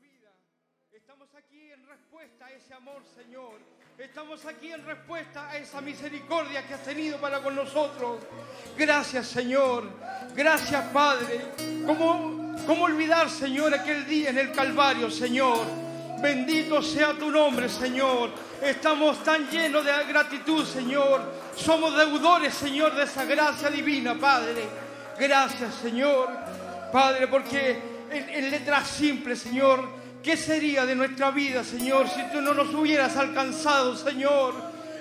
vida. Estamos aquí en respuesta a ese amor, Señor. Estamos aquí en respuesta a esa misericordia que has tenido para con nosotros. Gracias, Señor. Gracias, Padre. ¿Cómo, cómo olvidar, Señor, aquel día en el Calvario, Señor? Bendito sea tu nombre, Señor. Estamos tan llenos de gratitud, Señor. Somos deudores, Señor, de esa gracia divina, Padre. Gracias, Señor. Padre, porque en, letras simples, Señor, ¿qué sería de nuestra vida, Señor, si tú no nos hubieras alcanzado, Señor?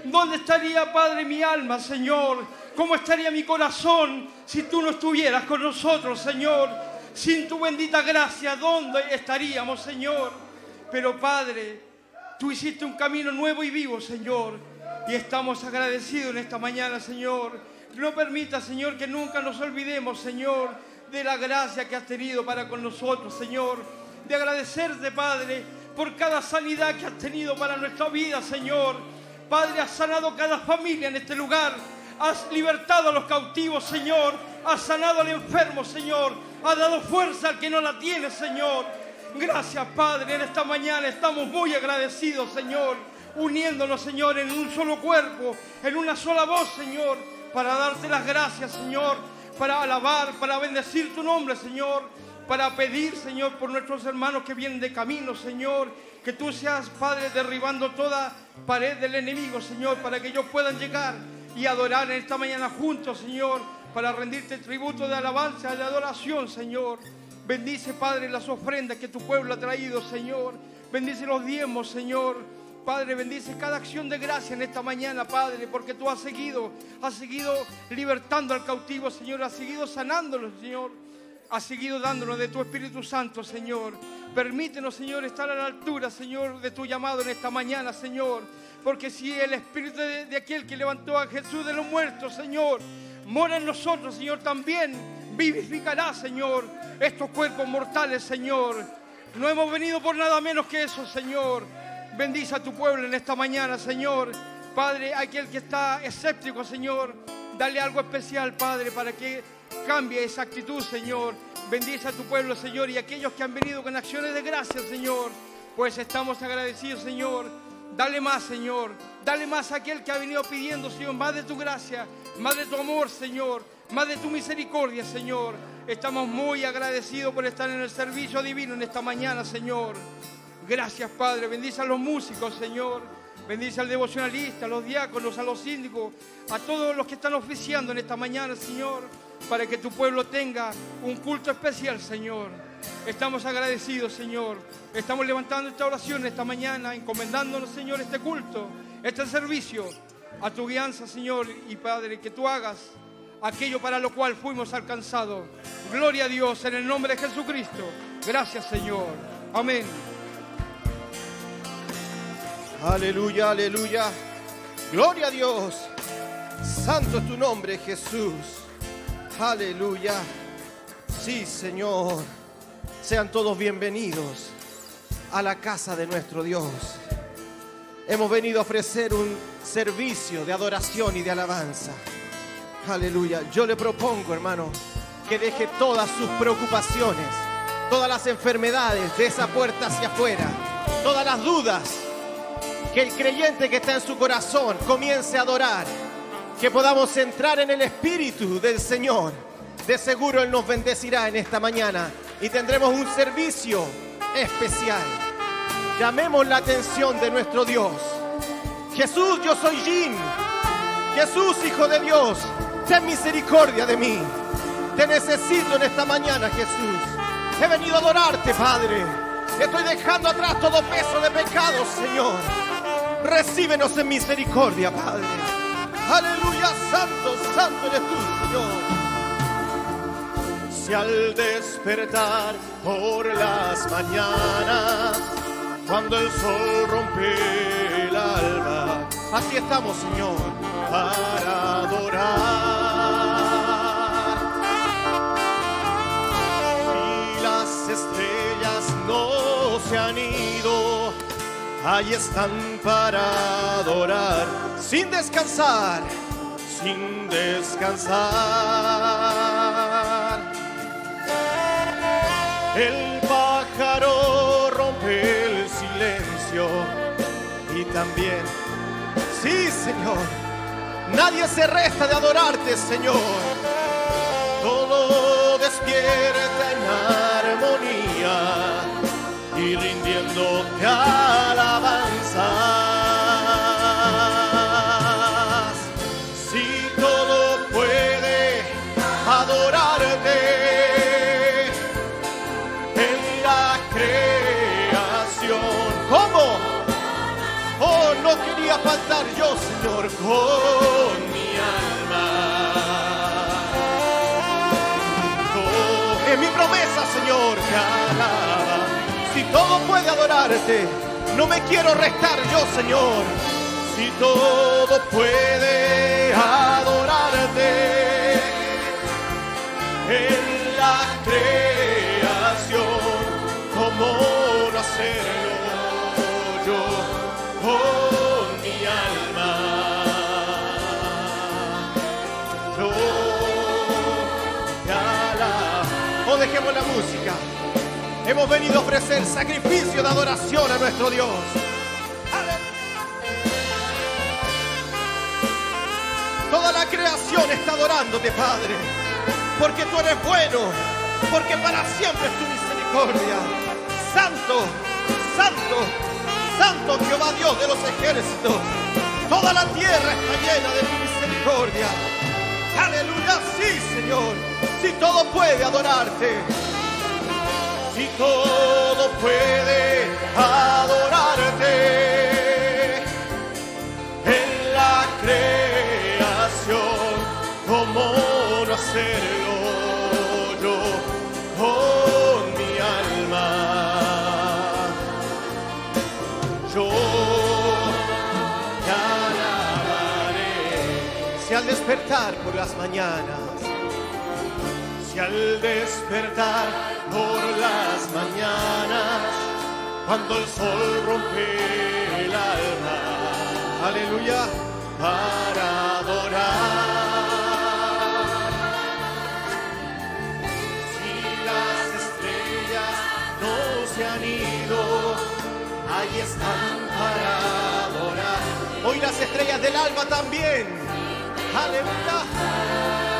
¿Dónde estaría, Padre, mi alma, Señor? ¿Cómo estaría mi corazón si tú no estuvieras con nosotros, Señor? Sin tu bendita gracia, ¿dónde estaríamos, Señor? Pero Padre, tú hiciste un camino nuevo y vivo, Señor. Y estamos agradecidos en esta mañana, Señor. No permita, Señor, que nunca nos olvidemos, Señor, de la gracia que has tenido para con nosotros, Señor. De agradecerte, Padre, por cada sanidad que has tenido para nuestra vida, Señor. Padre, has sanado cada familia en este lugar. Has libertado a los cautivos, Señor. Has sanado al enfermo, Señor. Has dado fuerza al que no la tiene, Señor. Gracias, Padre. En esta mañana estamos muy agradecidos, Señor, uniéndonos, Señor, en un solo cuerpo, en una sola voz, Señor, para darte las gracias, Señor, para alabar, para bendecir tu nombre, Señor, para pedir, Señor, por nuestros hermanos que vienen de camino, Señor, que tú seas, Padre, derribando toda pared del enemigo, Señor, para que ellos puedan llegar y adorar en esta mañana juntos, Señor, para rendirte tributo de alabanza de adoración, Señor. Bendice, Padre, las ofrendas que tu pueblo ha traído, Señor. Bendice los diezmos, Señor. Padre, bendice cada acción de gracia en esta mañana, Padre, porque tú has seguido, has seguido libertando al cautivo, Señor, has seguido sanándolo, Señor, has seguido dándonos de tu Espíritu Santo, Señor. Permítenos, Señor, estar a la altura, Señor, de tu llamado en esta mañana, Señor, porque si el Espíritu de, de aquel que levantó a Jesús de los muertos, Señor, mora en nosotros, Señor, también vivificará, Señor, estos cuerpos mortales, Señor. No hemos venido por nada menos que eso, Señor. Bendice a tu pueblo en esta mañana, Señor. Padre, aquel que está escéptico, Señor, dale algo especial, Padre, para que cambie esa actitud, Señor. Bendice a tu pueblo, Señor, y aquellos que han venido con acciones de gracia, Señor. Pues estamos agradecidos, Señor. Dale más, Señor. Dale más a aquel que ha venido pidiendo, Señor, más de tu gracia, más de tu amor, Señor más de tu misericordia, Señor. Estamos muy agradecidos por estar en el servicio divino en esta mañana, Señor. Gracias, Padre. Bendice a los músicos, Señor. Bendice al devocionalista, a los diáconos, a los síndicos, a todos los que están oficiando en esta mañana, Señor, para que tu pueblo tenga un culto especial, Señor. Estamos agradecidos, Señor. Estamos levantando esta oración esta mañana, encomendándonos, Señor, este culto, este servicio, a tu guianza, Señor, y Padre, que tú hagas aquello para lo cual fuimos alcanzados. Gloria a Dios en el nombre de Jesucristo. Gracias Señor. Amén. Aleluya, aleluya. Gloria a Dios. Santo es tu nombre, Jesús. Aleluya. Sí, Señor. Sean todos bienvenidos a la casa de nuestro Dios. Hemos venido a ofrecer un servicio de adoración y de alabanza. Aleluya. Yo le propongo, hermano, que deje todas sus preocupaciones, todas las enfermedades de esa puerta hacia afuera, todas las dudas. Que el creyente que está en su corazón comience a adorar. Que podamos entrar en el Espíritu del Señor. De seguro Él nos bendecirá en esta mañana y tendremos un servicio especial. Llamemos la atención de nuestro Dios. Jesús, yo soy Jim. Jesús, Hijo de Dios, ten misericordia de mí. Te necesito en esta mañana, Jesús. He venido a adorarte, Padre. Estoy dejando atrás todo peso de pecado, Señor. Recíbenos en misericordia, Padre. Aleluya, santo, santo eres tú, Señor. Si al despertar por las mañanas, cuando el sol rompe el alba, así estamos, Señor, para adorar. Y las estrellas no se han ido, ahí están para adorar, sin descansar, sin descansar. El pájaro rompe el silencio y también, sí Señor, nadie se resta de adorarte Señor. Todo despierta en armonía y rindiéndote alabanzas. Si todo puede adorarte en la creación. ¿Cómo? Oh, no quería faltar yo, Señor, con mi alma. Oh, es mi promesa, Señor, que alaba. Todo puede adorarte, no me quiero restar yo, Señor. Si todo puede adorarte en la creación, como no hacerlo yo con mi alma. Yo te alabo. Oh, dejemos la música. Hemos venido a ofrecer sacrificio de adoración a nuestro Dios. Toda la creación está adorándote, Padre, porque tú eres bueno, porque para siempre es tu misericordia. Santo, santo, santo Jehová Dios de los ejércitos. Toda la tierra está llena de tu misericordia. Aleluya, sí, Señor. Si todo puede adorarte. Si todo puede adorarte en la creación, como no hacerlo yo con mi alma? Yo te si al despertar por las mañanas si al despertar por las mañanas, cuando el sol rompe el alma, aleluya, para adorar. Si las estrellas no se han ido, ahí están para adorar. Hoy las estrellas del alba también, aleluya.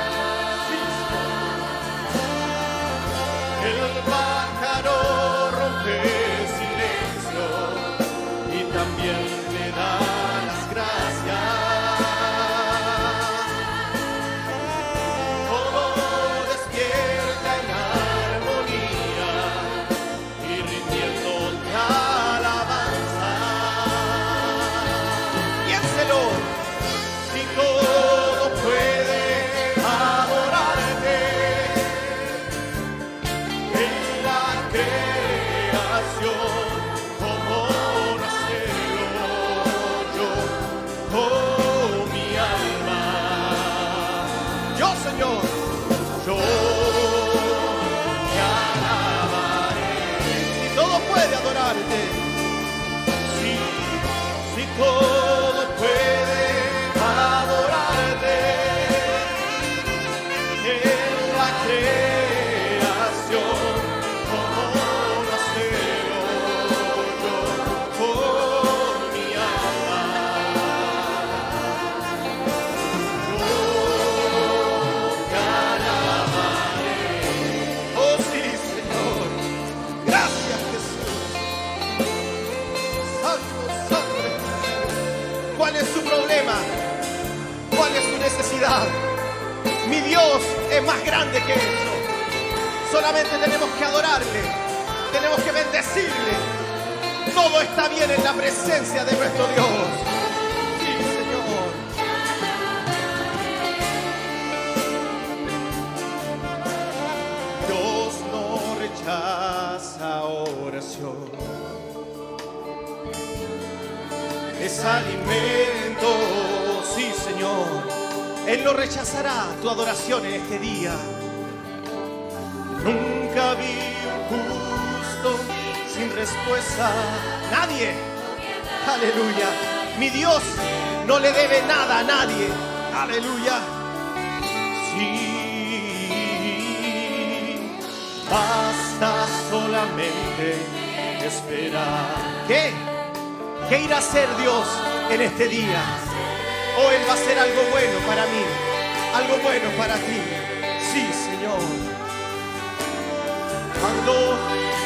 Más grande que eso. Solamente tenemos que adorarle. Tenemos que bendecirle. Todo está bien en la presencia de nuestro Dios. Sí, Señor. Dios no rechaza oración. Es alimento, sí, Señor. Él no rechazará tu adoración en este día. Nunca vi un justo sin respuesta. Nadie. Aleluya. Mi Dios no le debe nada a nadie. Aleluya. Sí. Basta solamente esperar. ¿Qué? ¿Qué irá a hacer Dios en este día? Oh, Él va a hacer algo bueno para mí, algo bueno para ti. Sí, Señor. Cuando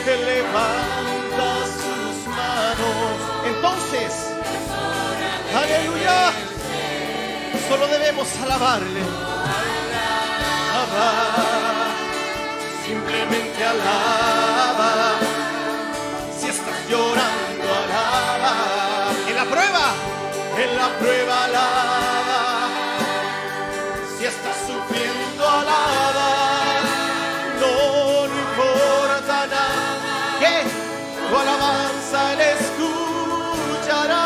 Él levanta sus manos, entonces, aleluya, solo debemos alabarle. Alaba, simplemente alaba. Si estás llorando, en la prueba alaba. Si estás sufriendo, alaba. No, no importa nada. Que tu alabanza Él escuchará.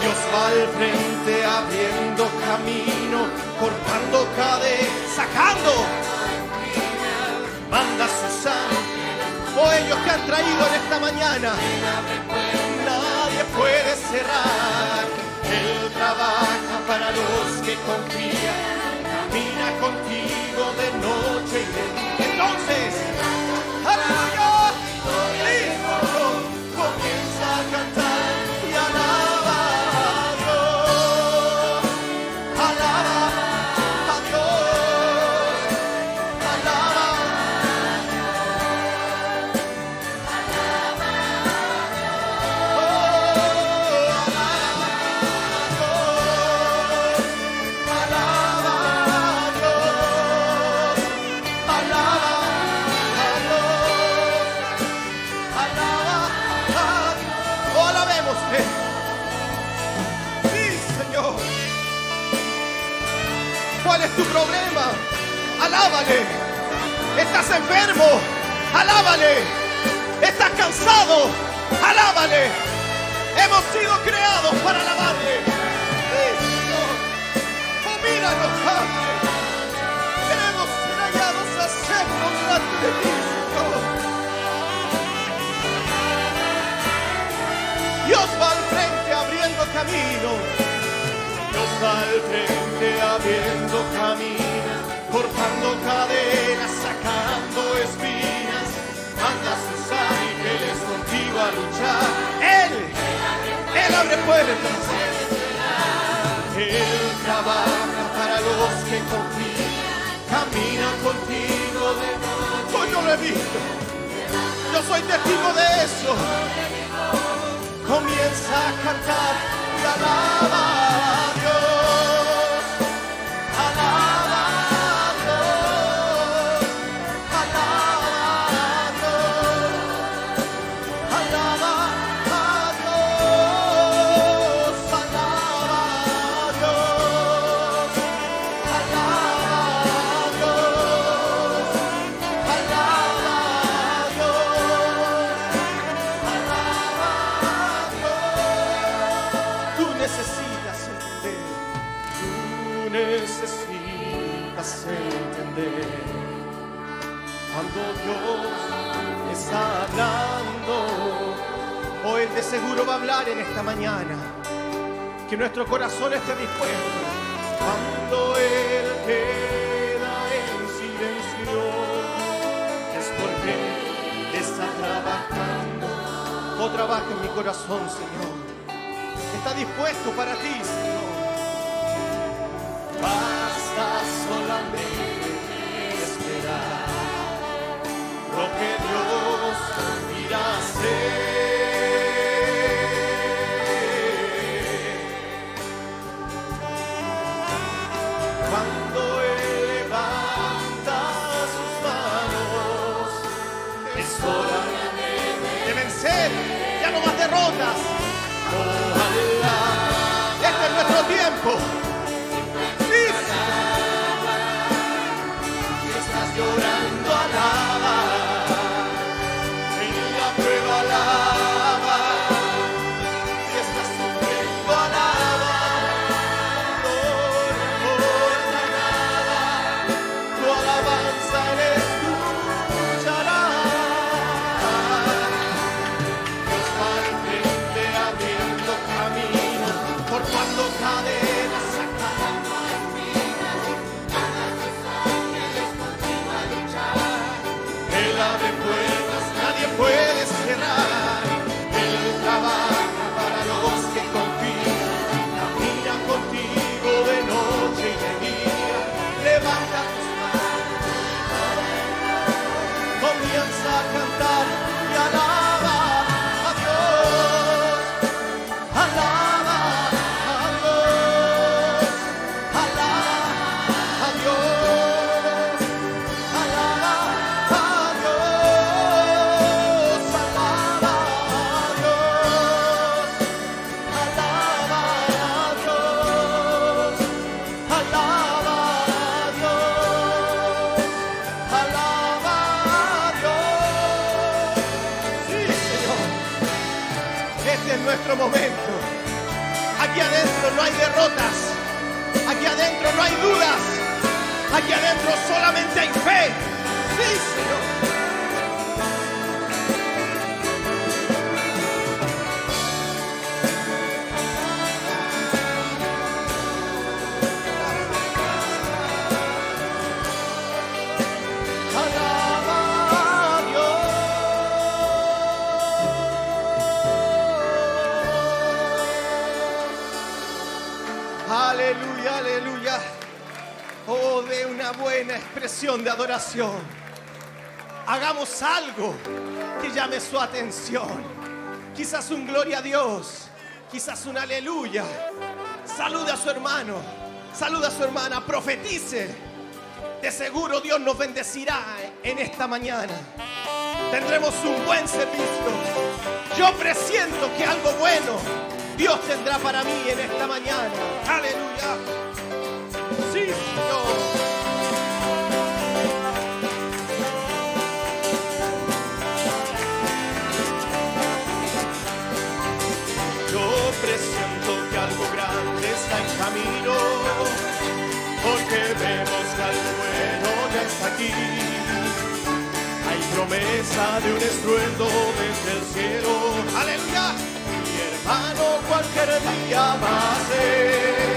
Dios va al frente abriendo camino, cortando cadenas, sacando. Manda su sangre. O ellos que han traído en esta mañana. Puede cerrar. Él trabaja para los que confían. Camina contigo de noche y de día. ¿Estás enfermo? Alábale. ¿Estás cansado? Alábale. Hemos sido creados para alabarle. Oh, míranos, Padre. Queremos ser hallados aceptos delante de. Dios va al frente abriendo camino. Dios va al frente abriendo camino, cortando cadenas, sacando espinas. Manda a sus ángeles contigo a luchar. Él, Él abre puertas. Él trabaja para los que confían. Camina contigo de noche. Hoy no lo he visto. Yo soy testigo de eso. Comienza a cantar y alaba corazón esté dispuesto. Cuando Él queda en silencio, es porque está trabajando o trabaja en mi corazón, Señor. Está dispuesto para ti, Señor. Aquí adentro solamente hay fe. Buena expresión de adoración. Hagamos algo que llame su atención. Quizás un gloria a Dios. Quizás un aleluya. Saluda a su hermano. Saluda a su hermana. Profetice. De seguro Dios nos bendecirá en esta mañana. Tendremos un buen servicio. Yo presiento que algo bueno Dios tendrá para mí en esta mañana. Aleluya. Promesa de un estruendo desde el cielo. Aleluya. Mi hermano, cualquier día va a ser.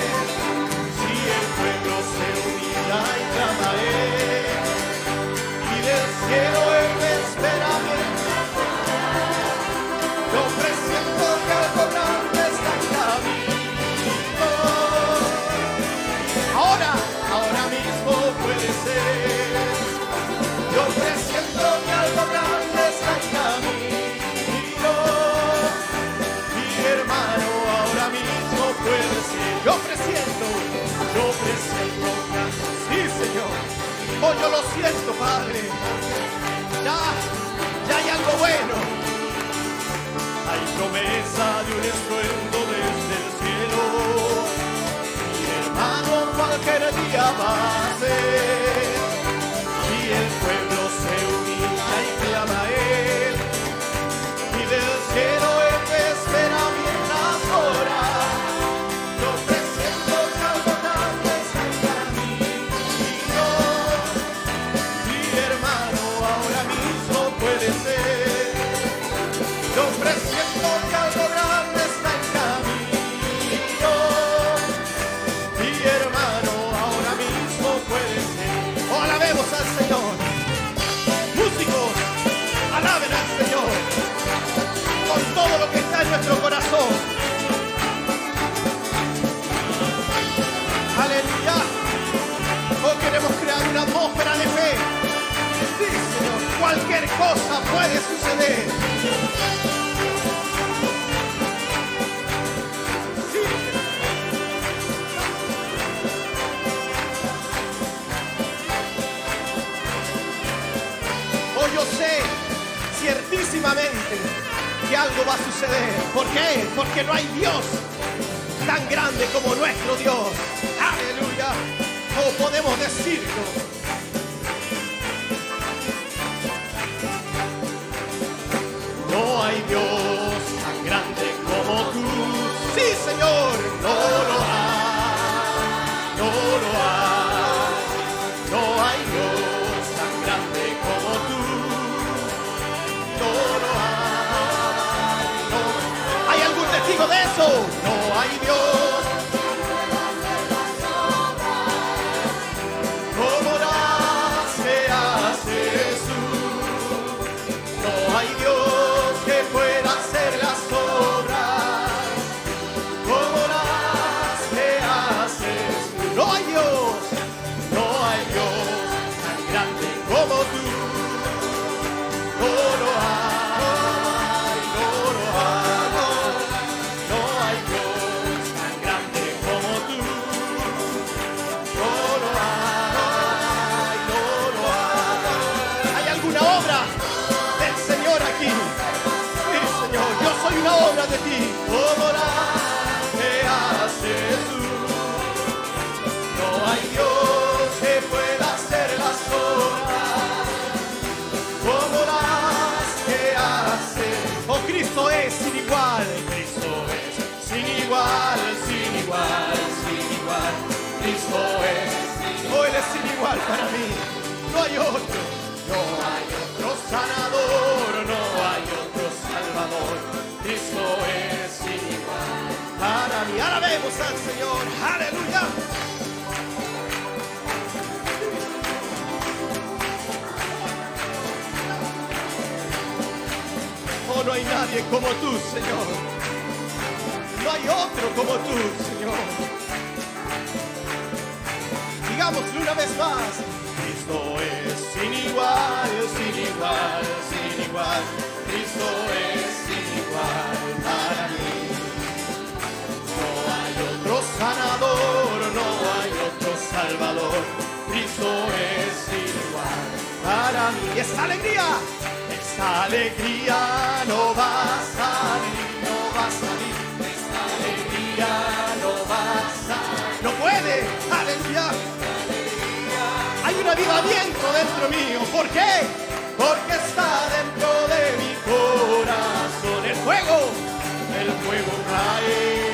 Si el pueblo se unirá y clama a él, y del cielo él me espera yo lo siento, Padre. Ya, ya hay algo bueno. Hay promesa de un estruendo desde el cielo. Mi hermano cualquier día va a ser. Nuestro corazón. Aleluya. Oh, queremos crear una atmósfera de fe. Sí, Señor. Cualquier cosa puede suceder. Oh, yo sé ciertísimamente algo va a suceder. ¿Por qué? Porque no hay Dios tan grande como nuestro Dios. Aleluya. Oh, podemos decirlo. igual, sin igual. Cristo es, Cristo Él es sin igual para mí. No hay otro, no hay otro sanador, no hay otro salvador. Cristo es sin igual. Para mí, ahora vemos al Señor. Aleluya. Oh, no hay nadie como tú, Señor. No hay otro como tú, Señor. Digámoslo una vez más. Cristo es sin igual, sin igual, sin igual. Cristo es sin igual para mí. No hay otro sanador, no hay otro salvador. Cristo es sin igual para mí. Esta alegría, esta alegría no va aleluya. Hay un avivamiento dentro mío. ¿Por qué? Porque está dentro de mi corazón. El fuego, el fuego cae,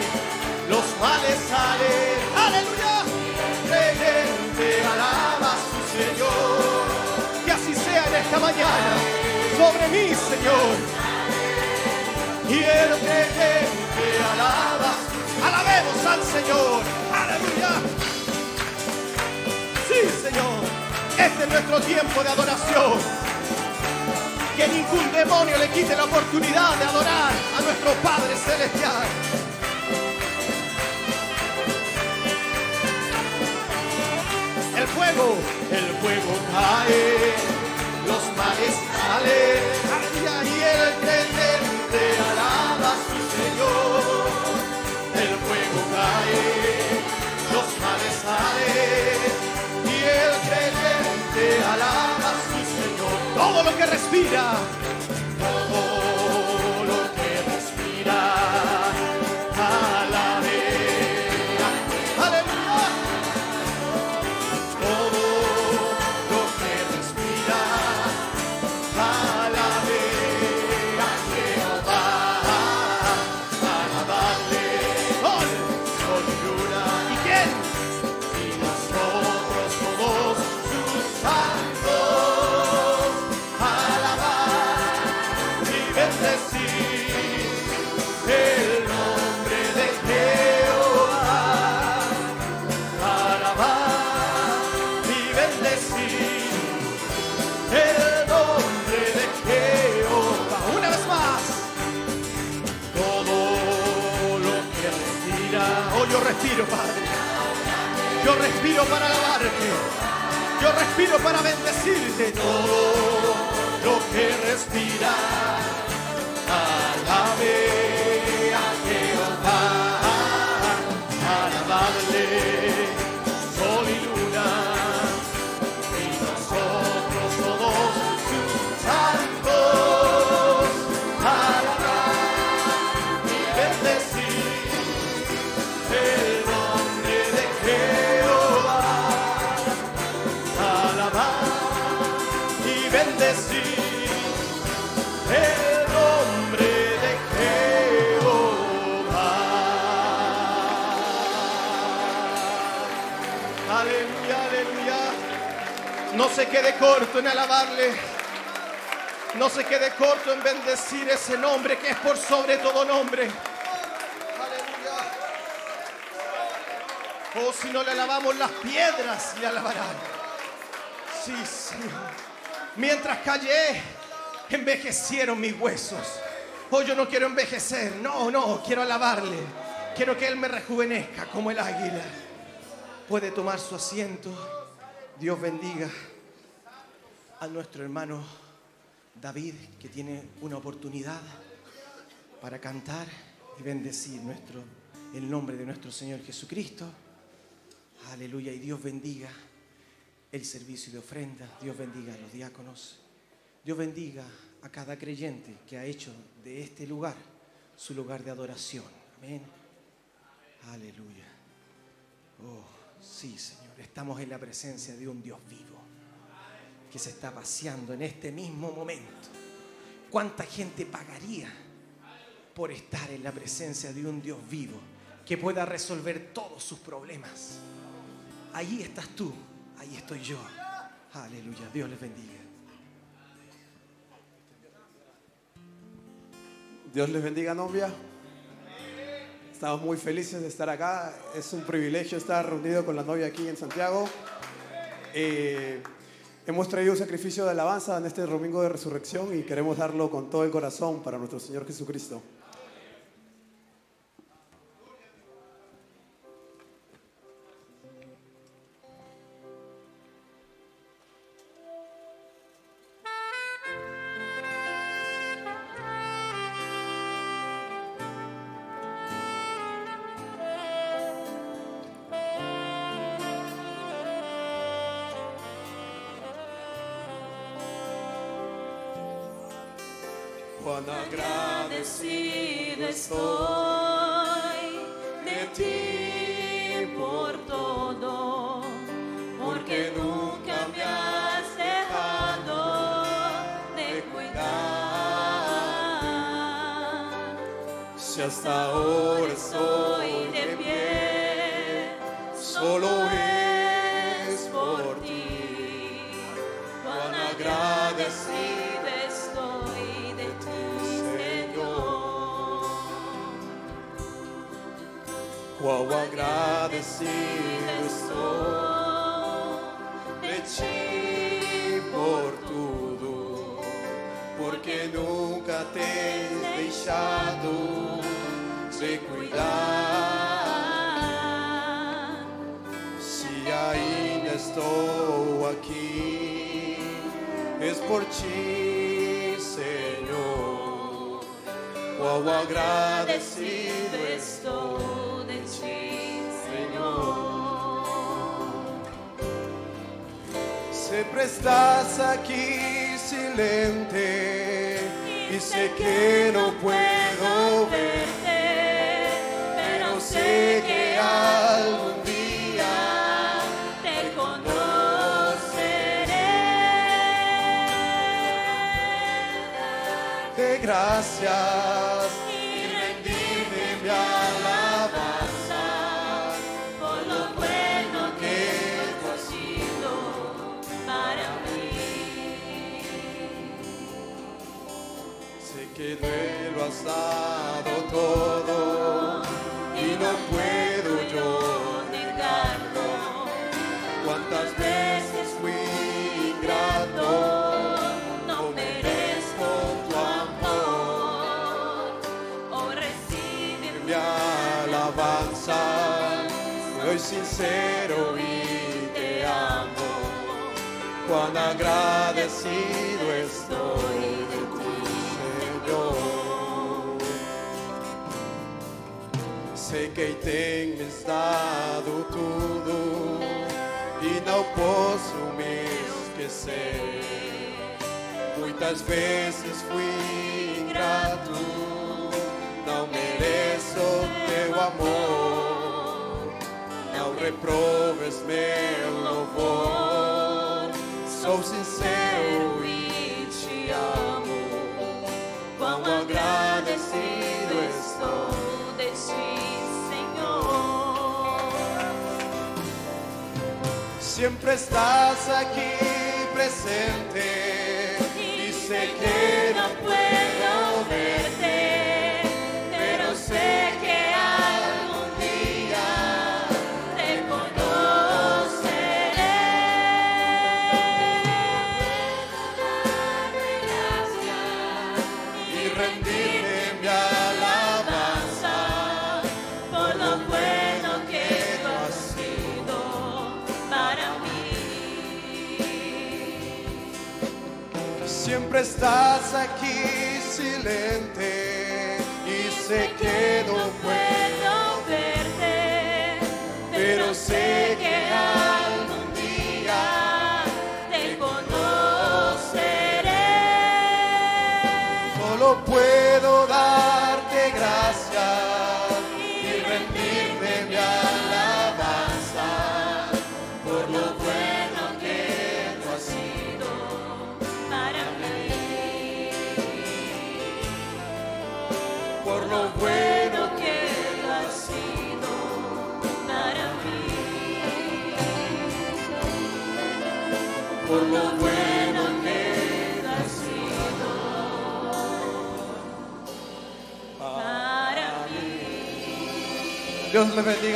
los males salen. Aleluya. Creyente alaba a su Señor. Que así sea en esta mañana sobre mí, Señor. Y el creyente alaba. Alabemos al Señor. Aleluya. Sí, Señor. Este es nuestro tiempo de adoración. Que ningún demonio le quite la oportunidad de adorar a nuestro Padre Celestial. El fuego, el fuego cae, los males salen. Y el creyente alaba a su Señor. Todo lo que respira, respiro para alabarte. Yo respiro para bendecirte. Todo lo que respira. No se quede corto en alabarle. No se quede corto en bendecir ese nombre que es por sobre todo nombre. Aleluya. Oh, si no le alabamos las piedras, le alabarán. Sí, Señor. Mientras callé, envejecieron mis huesos. Oh, yo no quiero envejecer. No, no, quiero alabarle. Quiero que Él me rejuvenezca como el águila. Puede tomar su asiento. Dios bendiga a nuestro hermano David, que tiene una oportunidad para cantar y bendecir nuestro, el nombre de nuestro Señor Jesucristo. Aleluya. Y Dios bendiga el servicio de ofrenda. Dios bendiga a los diáconos. Dios bendiga a cada creyente que ha hecho de este lugar su lugar de adoración. Amén. Aleluya. Oh, sí, Señor. Estamos en la presencia de un Dios vivo que se está vaciando en este mismo momento. ¿Cuánta gente pagaría por estar en la presencia de un Dios vivo que pueda resolver todos sus problemas? Ahí estás tú, ahí estoy yo. Aleluya, Dios les bendiga. Dios les bendiga, novia. Estamos muy felices de estar acá. Es un privilegio estar reunido con la novia aquí en Santiago. Eh, Hemos traído un sacrificio de alabanza en este domingo de resurrección y queremos darlo con todo el corazón para nuestro Señor Jesucristo.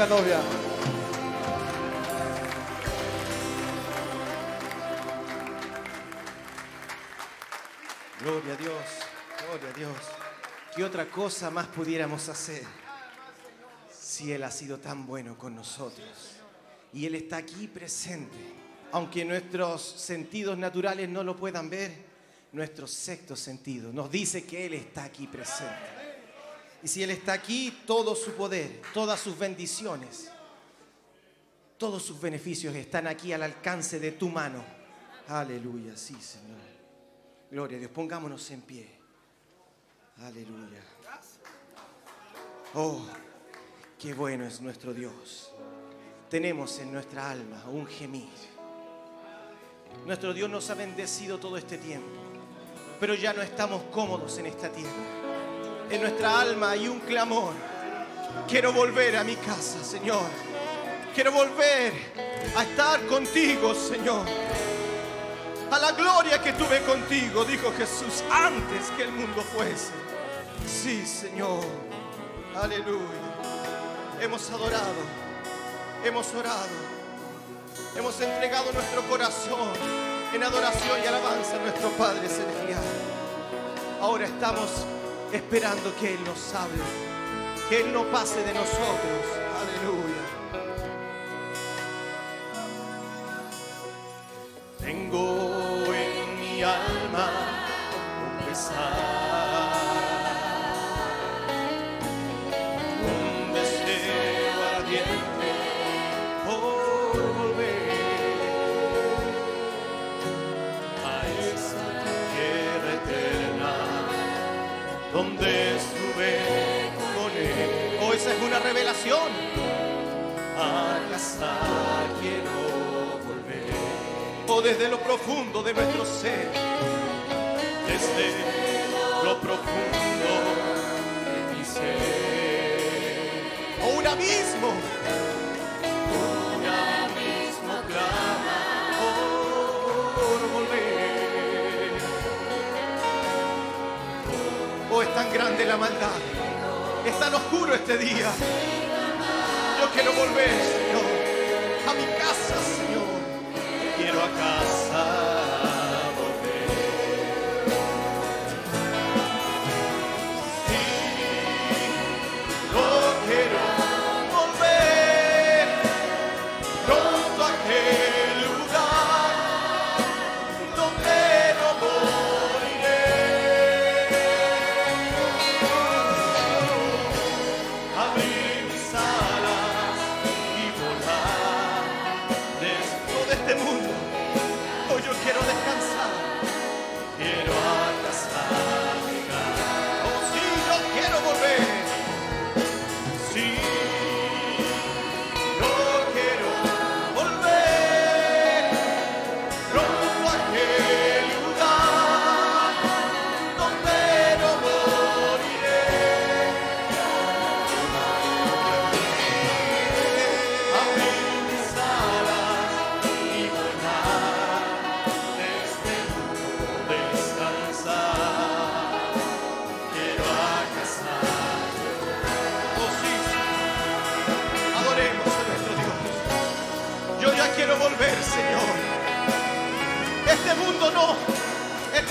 Novia. Gloria a Dios, gloria a Dios. ¿Qué otra cosa más pudiéramos hacer si Él ha sido tan bueno con nosotros? Y Él está aquí presente. Aunque nuestros sentidos naturales no lo puedan ver, nuestro sexto sentido nos dice que Él está aquí presente. Y si Él está aquí, todo su poder, todas sus bendiciones, todos sus beneficios están aquí al alcance de tu mano. Aleluya, sí, Señor. Gloria a Dios, pongámonos en pie. Aleluya. Oh, qué bueno es nuestro Dios. Tenemos en nuestra alma un gemir. Nuestro Dios nos ha bendecido todo este tiempo, pero ya no estamos cómodos en esta tierra. En nuestra alma hay un clamor. Quiero volver a mi casa, Señor. Quiero volver a estar contigo, Señor a la gloria que tuve contigo, dijo Jesús, antes que el mundo fuese. Sí, Señor. Aleluya. Hemos adorado, hemos orado, hemos entregado nuestro corazón en adoración y alabanza a nuestro Padre Celestial. Ahora estamos esperando que Él nos hable, que Él no pase de nosotros. Aleluya. Revelación. A casa quiero volver o desde lo profundo de nuestro ser, desde lo profundo de mi ser, o un abismo, un abismo clama por volver. Oh, es tan grande la maldad, es tan oscuro este día. Yo quiero volver, Señor, a mi casa, Señor quiero a casa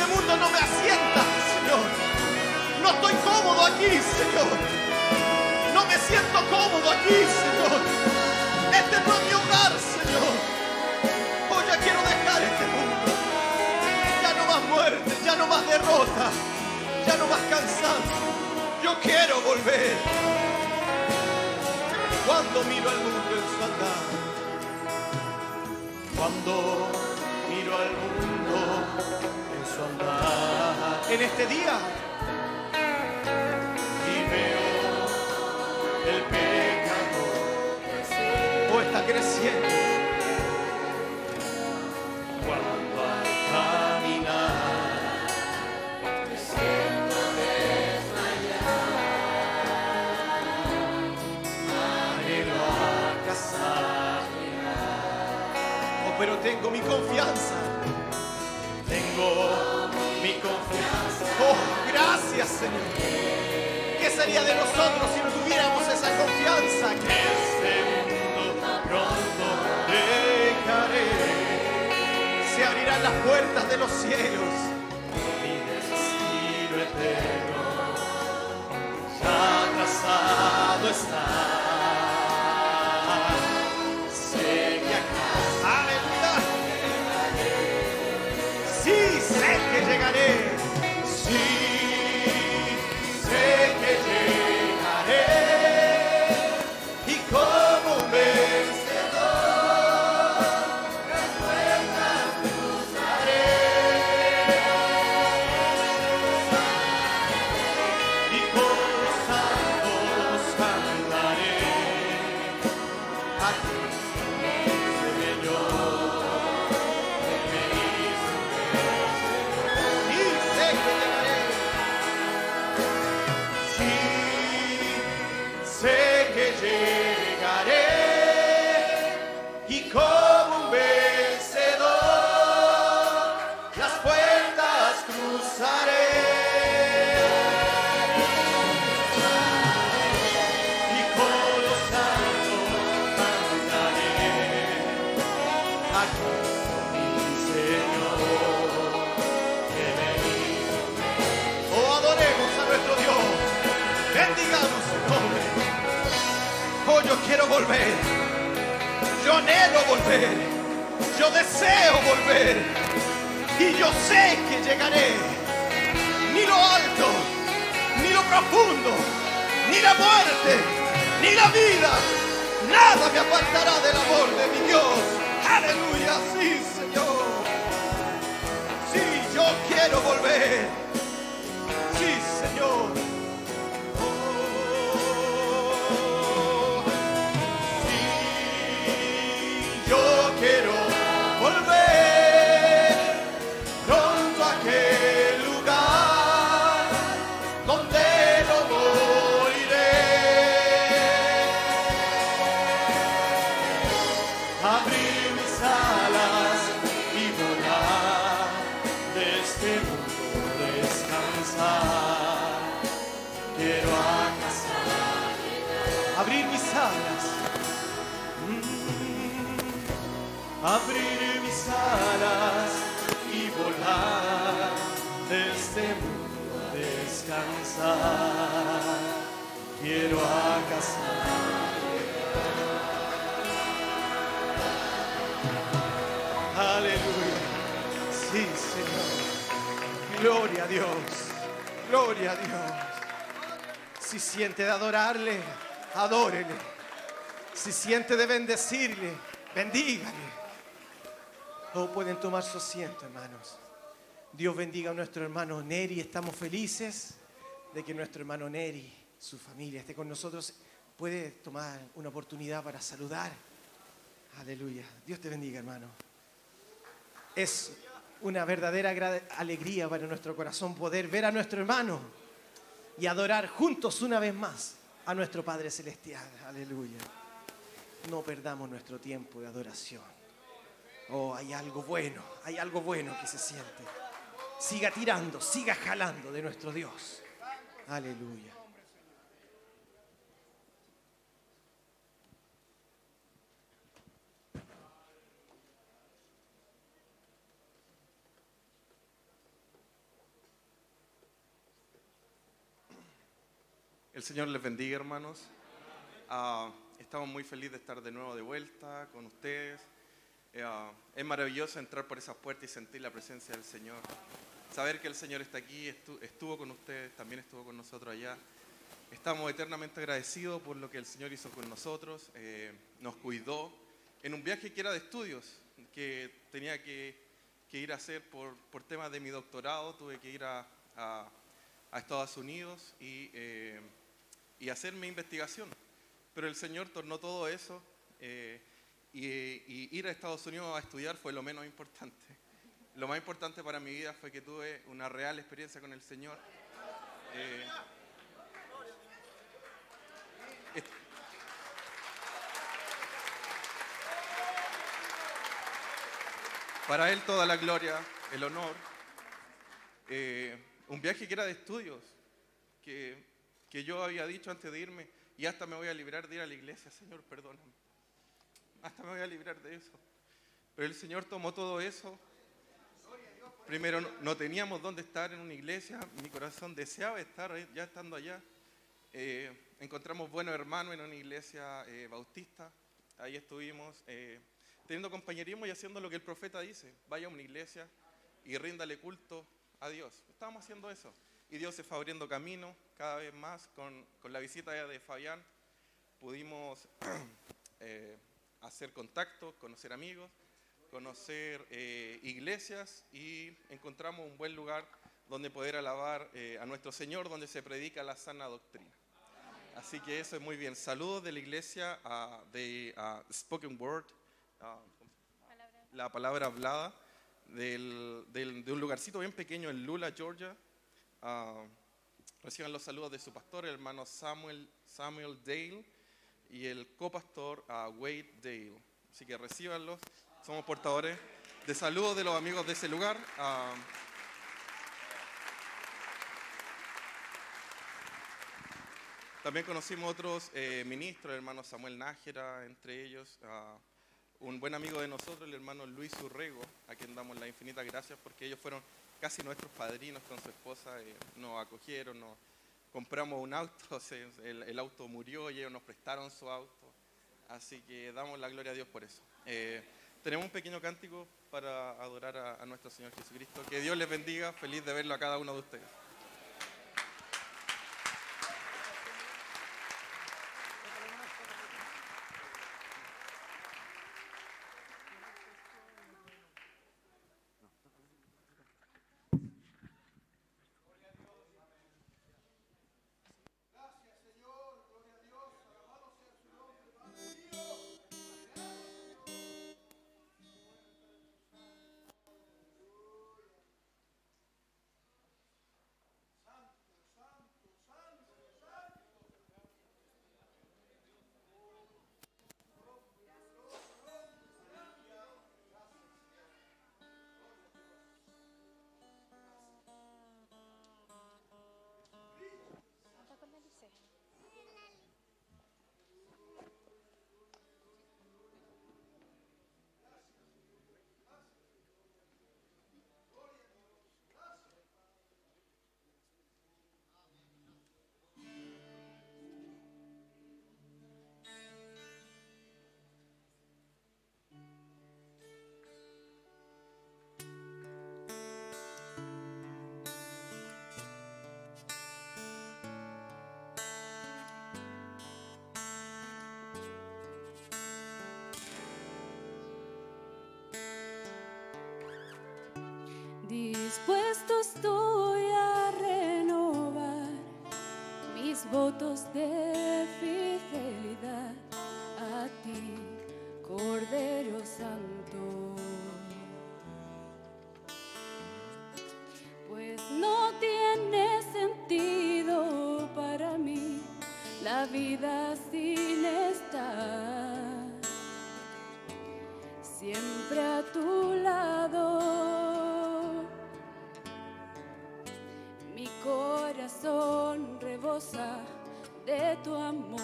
este mundo no me asienta, Señor. No estoy cómodo aquí, Señor. No me siento cómodo aquí, Señor. Este no es mi hogar, Señor. Hoy ya quiero dejar este mundo. Ya no más muerte, ya no más derrota, ya no más cansancio. Yo quiero volver. Cuando miro al mundo en su andar, cuando en este día, y veo el pecado o está creciendo. Cuando al caminar me siento desmayar, anhelo a casa pero tengo mi confianza. Oh, gracias Señor. ¿Qué sería de nosotros si no tuviéramos esa confianza? Este mundo pronto dejaré. Se abrirán las puertas de los cielos. Mi destino eterno ya trazado está. Si siente de adorarle, adórele. Si siente de bendecirle, bendígale. O pueden tomar su asiento, hermanos. Dios bendiga a nuestro hermano Neri. Estamos felices de que nuestro hermano Neri, su familia, esté con nosotros. Puede tomar una oportunidad para saludar. Aleluya. Dios te bendiga, hermano. Es una verdadera alegría para nuestro corazón poder ver a nuestro hermano y adorar juntos una vez más a nuestro Padre Celestial. Aleluya. No perdamos nuestro tiempo de adoración. Oh, hay algo bueno, hay algo bueno que se siente. Siga tirando, siga jalando de nuestro Dios. Aleluya. El Señor les bendiga, hermanos. Ah, estamos muy felices de estar de nuevo de vuelta con ustedes. Ah, es maravilloso entrar por esas puertas y sentir la presencia del Señor. Saber que el Señor está aquí, estu- estuvo con ustedes, también estuvo con nosotros allá. Estamos eternamente agradecidos por lo que el Señor hizo con nosotros. eh, nos cuidó en un viaje que era de estudios, que tenía que, que ir a hacer por, por temas de mi doctorado. Tuve que ir a, a- a Estados Unidos y, eh, y hacer mi investigación. Pero el Señor tornó todo eso eh, y, ir a Estados Unidos a estudiar fue lo menos importante. Lo más importante para mi vida fue que tuve una real experiencia con el Señor. Eh, Para Él toda la gloria, el honor. Eh, un viaje que era de estudios, que, que yo había dicho antes de irme, y hasta me voy a librar de ir a la iglesia, Señor, perdóname. Hasta me voy a librar de eso. Pero el Señor tomó todo eso. Primero, no, teníamos dónde estar en una iglesia. Mi corazón deseaba estar ya estando allá. Eh, encontramos buenos hermanos en una iglesia eh, bautista. Ahí estuvimos eh, teniendo compañerismo y haciendo lo que el profeta dice. Vaya a una iglesia y ríndale culto a Dios. Estábamos haciendo eso. Y Dios se fue abriendo camino cada vez más. Con, con la visita de Fabián pudimos eh, hacer contactos, conocer amigos, conocer eh, iglesias y encontramos un buen lugar donde poder alabar eh, a nuestro Señor, donde se predica la sana doctrina. Así que eso es muy bien. Saludos de la iglesia uh, de uh, Spoken Word, uh, la palabra hablada, del, del, de un lugarcito bien pequeño en Lula, Georgia. Reciban los saludos de su pastor, el hermano Samuel, Samuel Dale, y el copastor Wade Dale. Así que recibanlos. Somos portadores de saludos de los amigos de ese lugar. También conocimos otros eh, ministros, el hermano Samuel Nájera, entre ellos, uh, un buen amigo de nosotros, el hermano Luis Urrego, a quien damos las infinitas gracias porque ellos fueron casi nuestros padrinos con su esposa, eh, nos acogieron, nos compramos un auto, el, auto murió y ellos nos prestaron su auto, así que damos la gloria a Dios por eso. Eh, tenemos un pequeño cántico para adorar a, a nuestro Señor Jesucristo. Que Dios les bendiga, feliz de verlo a cada uno de ustedes. Votos de fidelidad a ti, Cordero Santo. Pues no tiene sentido para mí la vida tu amor.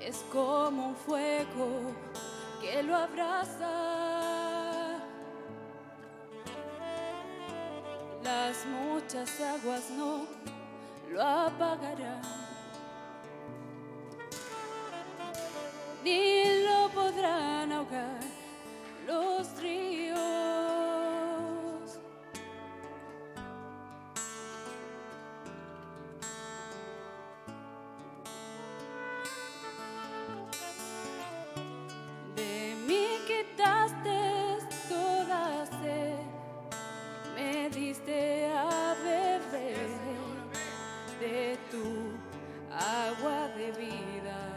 Es como un fuego que lo abraza. Las muchas aguas no lo apagarán. Agua de vida.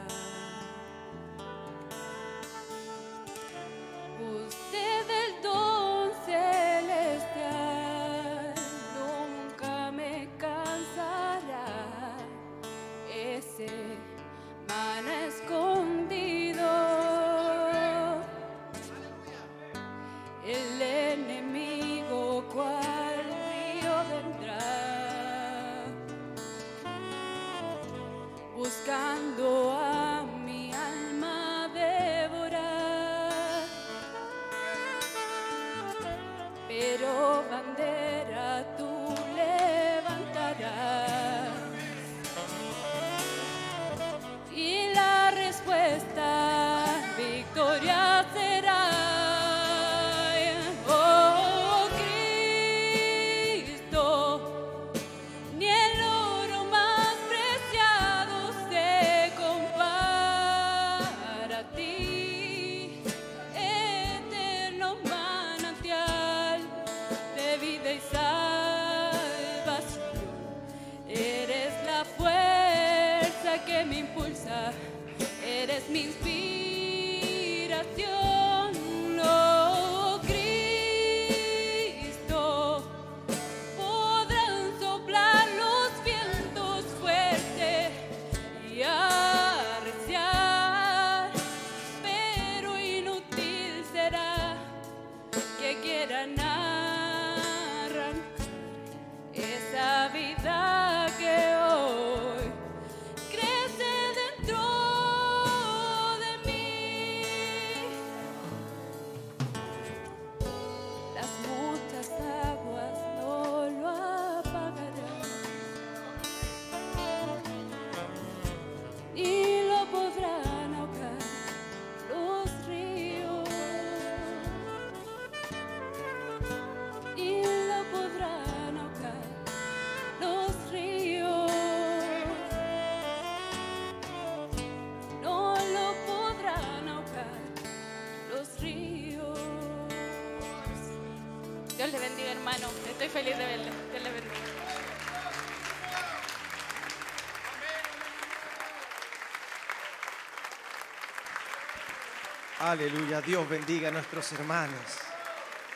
Aleluya, Dios bendiga a nuestros hermanos.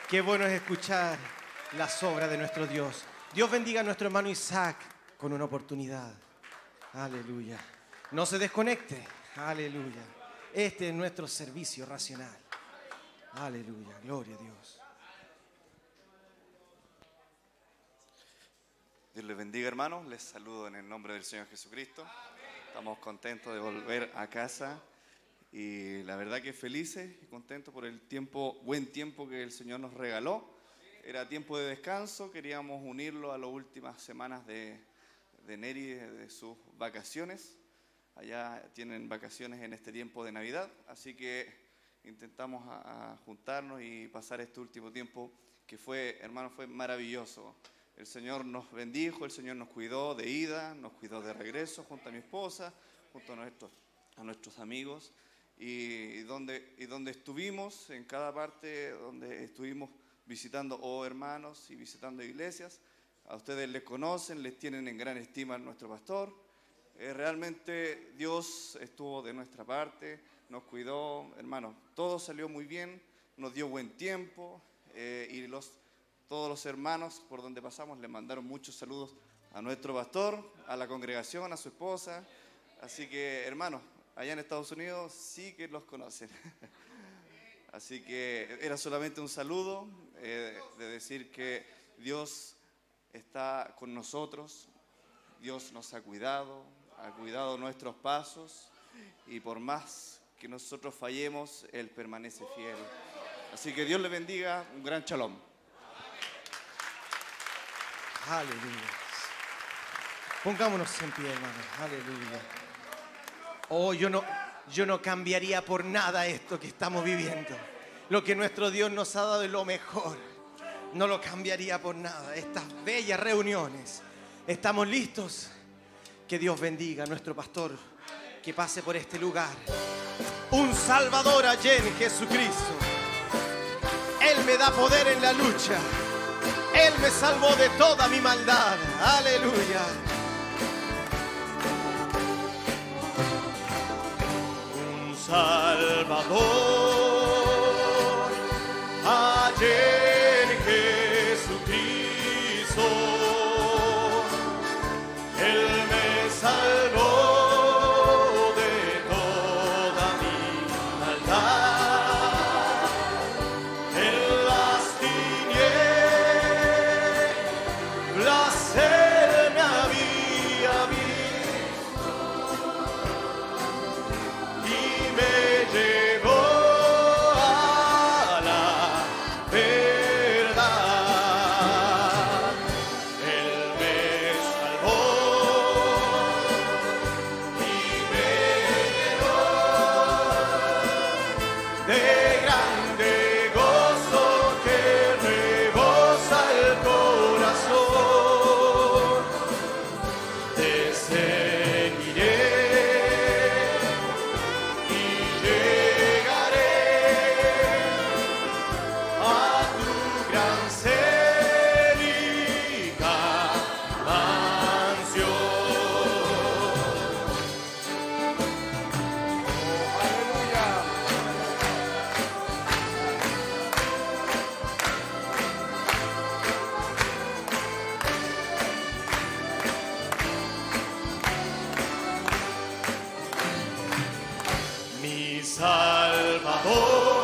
Qué bueno es escuchar las obras de nuestro Dios. Dios bendiga a nuestro hermano Isaac con una oportunidad. Aleluya. No se desconecte. Aleluya. Este es nuestro servicio racional. Aleluya. Gloria a Dios. Dios les bendiga, hermanos. Les saludo en el nombre del Señor Jesucristo. Estamos contentos de volver a casa y la verdad que felices y contentos por el tiempo, buen tiempo que el Señor nos regaló. Era tiempo de descanso, queríamos unirlo a las últimas semanas de, de Neri, de, de sus vacaciones. Allá tienen vacaciones en este tiempo de Navidad, así que intentamos a- a juntarnos y pasar este último tiempo que fue, hermano, fue maravilloso. El Señor nos bendijo, el Señor nos cuidó de ida, nos cuidó de regreso junto a mi esposa, junto a nuestros, a nuestros amigos. Y donde, y donde estuvimos, en cada parte donde estuvimos visitando oh hermanos y visitando iglesias, a ustedes les conocen, les tienen en gran estima nuestro pastor. Eh, realmente Dios estuvo de nuestra parte, nos cuidó, hermano, todo salió muy bien, nos dio buen tiempo eh, y los, todos los hermanos por donde pasamos le mandaron muchos saludos a nuestro pastor, a la congregación, a su esposa. Así que, hermanos, allá en Estados Unidos sí que los conocen. Así que era solamente un saludo eh, de decir que Dios está con nosotros, Dios nos ha cuidado, ha cuidado nuestros pasos y por más que nosotros fallemos, Él permanece fiel. Así que Dios le bendiga, un gran shalom. Aleluya. Pongámonos en pie, hermanos. Aleluya. Oh, yo no, yo no cambiaría por nada esto que estamos viviendo. Lo que nuestro Dios nos ha dado es lo mejor. No lo cambiaría por nada. Estas bellas reuniones. ¿Estamos listos? Que Dios bendiga a nuestro pastor que pase por este lugar. Un Salvador allá en Jesucristo. Él me da poder en la lucha. Él me salvó de toda mi maldad. Aleluya. Salvador Salvador,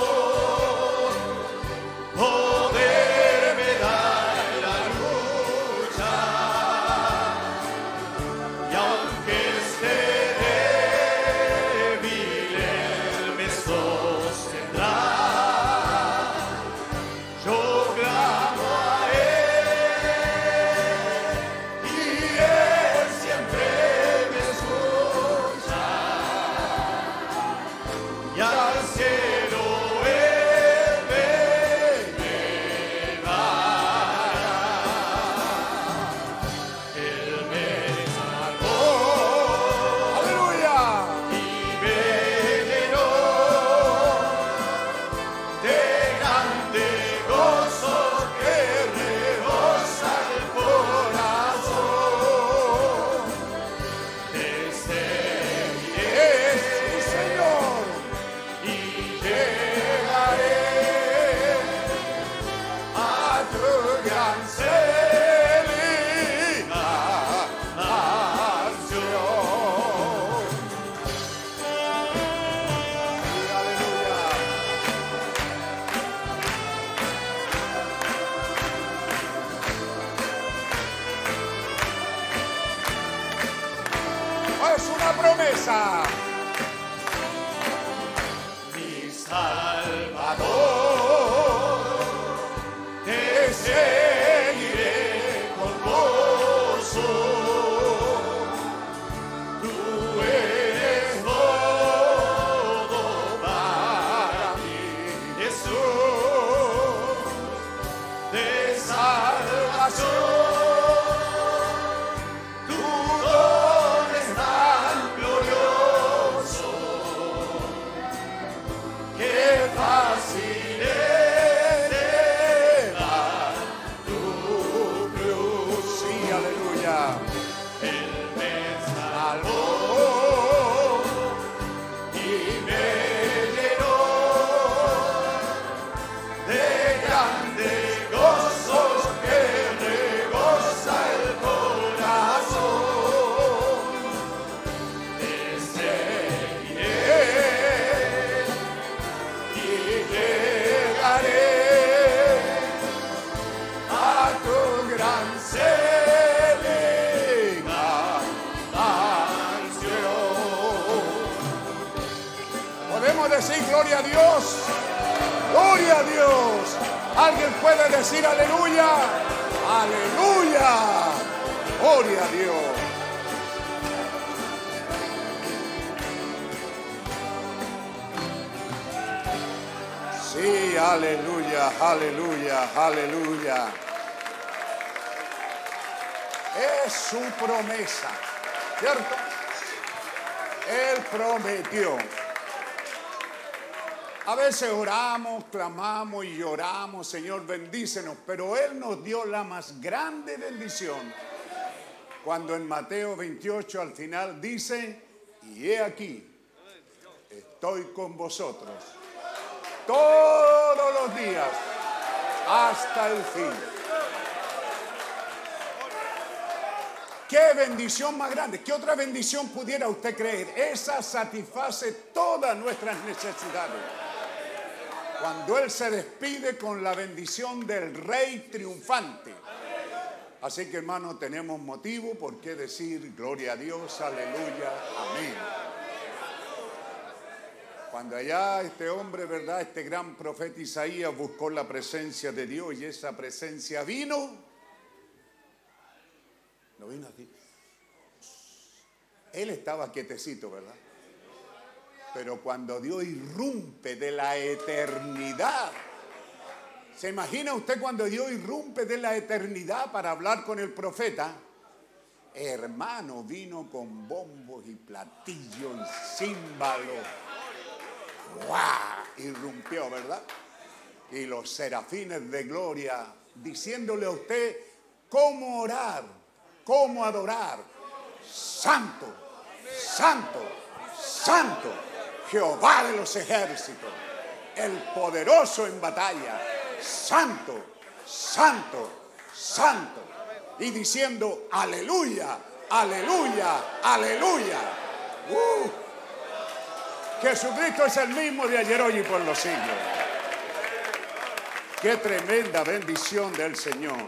su promesa, ¿cierto? Él prometió. A veces oramos, clamamos y lloramos, Señor, bendícenos, pero Él nos dio la más grande bendición. Cuando en Mateo 28 al final dice, y he aquí, estoy con vosotros todos los días hasta el fin. Qué bendición más grande. ¿Qué otra bendición pudiera usted creer? Esa satisface todas nuestras necesidades. Cuando Él se despide con la bendición del Rey triunfante. Así que hermano, tenemos motivo por qué decir gloria a Dios, aleluya, amén. Cuando allá este hombre, ¿verdad? Este gran profeta Isaías buscó la presencia de Dios y esa presencia vino. No vino aquí. Él estaba quietecito, ¿verdad? Pero cuando Dios irrumpe de la eternidad, ¿se imagina usted cuando Dios irrumpe de la eternidad para hablar con el profeta? Hermano, vino con bombos y platillos y címbalos. ¡Guau! Irrumpió, ¿verdad? Y los serafines de gloria diciéndole a usted cómo orar, cómo adorar. Santo, santo, santo, Jehová de los ejércitos, el poderoso en batalla. Santo, santo, santo. Y diciendo, aleluya, aleluya, aleluya. ¡Uh! Jesucristo es el mismo de ayer, hoy y por los siglos. Qué tremenda bendición del Señor.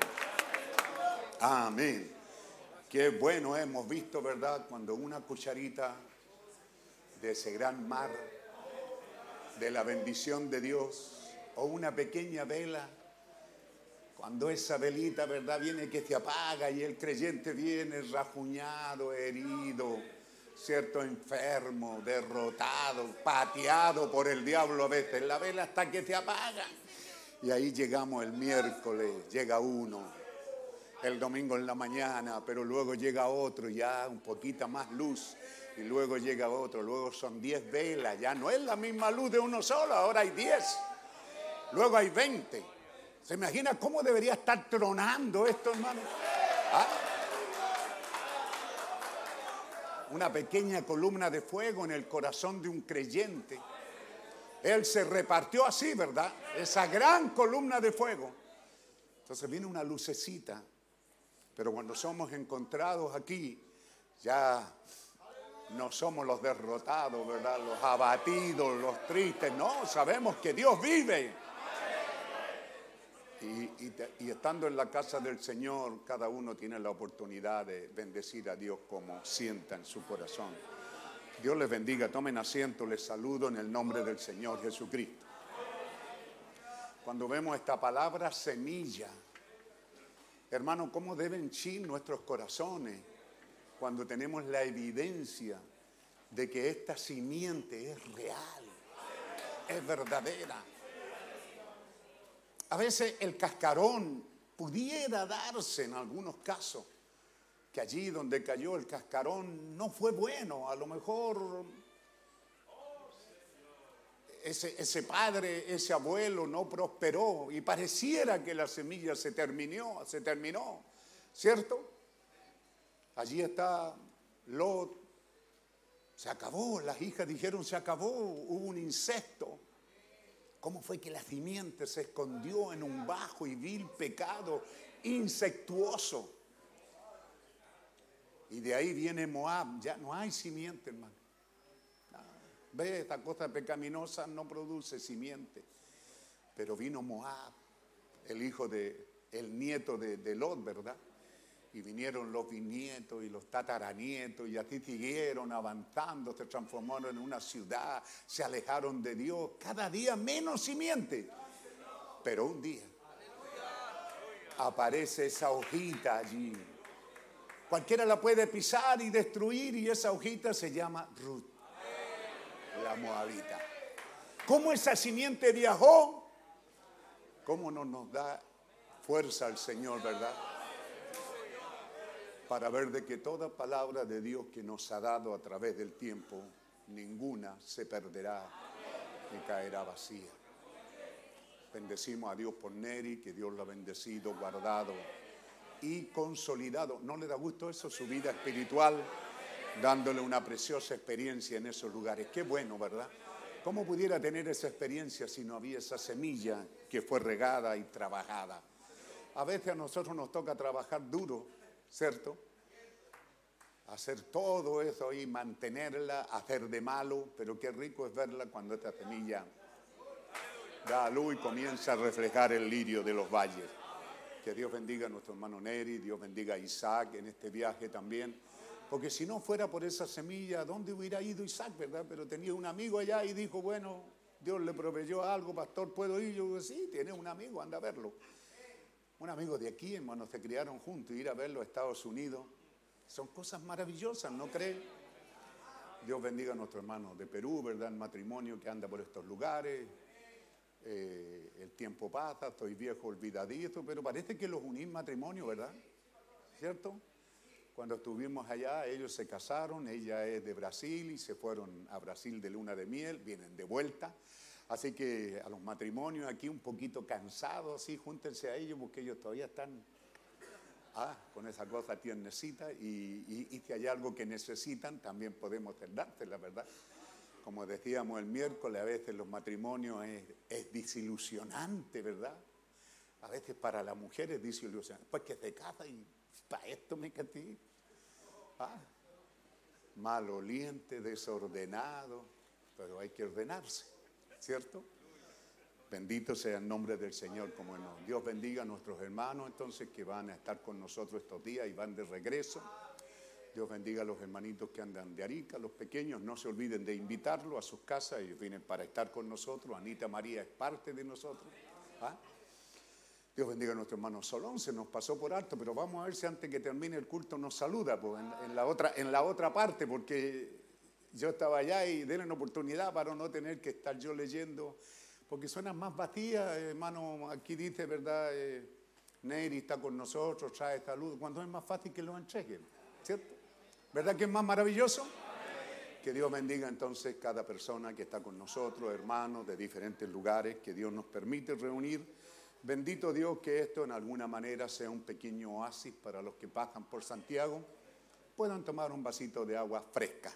Amén. Qué bueno hemos visto, ¿verdad? Cuando una cucharita de ese gran mar, de la bendición de Dios, o una pequeña vela, cuando esa velita, ¿verdad? Viene que se apaga y el creyente viene rajuñado, herido, ¿cierto? Enfermo, derrotado, pateado por el diablo a veces. La vela hasta que se apaga. Y ahí llegamos el miércoles, llega uno, el domingo en la mañana, pero luego llega otro, ya un poquito más luz, y luego llega otro, luego son 10 velas, ya no es la misma luz de uno solo, ahora hay 10, luego hay 20. ¿Se imagina cómo debería estar tronando esto, hermano? ¿Ah? Una pequeña columna de fuego en el corazón de un creyente. Él se repartió así, ¿verdad? Esa gran columna de fuego. Entonces viene una lucecita pero cuando somos encontrados aquí, ya no somos los derrotados, ¿verdad? Los abatidos, los tristes. No, sabemos que Dios vive. Y, estando en la casa del Señor, cada uno tiene la oportunidad de bendecir a Dios como sienta en su corazón. Dios les bendiga, tomen asiento, les saludo en el nombre del Señor Jesucristo. Cuando vemos esta palabra semilla, Hermano, ¿cómo deben chir nuestros corazones cuando tenemos la evidencia de que esta simiente es real, es verdadera? A veces el cascarón pudiera darse en algunos casos, que allí donde cayó el cascarón no fue bueno, a lo mejor ese, padre, ese abuelo no prosperó y pareciera que la semilla se terminó, se terminó, ¿cierto? Allí está Lot, se acabó, las hijas dijeron se acabó, hubo un insecto. ¿Cómo fue que la simiente se escondió en un bajo y vil pecado insectuoso? Y de ahí viene Moab, ya no hay simiente, hermano. Ve, esta cosa pecaminosa no produce simiente. Pero vino Moab, el hijo de, el nieto de, Lot, ¿verdad? Y vinieron los bisnietos y los tataranietos y así siguieron avanzando, se transformaron en una ciudad, se alejaron de Dios, cada día menos simiente. Pero un día aparece esa hojita allí. Cualquiera la puede pisar y destruir y esa hojita se llama Ruth la moabita. ¿Cómo esa simiente viajó? ¿Cómo no nos da fuerza al Señor, verdad? Para ver de que toda palabra de Dios que nos ha dado a través del tiempo, ninguna se perderá ni caerá vacía. Bendecimos a Dios por Neri, que Dios lo ha bendecido, guardado y consolidado. ¿No le da gusto eso, su vida espiritual? Dándole una preciosa experiencia en esos lugares. Qué bueno, ¿verdad? ¿Cómo pudiera tener esa experiencia si no había esa semilla que fue regada y trabajada? A veces a nosotros nos toca trabajar duro, ¿cierto? Hacer todo eso y mantenerla, hacer de malo, pero qué rico es verla cuando esta semilla da luz y comienza a reflejar el lirio de los valles. Que Dios bendiga a nuestro hermano Neri, Dios bendiga a Isaac en este viaje también porque si no fuera por esa semilla, ¿dónde hubiera ido Isaac, verdad? Pero tenía un amigo allá y dijo, bueno, Dios le proveyó algo, pastor, ¿puedo ir? Yo digo, sí, tiene un amigo, anda a verlo. Un amigo de aquí, hermano, se criaron juntos, ir a verlo a Estados Unidos. Son cosas maravillosas, ¿no cree? Dios bendiga a nuestro hermano de Perú, ¿verdad? El matrimonio que anda por estos lugares. Eh, el tiempo pasa, estoy viejo, olvidadizo, pero parece que los unís matrimonio, ¿verdad? ¿Cierto? Cuando estuvimos allá, ellos se casaron, ella es de Brasil y se fueron a Brasil de luna de miel, vienen de vuelta. Así que a los matrimonios aquí un poquito cansados, así, júntense a ellos porque ellos todavía están ah, con esa cosa tiernecita y, y, si hay algo que necesitan también podemos la verdad. Como decíamos el miércoles, a veces los matrimonios es, es desilusionante, ¿verdad? A veces para la mujer es desilusionante. Pues que se casa y para esto me casé. Ah, maloliente, desordenado. pero hay que ordenarse, ¿cierto? Bendito sea el nombre del Señor, como no. Dios bendiga a nuestros hermanos entonces que van a estar con nosotros estos días y van de regreso. Dios bendiga a los hermanitos que andan de Arica, los pequeños, no se olviden de invitarlos a sus casas, ellos vienen para estar con nosotros, Anita María es parte de nosotros. ¿ah? Dios bendiga a nuestro hermano Solón, se nos pasó por alto, pero vamos a ver si antes que termine el culto nos saluda pues, en, la otra, en la otra parte, porque yo estaba allá y denle oportunidad para no tener que estar yo leyendo, porque suenan más vacías, hermano, aquí dice, ¿verdad? Eh, Neri está con nosotros, trae salud, cuando es más fácil que lo entreguen, ¿cierto? ¿Verdad que es más maravilloso? Que Dios bendiga entonces cada persona que está con nosotros, hermanos de diferentes lugares, que Dios nos permite reunir. Bendito Dios que esto en alguna manera sea un pequeño oasis para los que pasan por Santiago, puedan tomar un vasito de agua fresca.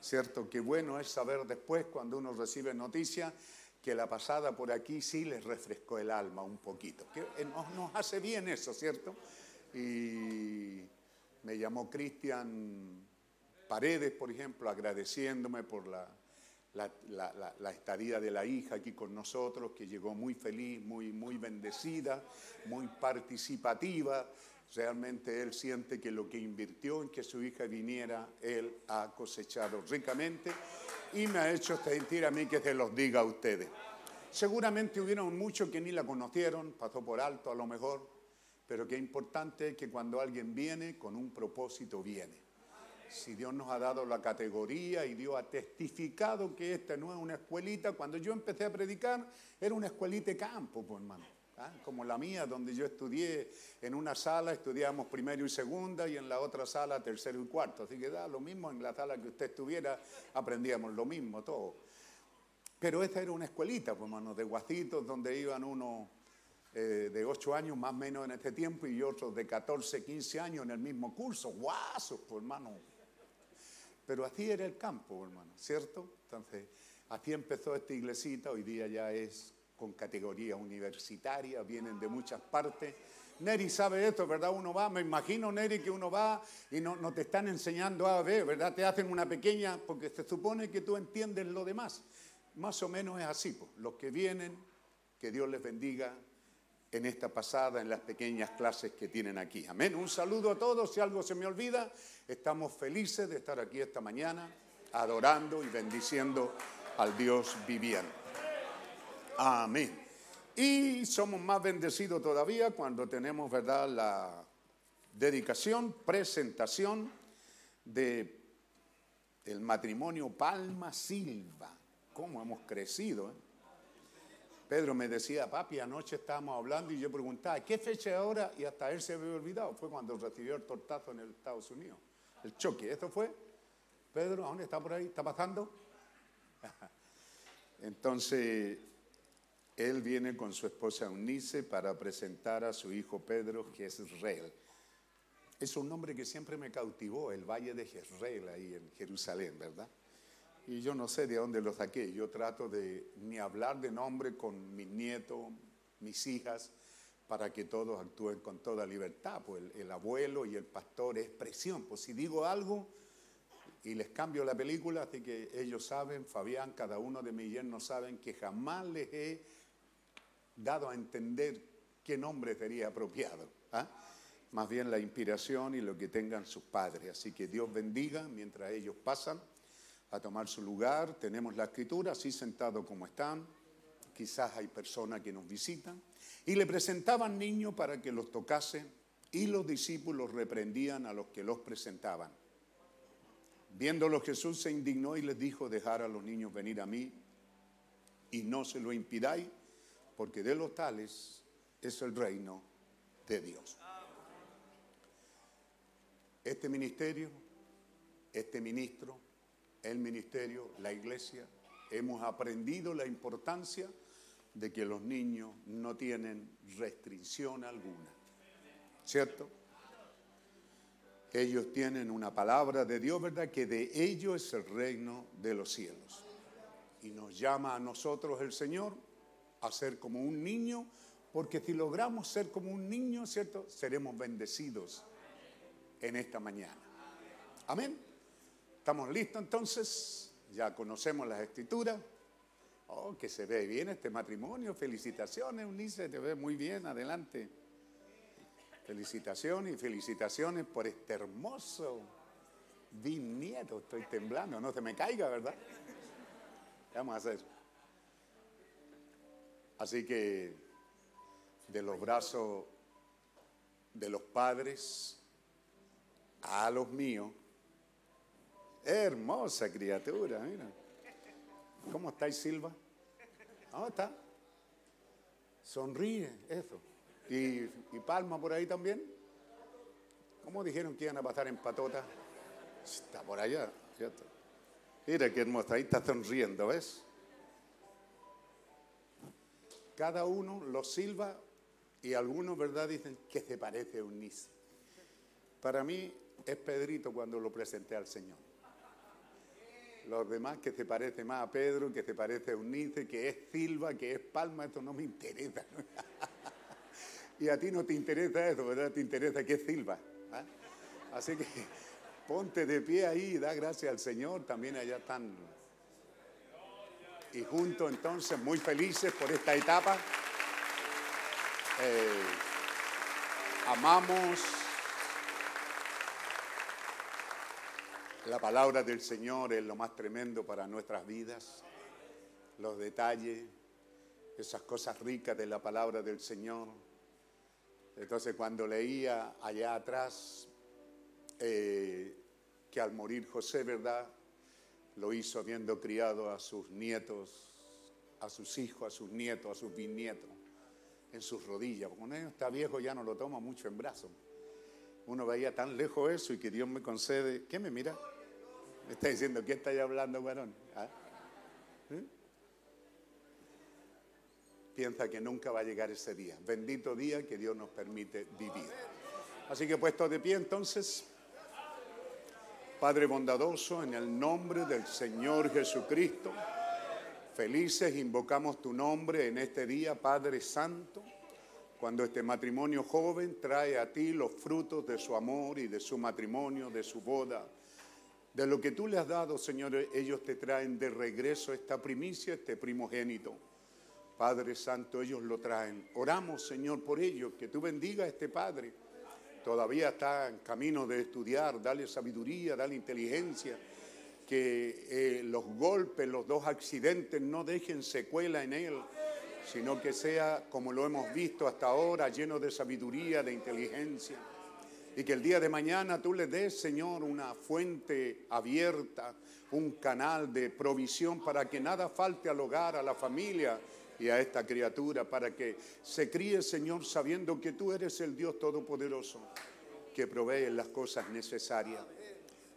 ¿Cierto? Que bueno es saber después cuando uno recibe noticia que la pasada por aquí sí les refrescó el alma un poquito. Que eh, nos hace bien eso, ¿cierto? Y me llamó Cristian Paredes, por ejemplo, agradeciéndome por la, la, estadía de la hija aquí con nosotros, que llegó muy feliz, muy, muy bendecida, muy participativa. Realmente él siente que lo que invirtió en que su hija viniera, él ha cosechado ricamente y me ha hecho sentir a mí que se los diga a ustedes. Seguramente hubieron muchos que ni la conocieron, pasó por alto a lo mejor, pero qué importante que cuando alguien viene, con un propósito viene. Si Dios nos ha dado la categoría y Dios ha testificado que esta no es una escuelita, cuando yo empecé a predicar era una escuelita de campo, pues hermano. ¿ah? Como la mía, donde yo estudié en una sala, estudiamos primero y segunda, y en la otra sala tercero y cuarto. Así que da lo mismo en la sala que usted estuviera, aprendíamos lo mismo todo. Pero esta era una escuelita, pues hermano, de guacitos, donde iban unos eh, de 8 años más o menos en este tiempo y otros de 14, 15 años en el mismo curso. ¡Guasos, pues, hermano! Pero así era el campo, hermano, ¿cierto? Entonces, así empezó esta iglesita, hoy día ya es con categoría universitaria, vienen de muchas partes. Neri sabe esto, ¿verdad? Uno va, me imagino, Neri, que uno va y no, te están enseñando a ver, ¿verdad? Te hacen una pequeña, porque se supone que tú entiendes lo demás. Más o menos es así, pues. Los que vienen, que Dios les bendiga, en esta pasada, en las pequeñas clases que tienen aquí. Amén. Un saludo a todos. Si algo se me olvida, estamos felices de estar aquí esta mañana adorando y bendiciendo al Dios viviente. Amén. Y somos más bendecidos todavía cuando tenemos, ¿verdad?, la dedicación, presentación de el matrimonio Palma Silva. ¿Cómo hemos crecido? Eh? Pedro me decía, papi, anoche estábamos hablando y yo preguntaba, ¿qué fecha ahora? Y hasta él se había olvidado. Fue cuando recibió el tortazo en Estados Unidos. El choque. ¿Esto fue? Pedro, ¿a está por ahí? ¿Está pasando? Entonces, él viene con su esposa Eunice para presentar a su hijo Pedro, que es Israel. Es un nombre que siempre me cautivó, el Valle de Jezreel, ahí en Jerusalén, ¿verdad? Y yo no sé de dónde lo saqué. Yo trato de ni hablar de nombre con mis nietos, mis hijas, para que todos actúen con toda libertad. Pues el, abuelo y el pastor es presión. Pues si digo algo y les cambio la película, así que ellos saben, Fabián, cada uno de mis yernos saben que jamás les he dado a entender qué nombre sería apropiado. ¿ah? Más bien la inspiración y lo que tengan sus padres. Así que Dios bendiga mientras ellos pasan a tomar su lugar. Tenemos la escritura así sentado como están. Quizás hay personas que nos visitan. Y le presentaban niños para que los tocase y los discípulos reprendían a los que los presentaban. Viéndolo Jesús se indignó y les dijo, dejar a los niños venir a mí y no se lo impidáis, porque de los tales es el reino de Dios. Este ministerio, este ministro, el ministerio, la iglesia, hemos aprendido la importancia de que los niños no tienen restricción alguna. ¿Cierto? Ellos tienen una palabra de Dios, ¿verdad? Que de ellos es el reino de los cielos. Y nos llama a nosotros el Señor a ser como un niño, porque si logramos ser como un niño, ¿cierto? Seremos bendecidos en esta mañana. Amén. ¿Estamos listos entonces? Ya conocemos las escrituras. Oh, que se ve bien este matrimonio. Felicitaciones, Unice, te ve muy bien, adelante. Felicitaciones y felicitaciones por este hermoso bisnieto. Estoy temblando, no se me caiga, ¿verdad? ¿Qué vamos a hacer? Así que de los brazos de los padres a los míos, hermosa criatura, mira. ¿Cómo estáis, Silva? ¿Cómo está? Sonríe, eso. ¿Y, y Palma por ahí también? ¿Cómo dijeron que iban a pasar en patota? Está por allá, ¿cierto? Mira qué hermosa, ahí está sonriendo, ¿ves? Cada uno lo silba y algunos, ¿verdad?, dicen que se parece a Eunice. Para mí es Pedrito cuando lo presenté al Señor. Los demás que se parece más a Pedro, que se parece a Eunice, que es Silva, que es Palma, esto no me interesa. y a ti no te interesa eso, ¿verdad? Te interesa que es Silva. ¿ah? Así que ponte de pie ahí y da gracias al Señor. También allá están. Y juntos entonces, muy felices por esta etapa. Eh, amamos la palabra del Señor, es lo más tremendo para nuestras vidas. Los detalles, esas cosas ricas de la palabra del Señor. Entonces cuando leía allá atrás eh, que al morir José, ¿verdad? Lo hizo habiendo criado a sus nietos, a sus hijos, a sus nietos, a sus bisnietos, en sus rodillas. Porque cuando uno está viejo ya no lo toma mucho en brazos. Uno veía tan lejos eso y que Dios me concede. ¿Qué me mira? Me está diciendo, ¿qué estáis hablando, varón? ¿Ah? ¿Eh? Piensa que nunca va a llegar ese día. Bendito día que Dios nos permite vivir. Así que puesto de pie entonces, Padre bondadoso, en el nombre del Señor Jesucristo, felices invocamos tu nombre en este día, Padre Santo, cuando este matrimonio joven trae a ti los frutos de su amor y de su matrimonio, de su boda. De lo que tú le has dado, Señor, ellos te traen de regreso esta primicia, este primogénito. Padre Santo, ellos lo traen. Oramos, Señor, por ellos, que tú bendiga a este Padre. Todavía está en camino de estudiar, dale sabiduría, dale inteligencia, que eh, los golpes, los dos accidentes no dejen secuela en él, sino que sea, como lo hemos visto hasta ahora, lleno de sabiduría, de inteligencia. Y que el día de mañana tú le des, Señor, una fuente abierta, un canal de provisión para que nada falte al hogar, a la familia y a esta criatura, para que se críe, Señor, sabiendo que tú eres el Dios Todopoderoso, que provee las cosas necesarias.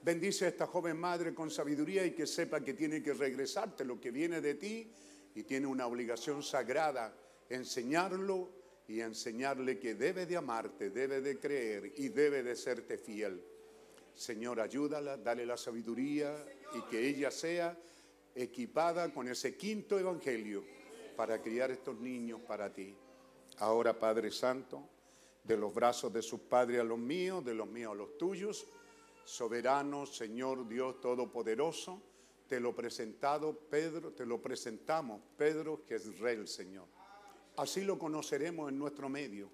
Bendice a esta joven madre con sabiduría y que sepa que tiene que regresarte lo que viene de ti y tiene una obligación sagrada, enseñarlo y enseñarle que debe de amarte, debe de creer y debe de serte fiel. Señor, ayúdala, dale la sabiduría y que ella sea equipada con ese quinto evangelio para criar estos niños para ti. Ahora, Padre Santo, de los brazos de sus padres a los míos, de los míos a los tuyos, soberano Señor Dios Todopoderoso, te lo presentado Pedro, te lo presentamos Pedro que es rey Señor. Así lo conoceremos en nuestro medio.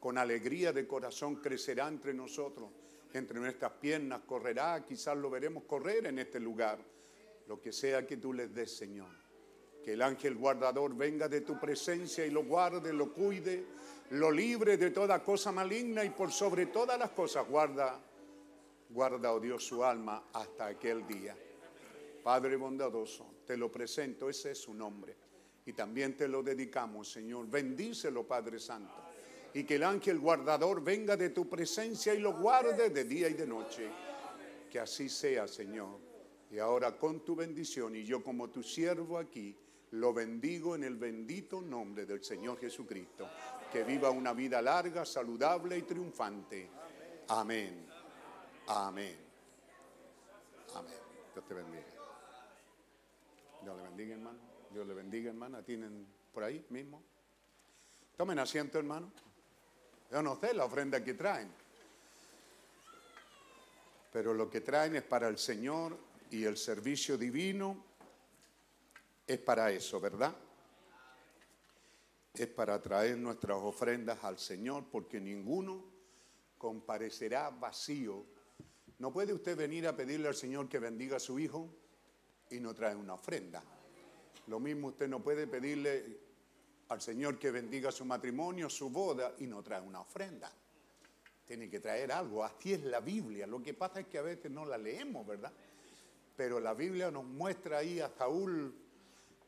Con alegría de corazón crecerá entre nosotros, entre nuestras piernas correrá, quizás lo veremos correr en este lugar. Lo que sea que tú les des, Señor. Que el ángel guardador venga de tu presencia y lo guarde, lo cuide, lo libre de toda cosa maligna y por sobre todas las cosas guarda, guarda, oh Dios, su alma hasta aquel día. Padre bondadoso, te lo presento, ese es su nombre. Y también te lo dedicamos, Señor. Bendícelo, Padre Santo. Y que el ángel guardador venga de tu presencia y lo guarde de día y de noche. Que así sea, Señor. Y ahora con tu bendición y yo como tu siervo aquí, lo bendigo en el bendito nombre del Señor Jesucristo. Que viva una vida larga, saludable y triunfante. Amén. Amén. Amén. Dios te bendiga. Dios le bendiga, hermano. Dios le bendiga, hermana. ¿Tienen por ahí mismo? Tomen asiento, hermano. Yo no sé la ofrenda que traen. Pero lo que traen es para el Señor y el servicio divino es para eso, ¿verdad? Es para traer nuestras ofrendas al Señor, porque ninguno comparecerá vacío. ¿No puede usted venir a pedirle al Señor que bendiga a su hijo y no trae una ofrenda? Lo mismo usted no puede pedirle al Señor que bendiga su matrimonio, su boda y no trae una ofrenda. Tiene que traer algo. Así es la Biblia. Lo que pasa es que a veces no la leemos, ¿verdad? Pero la Biblia nos muestra ahí a Saúl,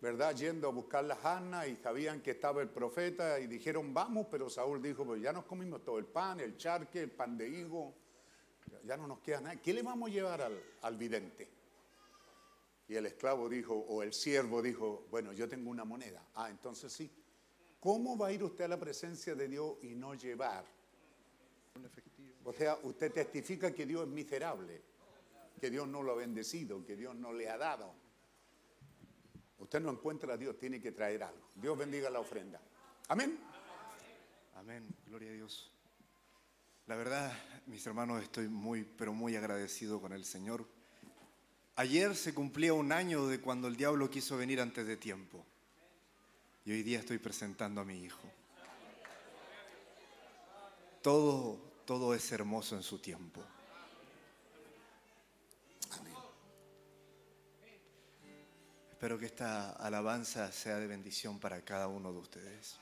¿verdad? Yendo a buscar las Ana y sabían que estaba el profeta y dijeron, vamos, pero Saúl dijo, pues ya nos comimos todo el pan, el charque, el pan de higo, ya no nos queda nada. ¿Qué le vamos a llevar al, al vidente? Y el esclavo dijo, o el siervo dijo, bueno, yo tengo una moneda. Ah, entonces sí. ¿Cómo va a ir usted a la presencia de Dios y no llevar? O sea, usted testifica que Dios es miserable, que Dios no lo ha bendecido, que Dios no le ha dado. Usted no encuentra a Dios, tiene que traer algo. Dios bendiga la ofrenda. Amén. Amén, gloria a Dios. La verdad, mis hermanos, estoy muy, pero muy agradecido con el Señor. Ayer se cumplía un año de cuando el diablo quiso venir antes de tiempo. Y hoy día estoy presentando a mi hijo. Todo, todo es hermoso en su tiempo. Espero que esta alabanza sea de bendición para cada uno de ustedes.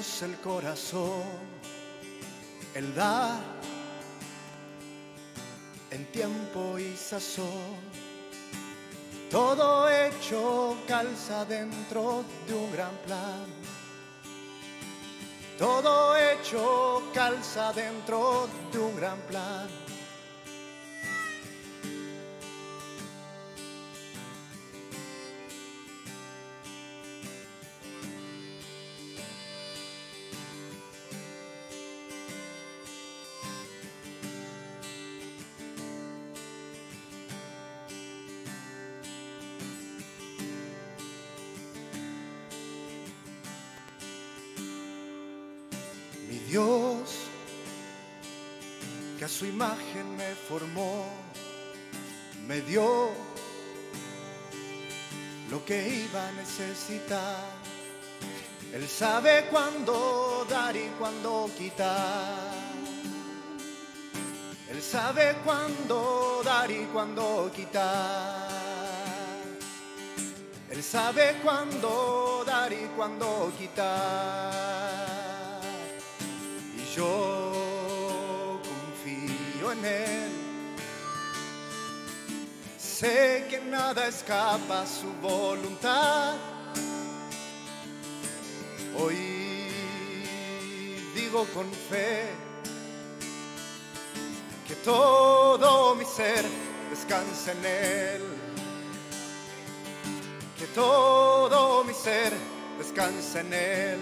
El corazón, Él da en tiempo y sazón. Todo hecho calza dentro de un gran plan. Todo hecho calza dentro de un gran plan. Él sabe cuándo dar y cuándo quitar. Él sabe cuándo dar y cuándo quitar. Él sabe cuándo dar y cuándo quitar. Y yo confío en Él. Sé que nada escapa a su voluntad. Con fe que todo mi ser descansa en Él. Que todo mi ser descansa en Él.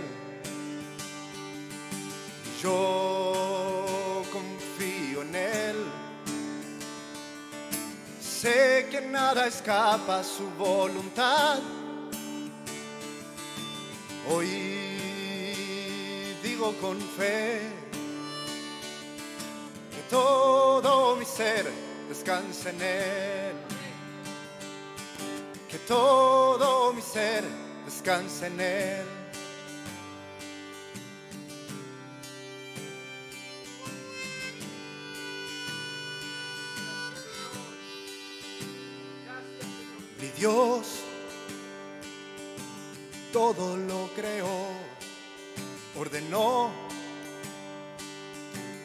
Yo confío en Él. Sé que nada escapa a su voluntad. Hoy con fe que todo mi ser descansa en Él. Que todo mi ser descansa en Él. Mi Dios todo lo creó, ordenó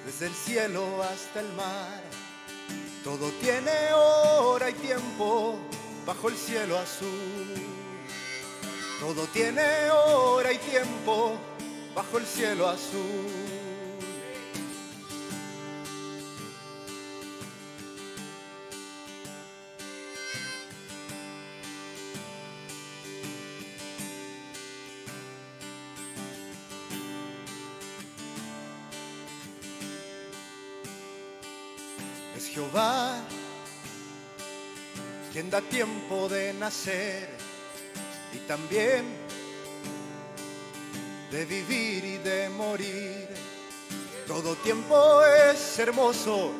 desde el cielo hasta el mar. Todo tiene hora y tiempo bajo el cielo azul. Todo tiene hora y tiempo bajo el cielo azul. Tiempo de nacer y también de vivir y de morir. Todo tiempo es hermoso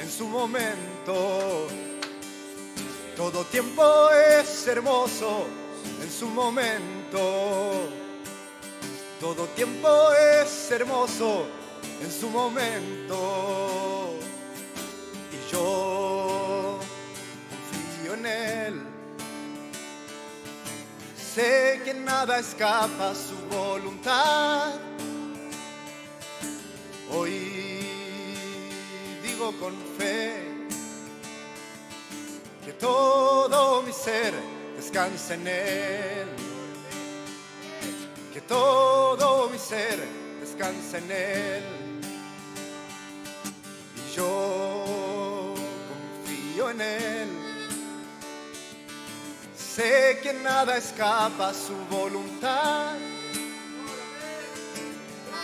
en su momento. Todo tiempo es hermoso en su momento. Todo tiempo es hermoso en su momento. Y yo Sé que nada escapa a su voluntad. Hoy digo con fe que todo mi ser descansa en Él. Que todo mi ser descansa en Él. Y yo confío en Él. Sé que nada escapa a su voluntad.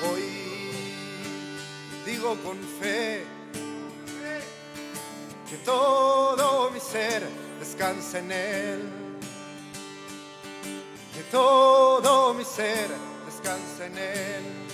Hoy digo con fe que todo mi ser descansa en Él. Que todo mi ser descansa en Él.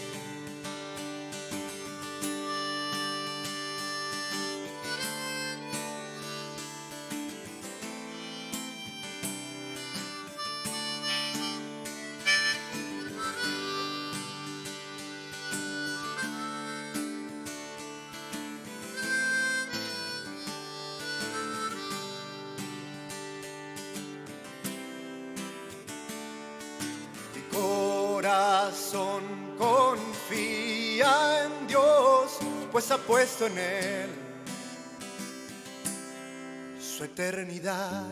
En Él su eternidad.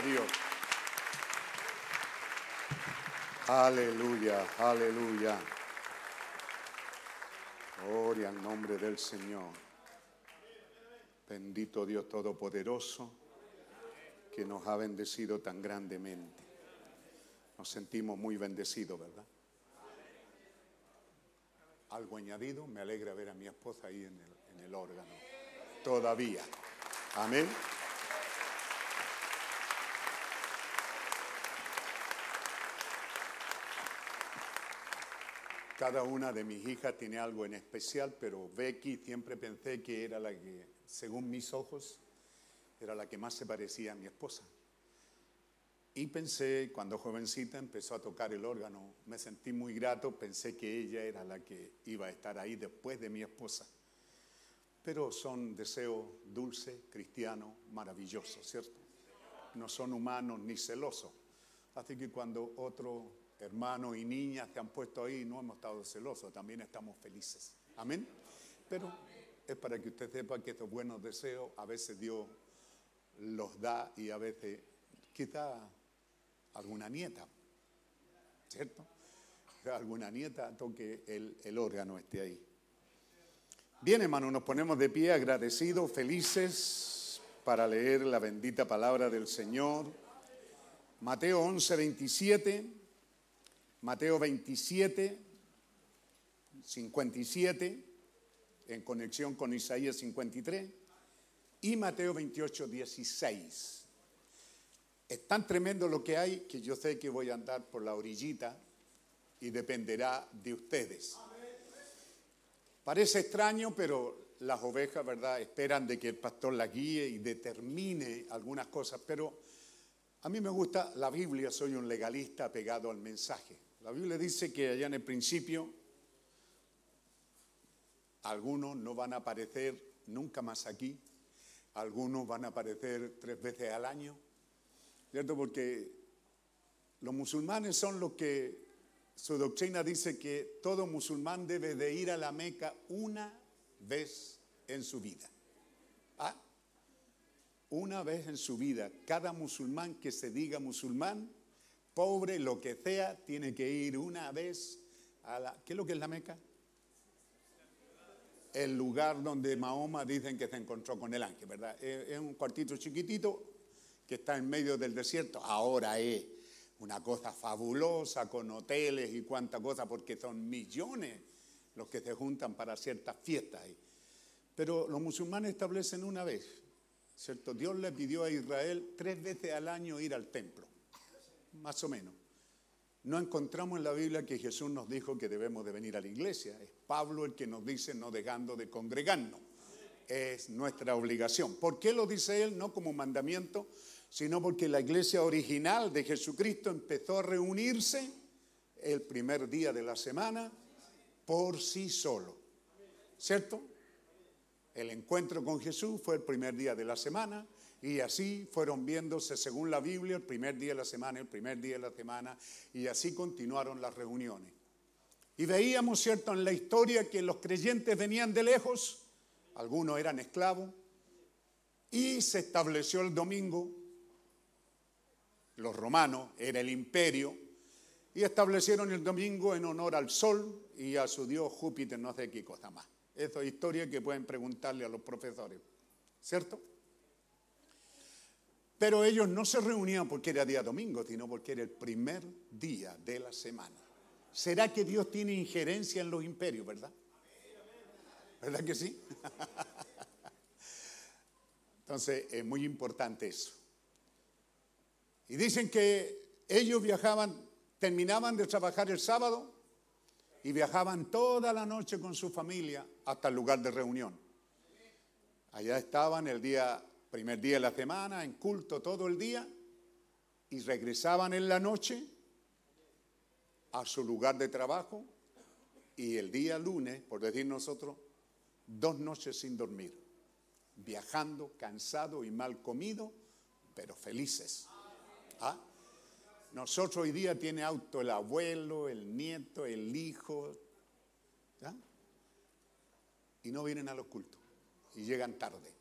Dios. Aleluya, aleluya. Gloria al nombre del Señor. Bendito Dios Todopoderoso que nos ha bendecido tan grandemente. Nos sentimos muy bendecidos, ¿verdad? Algo añadido, me alegra ver a mi esposa ahí en el órgano. Todavía. Amén. Cada una de mis hijas tiene algo en especial, pero Becky siempre pensé que era la que, según mis ojos, era la que más se parecía a mi esposa. Y pensé, cuando jovencita empezó a tocar el órgano, me sentí muy grato, pensé que ella era la que iba a estar ahí después de mi esposa. Pero son deseos dulces, cristianos, maravillosos, ¿cierto? No son humanos ni celosos. Así que cuando otro hermano y niña se han puesto ahí, no hemos estado celosos, también estamos felices. Amén. Pero es para que usted sepa que estos buenos deseos a veces Dios los da y a veces quizá alguna nieta, ¿cierto? Alguna nieta toque el, el órgano esté ahí. Bien, hermano, nos ponemos de pie agradecidos, felices para leer la bendita palabra del Señor. Mateo 11, 27, Mateo 27, 57, en conexión con Isaías 53, y Mateo 28, 16. Es tan tremendo lo que hay que yo sé que voy a andar por la orillita y dependerá de ustedes. Parece extraño, pero las ovejas, ¿verdad?, esperan de que el pastor las guíe y determine algunas cosas, pero a mí me gusta la Biblia, soy un legalista pegado al mensaje. La Biblia dice que allá en el principio algunos no van a aparecer nunca más aquí, algunos van a aparecer tres veces al año, ¿cierto? Porque los musulmanes son los que su doctrina dice que todo musulmán debe de ir a la Meca una vez en su vida. ¿Ah? Una vez en su vida. Cada musulmán que se diga musulmán, pobre, lo que sea, tiene que ir una vez a la... ¿Qué es lo que es la Meca? El lugar donde Mahoma dicen que se encontró con el ángel, ¿verdad? Es un cuartito chiquitito que está en medio del desierto. Ahora es una cosa fabulosa con hoteles y cuánta cosa, porque son millones los que se juntan para ciertas fiestas ahí. Pero los musulmanes establecen una vez, ¿cierto? Dios le pidió a Israel tres veces al año ir al templo, más o menos. No encontramos en la Biblia que Jesús nos dijo que debemos de venir a la iglesia. Es Pablo el que nos dice no dejando de congregarnos. Es nuestra obligación. ¿Por qué lo dice él? No como mandamiento, sino porque la iglesia original de Jesucristo empezó a reunirse el primer día de la semana por sí solo. ¿Cierto? El encuentro con Jesús fue el primer día de la semana y así fueron viéndose según la Biblia el primer día de la semana, el primer día de la semana y así continuaron las reuniones. Y veíamos, ¿cierto?, en la historia que los creyentes venían de lejos, algunos eran esclavos, y se estableció el domingo, los romanos, era el imperio, y establecieron el domingo en honor al sol y a su dios Júpiter, no sé qué cosa más. Esa es historia que pueden preguntarle a los profesores, ¿cierto? Pero ellos no se reunían porque era día domingo, sino porque era el primer día de la semana. ¿Será que Dios tiene injerencia en los imperios, verdad? ¿Verdad que sí? Entonces, es muy importante eso. Y dicen que ellos viajaban, terminaban de trabajar el sábado y viajaban toda la noche con su familia hasta el lugar de reunión. Allá estaban el día, primer día de la semana, en culto todo el día, y regresaban en la noche a su lugar de trabajo y el día lunes, por decir nosotros, dos noches sin dormir, viajando, cansado y mal comido, pero felices. ¿Ah? Nosotros hoy día tiene auto el abuelo, el nieto, el hijo, ¿ya? y no vienen a los cultos y llegan tarde.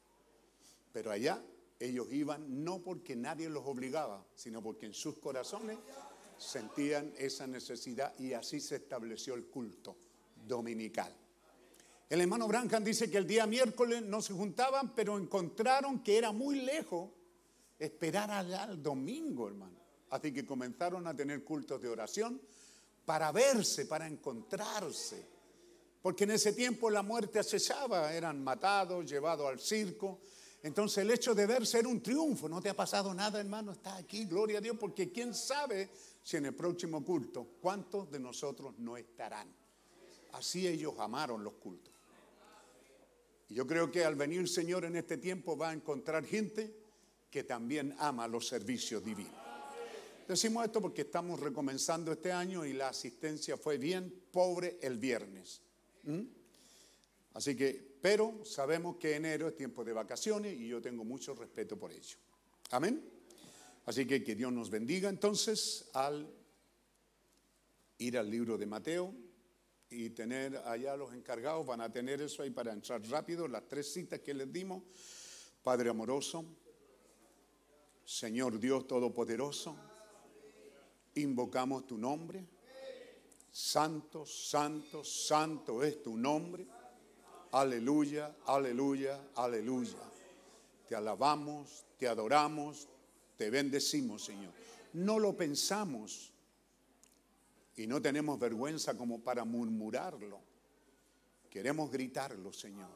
Pero allá ellos iban no porque nadie los obligaba, sino porque en sus corazones sentían esa necesidad y así se estableció el culto dominical. El hermano Branham dice que el día miércoles no se juntaban, pero encontraron que era muy lejos esperar al domingo, hermano. Así que comenzaron a tener cultos de oración para verse, para encontrarse. Porque en ese tiempo la muerte acechaba, eran matados, llevados al circo. Entonces el hecho de verse era un triunfo. No te ha pasado nada, hermano, está aquí, gloria a Dios, porque quién sabe si en el próximo culto cuántos de nosotros no estarán. Así ellos amaron los cultos. Y yo creo que al venir el Señor en este tiempo va a encontrar gente que también ama los servicios divinos. Decimos esto porque estamos recomenzando este año y la asistencia fue bien pobre el viernes. Así que, pero sabemos que enero es tiempo de vacaciones y yo tengo mucho respeto por ello. Amén. Así que que Dios nos bendiga entonces al ir al libro de Mateo y tener allá los encargados, van a tener eso ahí para entrar rápido, las tres citas que les dimos. Padre amoroso, Señor Dios Todopoderoso, invocamos tu nombre. Santo, santo, santo es tu nombre. Aleluya, aleluya, aleluya. Te alabamos, te adoramos, te bendecimos, Señor. No lo pensamos y no tenemos vergüenza como para murmurarlo. Queremos gritarlo, Señor.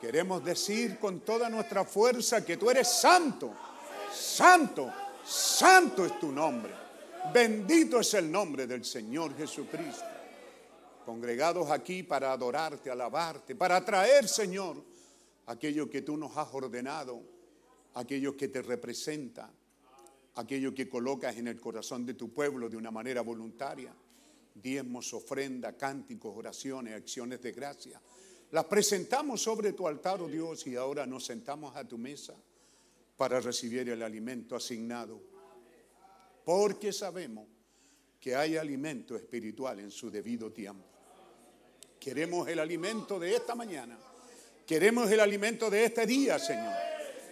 Queremos decir con toda nuestra fuerza que tú eres santo, santo, santo es tu nombre. Bendito es el nombre del Señor Jesucristo. Congregados aquí para adorarte, alabarte, para traer, Señor, aquello que tú nos has ordenado, aquello que te representa, aquello que colocas en el corazón de tu pueblo de una manera voluntaria. Diezmos, ofrenda, cánticos, oraciones, acciones de gracia. Las presentamos sobre tu altar, oh Dios, y ahora nos sentamos a tu mesa para recibir el alimento asignado porque sabemos que hay alimento espiritual en su debido tiempo. Queremos el alimento de esta mañana. Queremos el alimento de este día, Señor.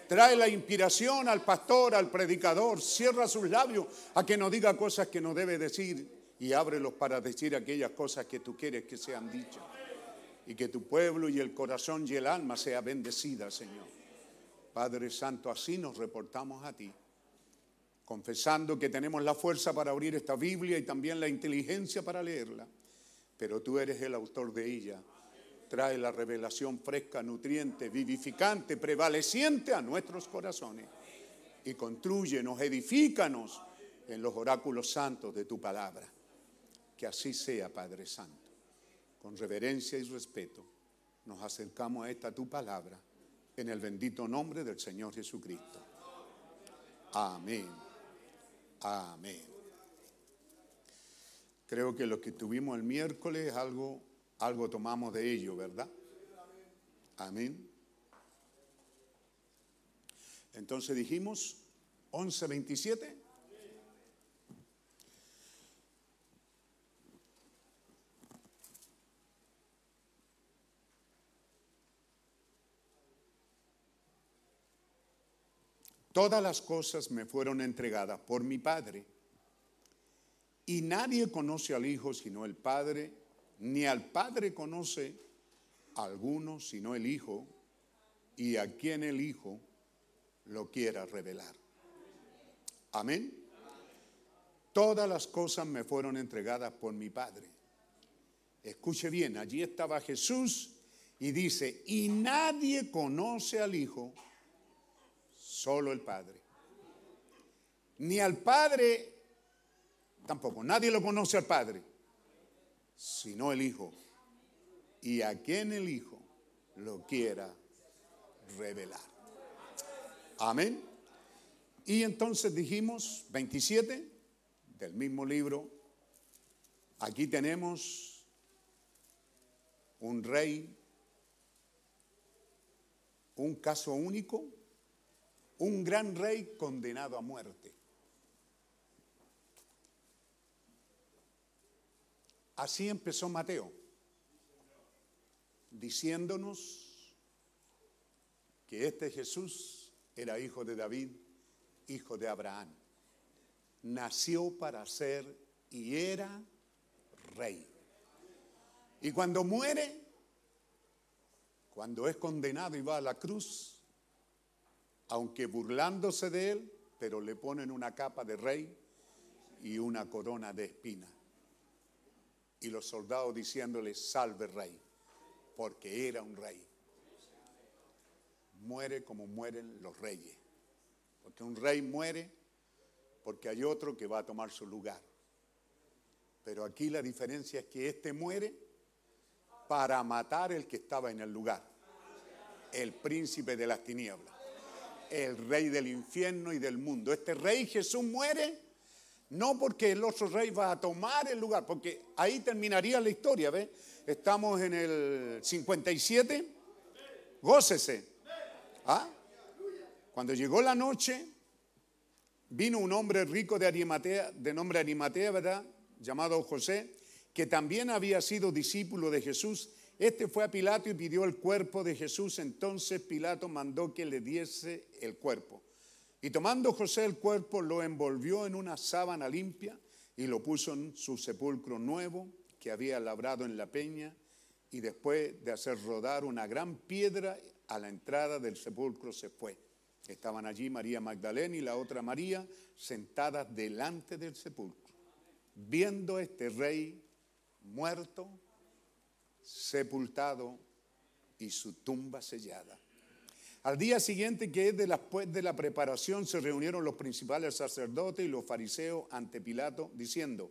Trae la inspiración al pastor, al predicador. Cierra sus labios a que no diga cosas que no debe decir y ábrelos para decir aquellas cosas que tú quieres que sean dichas. Y que tu pueblo y el corazón y el alma sea bendecida, Señor. Padre Santo, así nos reportamos a ti, confesando que tenemos la fuerza para abrir esta Biblia y también la inteligencia para leerla, pero tú eres el autor de ella. Trae la revelación fresca, nutriente, vivificante, prevaleciente a nuestros corazones y construyenos, edifícanos en los oráculos santos de tu palabra. Que así sea, Padre Santo. Con reverencia y respeto nos acercamos a esta tu palabra en el bendito nombre del Señor Jesucristo. Amén. Amén. Creo que lo que tuvimos el miércoles, algo, algo tomamos de ello, ¿verdad? Amén. Entonces dijimos 11.27. Todas las cosas me fueron entregadas por mi Padre. Y nadie conoce al Hijo sino el Padre, ni al Padre conoce alguno sino el Hijo, y a quien el Hijo lo quiera revelar. Amén. Todas las cosas me fueron entregadas por mi Padre. Escuche bien, allí estaba Jesús y dice, y nadie conoce al Hijo solo el Padre. Ni al Padre tampoco, nadie lo conoce al Padre, sino el Hijo. Y a quien el Hijo lo quiera revelar. Amén. Y entonces dijimos, 27 del mismo libro, aquí tenemos un rey, un caso único, un gran rey condenado a muerte. Así empezó Mateo, diciéndonos que este Jesús era hijo de David, hijo de Abraham. Nació para ser y era rey. Y cuando muere, cuando es condenado y va a la cruz, aunque burlándose de él, pero le ponen una capa de rey y una corona de espina. Y los soldados diciéndole, salve rey, porque era un rey. Muere como mueren los reyes, porque un rey muere porque hay otro que va a tomar su lugar. Pero aquí la diferencia es que este muere para matar el que estaba en el lugar, el príncipe de las tinieblas el rey del infierno y del mundo. Este rey Jesús muere no porque el otro rey va a tomar el lugar, porque ahí terminaría la historia, ¿ves? Estamos en el 57, gócese. ¿Ah? Cuando llegó la noche, vino un hombre rico de Arimatea, de nombre Arimatea, ¿verdad? Llamado José, que también había sido discípulo de Jesús este fue a Pilato y pidió el cuerpo de Jesús. Entonces Pilato mandó que le diese el cuerpo. Y tomando José el cuerpo, lo envolvió en una sábana limpia y lo puso en su sepulcro nuevo que había labrado en la peña. Y después de hacer rodar una gran piedra a la entrada del sepulcro se fue. Estaban allí María Magdalena y la otra María sentadas delante del sepulcro, viendo a este rey muerto sepultado y su tumba sellada. Al día siguiente que es después de la preparación se reunieron los principales sacerdotes y los fariseos ante Pilato diciendo,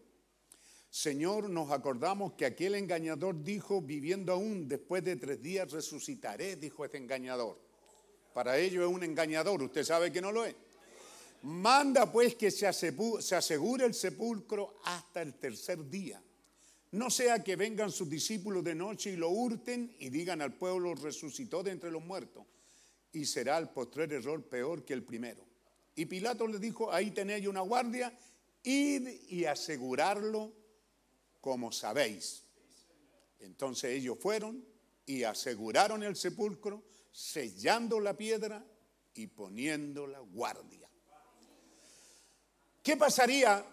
Señor, nos acordamos que aquel engañador dijo, viviendo aún después de tres días resucitaré, dijo este engañador. Para ello es un engañador, usted sabe que no lo es. Manda pues que se asegure el sepulcro hasta el tercer día no sea que vengan sus discípulos de noche y lo hurten y digan al pueblo, resucitó de entre los muertos. Y será el postrer error peor que el primero. Y Pilato le dijo, ahí tenéis una guardia id y asegurarlo como sabéis. Entonces ellos fueron y aseguraron el sepulcro, sellando la piedra y poniendo la guardia. ¿Qué pasaría,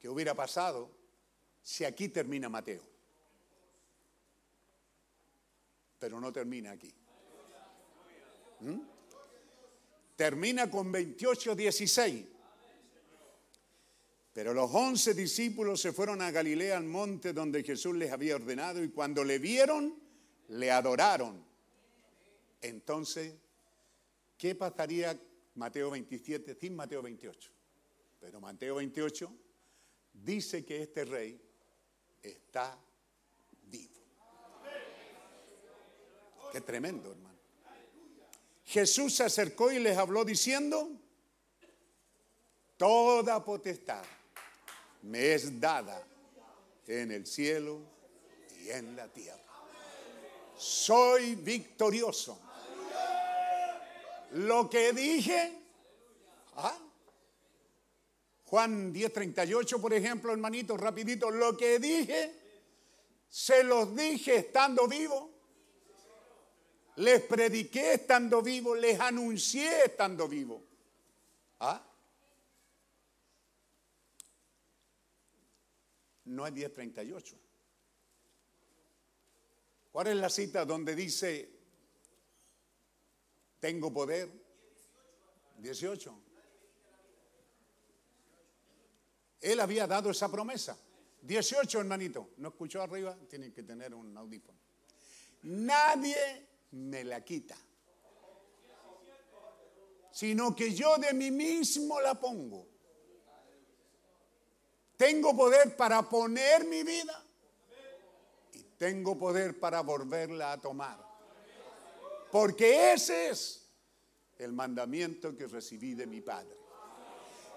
que hubiera pasado, si aquí termina Mateo? Pero no termina aquí. ¿Mm? Termina con 28, 16. Pero los once discípulos se fueron a Galilea al monte donde Jesús les había ordenado y cuando le vieron, le adoraron. Entonces, ¿qué pasaría Mateo 27 sin Mateo 28? Pero Mateo 28 dice que este rey está vivo. Qué tremendo, hermano. Jesús se acercó y les habló diciendo, toda potestad me es dada en el cielo y en la tierra. Soy victorioso. Lo que dije, ¿ah? Juan 10:38, por ejemplo, hermanito, rapidito, lo que dije, se los dije estando vivo, les prediqué estando vivo, les anuncié estando vivo. ¿Ah? no es 10.38. ¿Cuál es la cita donde dice, tengo poder? 18. Él había dado esa promesa. 18, hermanito. ¿No escuchó arriba? Tienen que tener un audífono. Nadie me la quita. Sino que yo de mí mismo la pongo. Tengo poder para poner mi vida y tengo poder para volverla a tomar. Porque ese es el mandamiento que recibí de mi Padre.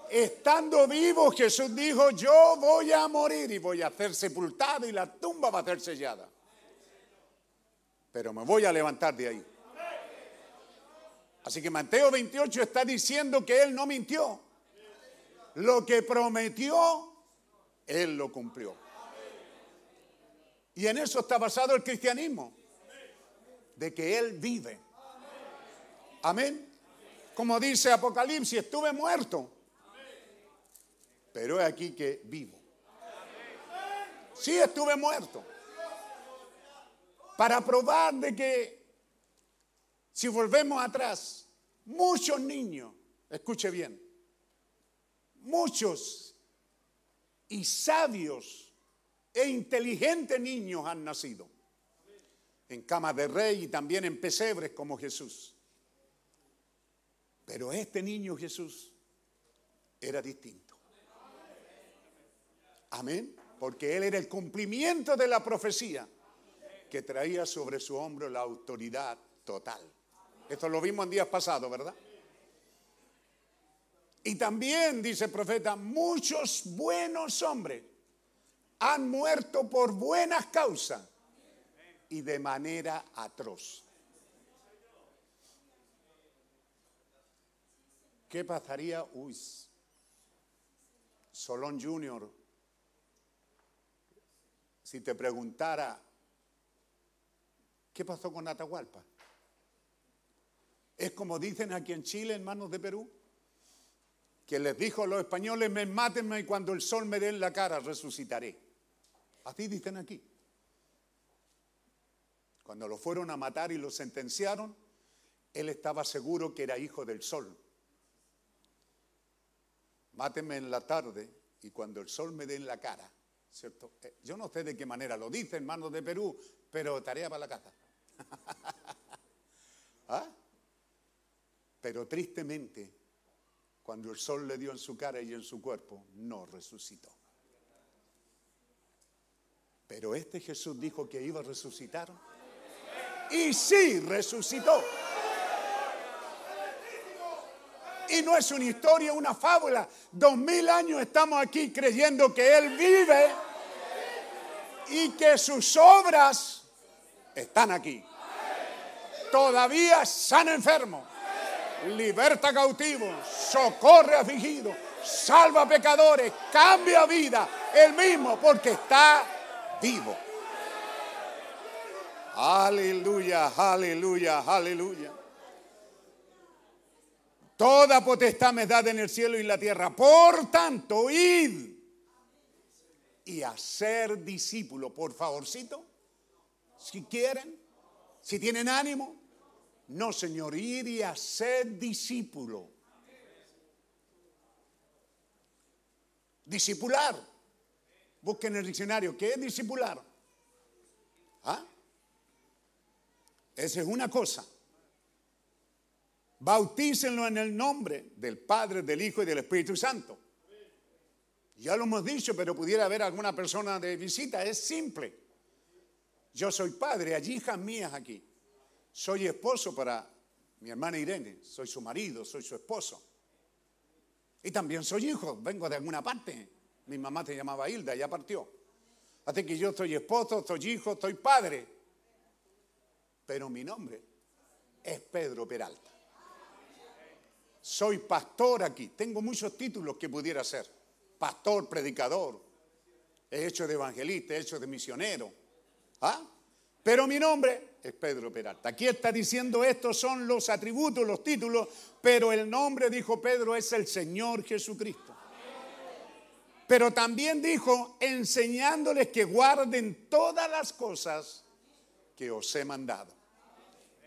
Estando vivo, Jesús dijo, yo voy a morir y voy a ser sepultado y la tumba va a ser sellada. Pero me voy a levantar de ahí. Así que Mateo 28 está diciendo que Él no mintió. Lo que prometió él lo cumplió. Y en eso está basado el cristianismo, de que Él vive. Amén. Como dice Apocalipsis, estuve muerto, pero es aquí que vivo. Sí, estuve muerto. Para probar de que, si volvemos atrás, muchos niños, escuche bien, muchos y sabios e inteligentes niños han nacido. En camas de rey y también en pesebres como Jesús. Pero este niño Jesús era distinto. Amén. Porque él era el cumplimiento de la profecía que traía sobre su hombro la autoridad total. Esto lo vimos en días pasados, ¿verdad? Y también, dice el profeta, muchos buenos hombres han muerto por buenas causas y de manera atroz. ¿Qué pasaría? Uy, Solón Junior, si te preguntara, ¿qué pasó con Atahualpa? Es como dicen aquí en Chile, hermanos de Perú, que les dijo a los españoles, me mátenme y cuando el sol me dé en la cara resucitaré. Así dicen aquí. Cuando lo fueron a matar y lo sentenciaron, él estaba seguro que era hijo del sol. Mátenme en la tarde y cuando el sol me dé en la cara, ¿cierto? Eh, yo no sé de qué manera lo dice, hermanos de Perú, pero tarea para la casa. ¿Ah? Pero tristemente, cuando el sol le dio en su cara y en su cuerpo, no resucitó. Pero este Jesús dijo que iba a resucitar. Y sí, resucitó. Y no es una historia, una fábula. Dos mil años estamos aquí creyendo que Él vive y que sus obras están aquí. Todavía están enfermos liberta cautivos, socorre afligidos, salva pecadores, cambia vida, el mismo, porque está vivo. Aleluya, aleluya, aleluya. Toda potestad me da en el cielo y en la tierra. Por tanto, id y hacer discípulo. Por favorcito, si quieren, si tienen ánimo. No, Señor, ir y hacer discípulo. Discipular. Busquen el diccionario. ¿Qué es discipular? ¿Ah? Esa es una cosa. Bautícenlo en el nombre del Padre, del Hijo y del Espíritu Santo. Ya lo hemos dicho, pero pudiera haber alguna persona de visita. Es simple. Yo soy padre, allí hijas mías aquí. Soy esposo para mi hermana Irene. Soy su marido, soy su esposo. Y también soy hijo, vengo de alguna parte. Mi mamá te llamaba Hilda, ya partió. Así que yo soy esposo, soy hijo, soy padre. Pero mi nombre es Pedro Peralta. Soy pastor aquí. Tengo muchos títulos que pudiera ser. Pastor, predicador. He hecho de evangelista, he hecho de misionero. ¿Ah? Pero mi nombre es Pedro Peralta. Aquí está diciendo estos son los atributos, los títulos, pero el nombre, dijo Pedro, es el Señor Jesucristo. Pero también dijo, enseñándoles que guarden todas las cosas que os he mandado.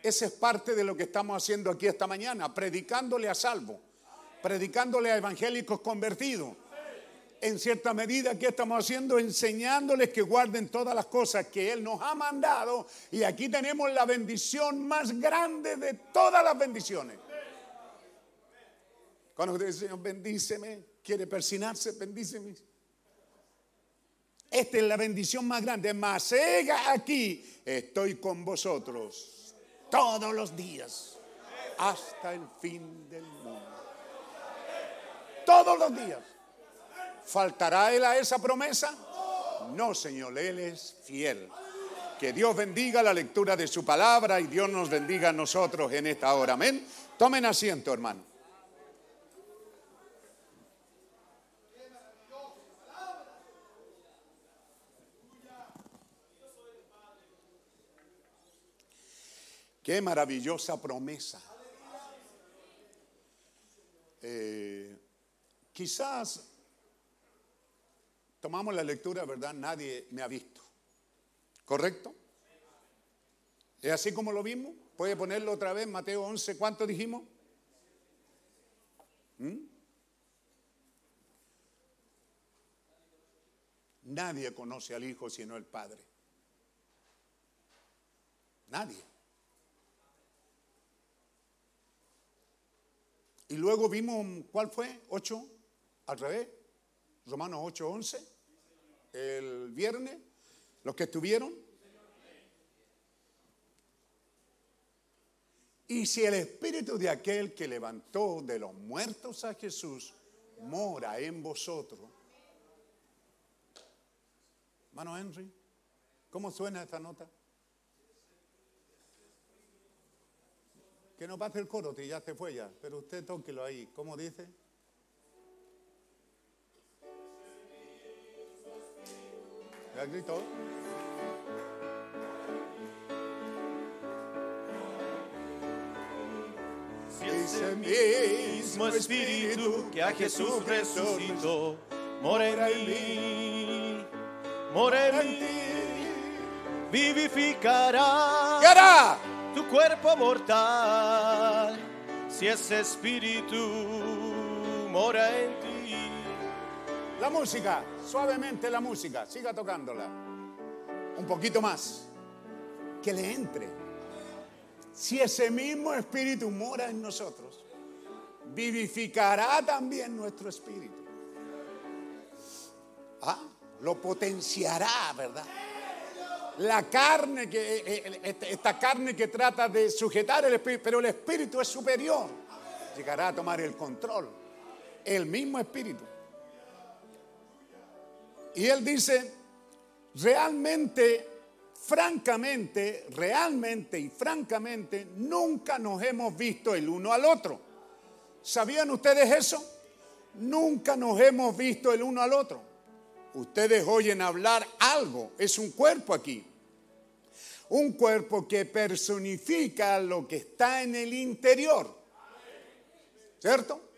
Esa es parte de lo que estamos haciendo aquí esta mañana, predicándole a salvo, predicándole a evangélicos convertidos. En cierta medida, ¿qué estamos haciendo? Enseñándoles que guarden todas las cosas que Él nos ha mandado. Y aquí tenemos la bendición más grande de todas las bendiciones. Cuando usted dice, Señor, bendíceme, quiere persinarse, bendíceme. Esta es la bendición más grande. Mas aquí estoy con vosotros todos los días hasta el fin del mundo. Todos los días. ¿Faltará él a esa promesa? No, Señor, Él es fiel. Que Dios bendiga la lectura de su palabra y Dios nos bendiga a nosotros en esta hora. Amén. Tomen asiento, hermano. Qué maravillosa promesa. Eh, quizás tomamos la lectura, ¿verdad? Nadie me ha visto. ¿Correcto? ¿Es así como lo vimos? ¿Puede ponerlo otra vez? Mateo 11, ¿cuánto dijimos? ¿Mm? Nadie conoce al Hijo sino el Padre. Nadie. Y luego vimos, ¿cuál fue? ¿Ocho? Al revés. Romanos 8, 11. El viernes. Los que estuvieron. Y si el espíritu de aquel que levantó de los muertos a Jesús mora en vosotros. Hermano Henry, ¿cómo suena esta nota? Que no pase el coro, que ya se fue ya, pero usted tóquelo ahí. ¿Cómo dice? ¿Ya gritó? Si ese mismo espíritu que a Jesús resucitó mora en mí, mora en ti, vivificará tu cuerpo mortal. Si ese espíritu mora en ti. La música, suavemente la música, siga tocándola. Un poquito más. Que le entre. Si ese mismo espíritu mora en nosotros, vivificará también nuestro espíritu. Ah, lo potenciará, ¿verdad? La carne que eh, eh, este- esta carne que trata de sujetar el espíritu, pero el espíritu es superior. Llegará a tomar el control. El mismo espíritu. Y él dice, realmente, francamente, realmente y francamente, nunca nos hemos visto el uno al otro. ¿Sabían ustedes eso? nunca nos hemos visto el uno al otro. Ustedes oyen hablar algo, es un cuerpo aquí. Un cuerpo que personifica lo que está en el interior. ¿Cierto?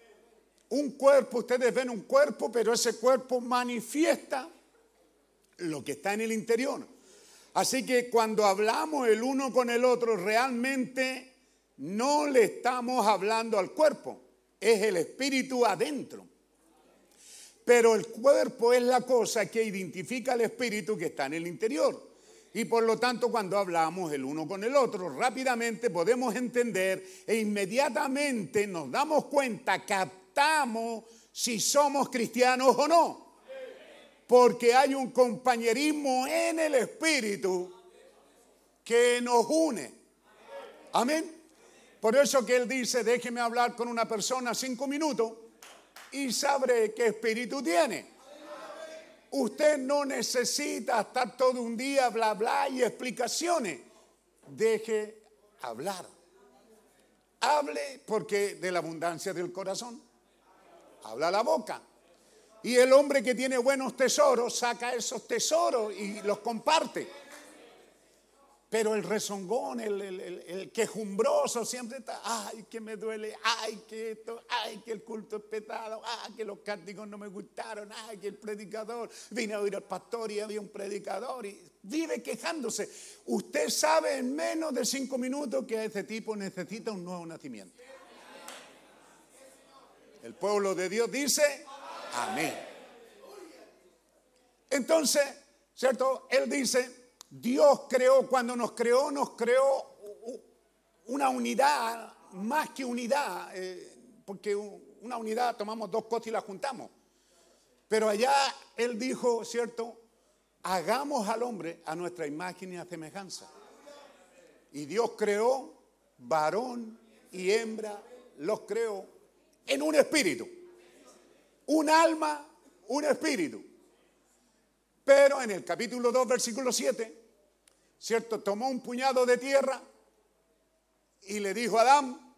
Un cuerpo, ustedes ven un cuerpo, pero ese cuerpo manifiesta lo que está en el interior. Así que cuando hablamos el uno con el otro, realmente no le estamos hablando al cuerpo, es el espíritu adentro. Pero el cuerpo es la cosa que identifica al espíritu que está en el interior. Y por lo tanto, cuando hablamos el uno con el otro, rápidamente podemos entender e inmediatamente nos damos cuenta, captamos si somos cristianos o no. Porque hay un compañerismo en el espíritu que nos une. Amén. Por eso que él dice, déjeme hablar con una persona cinco minutos y sabré qué espíritu tiene. Usted no necesita estar todo un día bla bla y explicaciones. Deje hablar. Hable porque de la abundancia del corazón habla la boca. Y el hombre que tiene buenos tesoros saca esos tesoros y los comparte. Pero el rezongón, el, quejumbroso siempre está, ay, que me duele, ay, que esto, ay, que el culto es petado, ay, que los cánticos no me gustaron, ay, que el predicador, vine a oír al pastor y había un predicador y vive quejándose. Usted sabe en menos de cinco minutos que ese tipo necesita un nuevo nacimiento. El pueblo de Dios dice, amén. Entonces, ¿cierto? Él dice, Dios creó, cuando nos creó, nos creó una unidad, más que unidad, eh, porque una unidad tomamos dos cosas y las juntamos. Pero allá Él dijo, ¿cierto? Hagamos al hombre a nuestra imagen y a semejanza. Y Dios creó varón y hembra, los creó en un espíritu. Un alma, un espíritu. Pero en el capítulo 2, versículo 7, ¿cierto? Tomó un puñado de tierra y le dijo a Adán,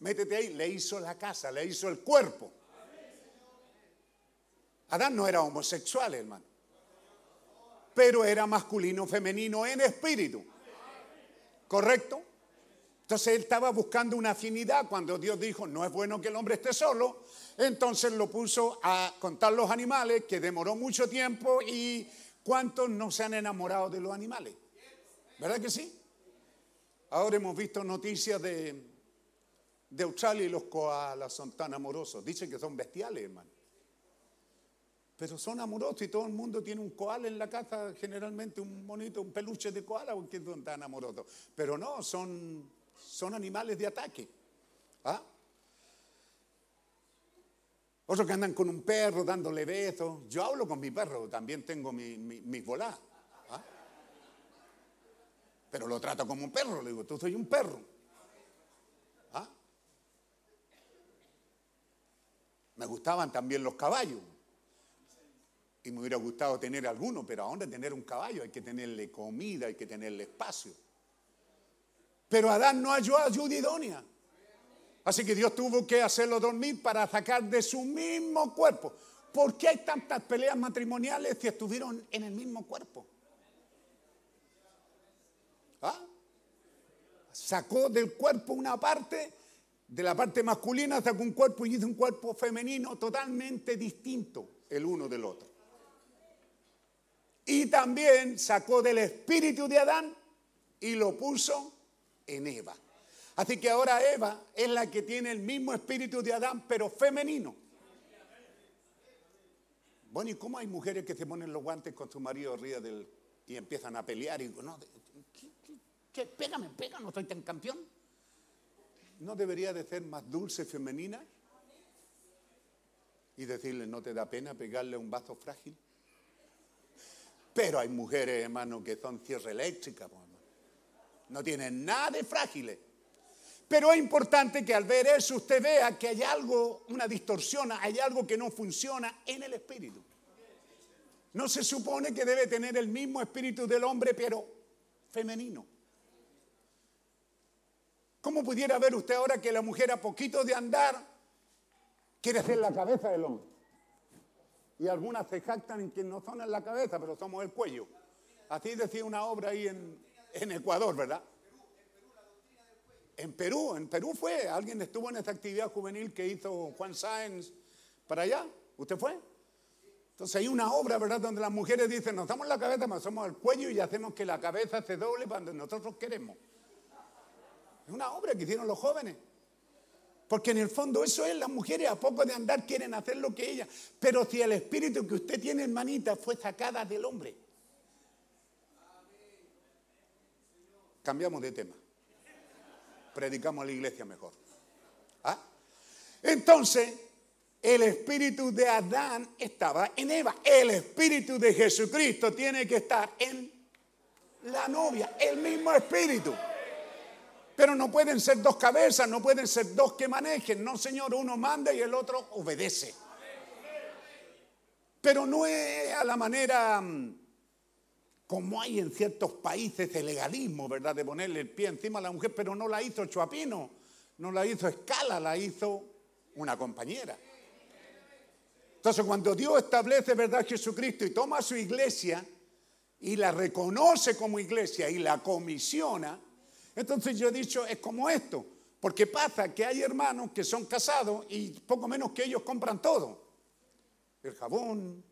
métete ahí, le hizo la casa, le hizo el cuerpo. Adán no era homosexual, hermano, pero era masculino, femenino en espíritu. ¿Correcto? Entonces él estaba buscando una afinidad cuando Dios dijo, no es bueno que el hombre esté solo. Entonces lo puso a contar los animales, que demoró mucho tiempo y ¿cuántos no se han enamorado de los animales? ¿Verdad que sí? Ahora hemos visto noticias de, de Australia y los koalas son tan amorosos. Dicen que son bestiales, hermano. Pero son amorosos y todo el mundo tiene un koala en la casa, generalmente un monito, un peluche de koala, porque son tan amorosos. Pero no, son, son animales de ataque. ¿Ah? Otros que andan con un perro dándole besos. Yo hablo con mi perro, también tengo mis mi, mi pero lo trato como un perro. Le digo, tú soy un perro. ¿Ah? Me gustaban también los caballos. Y me hubiera gustado tener alguno, pero ahora tener un caballo hay que tenerle comida, hay que tenerle espacio. Pero Adán no halló ayuda idónea. Así que Dios tuvo que hacerlo dormir para sacar de su mismo cuerpo. ¿Por qué hay tantas peleas matrimoniales si estuvieron en el mismo cuerpo? ¿Ah? Sacó del cuerpo una parte, de la parte masculina sacó un cuerpo y hizo un cuerpo femenino totalmente distinto el uno del otro. Y también sacó del espíritu de Adán y lo puso en Eva. Así que ahora Eva es la que tiene el mismo espíritu de Adán, pero femenino. Bueno, ¿y cómo hay mujeres que se ponen los guantes con su marido arriba del, y empiezan a pelear? Y, no, ¿Qué? Pégame, pega, no soy tan campeón. ¿No debería de ser más dulce, femenina? Y decirle, ¿no te da pena pegarle un vaso frágil? Pero hay mujeres, hermano, que son cierre eléctrica, no tienen nada de frágiles. Pero es importante que al ver eso usted vea que hay algo, una distorsión, hay algo que no funciona en el espíritu. No se supone que debe tener el mismo espíritu del hombre, pero femenino. ¿Cómo pudiera ver usted ahora que la mujer a poquito de andar quiere ser la cabeza del hombre. Y algunas se jactan en que no son en la cabeza, pero somos el cuello. Así decía una obra ahí en, en Ecuador, ¿verdad? En Perú, en Perú fue, alguien estuvo en esa actividad juvenil que hizo Juan Sáenz para allá. ¿Usted fue? Entonces hay una obra, ¿verdad?, donde las mujeres dicen, nos damos la cabeza, pero somos el cuello y hacemos que la cabeza se doble cuando nosotros queremos. Es una obra que hicieron los jóvenes. Porque en el fondo eso es, las mujeres a poco de andar quieren hacer lo que ellas. Pero si el espíritu que usted tiene, hermanita, fue sacada del hombre. Cambiamos de tema. Predicamos a la iglesia mejor. ¿Ah? Entonces, el espíritu de Adán estaba en Eva. El espíritu de Jesucristo tiene que estar en la novia. El mismo espíritu. Pero no pueden ser dos cabezas, no pueden ser dos que manejen. No, Señor, uno manda y el otro obedece. Pero no es a la manera mm, como hay en ciertos países el legalismo, ¿verdad? De ponerle el pie encima a la mujer, pero no la hizo Chuapino, no la hizo Escala, la hizo una compañera. Entonces, cuando Dios establece, ¿verdad?, Jesucristo y toma su iglesia y la reconoce como iglesia y la comisiona, entonces yo he dicho, es como esto, porque pasa que hay hermanos que son casados y poco menos que ellos compran todo. El jabón,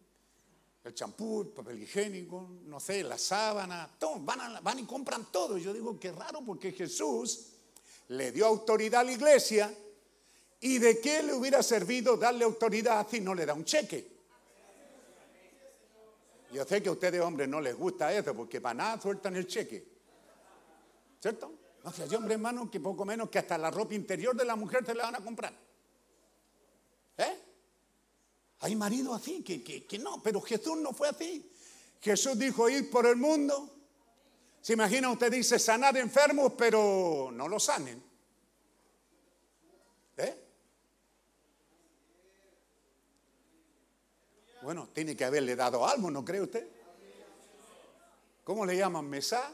el champú, el papel higiénico, no sé, la sábana, todo, van, van y compran todo. Yo digo, qué raro, porque Jesús le dio autoridad a la iglesia y de qué le hubiera servido darle autoridad si no le da un cheque. Yo sé que a ustedes, hombres, no les gusta eso, porque para nada sueltan el cheque. ¿Cierto? No sé, hay hombres, hermano, que poco menos que hasta la ropa interior de la mujer se la van a comprar. ¿Eh? Hay maridos así, que, que, no, pero Jesús no fue así. Jesús dijo ir por el mundo. Se imagina, usted dice sanar enfermos, pero no lo sanen. ¿Eh? Bueno, tiene que haberle dado algo, ¿no cree usted? ¿Cómo le llaman? ¿Mesá?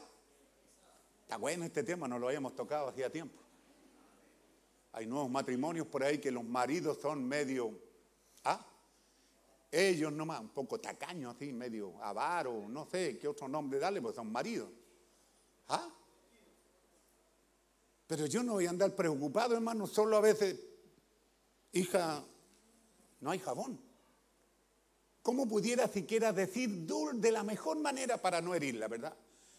Está bueno este tema, no lo habíamos tocado hacía tiempo. Hay nuevos matrimonios por ahí que los maridos son medio, ¿ah? Ellos nomás, un poco tacaños así, medio avaro, no sé qué otro nombre darle, pues son maridos. ¿Ah? Pero yo no voy a andar preocupado, hermano, solo a veces, hija, no hay jabón. ¿Cómo pudiera siquiera decir de la mejor manera para no herirla, verdad?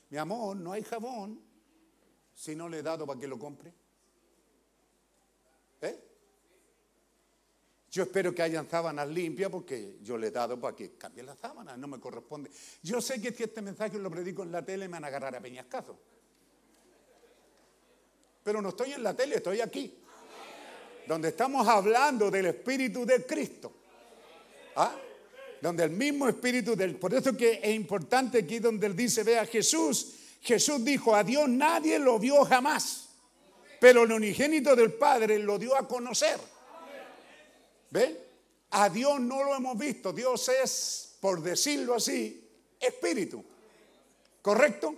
Mi amor, no hay jabón si no le he dado para que lo compre. ¿Eh? Yo espero que hayan sábanas limpias porque yo le he dado para que cambie las sábanas, no me corresponde. Yo sé que si este mensaje lo predico en la tele me van a agarrar a peñascazo. Pero no estoy en la tele, estoy aquí. Donde estamos hablando del Espíritu de Cristo. ¿Ah? Donde el mismo Espíritu del... Por eso que es importante aquí donde él dice, ve a Jesús. Jesús dijo, a Dios nadie lo vio jamás. Pero el unigénito del Padre lo dio a conocer. A Dios no lo hemos visto. Dios es, por decirlo así, espíritu. ¿Correcto?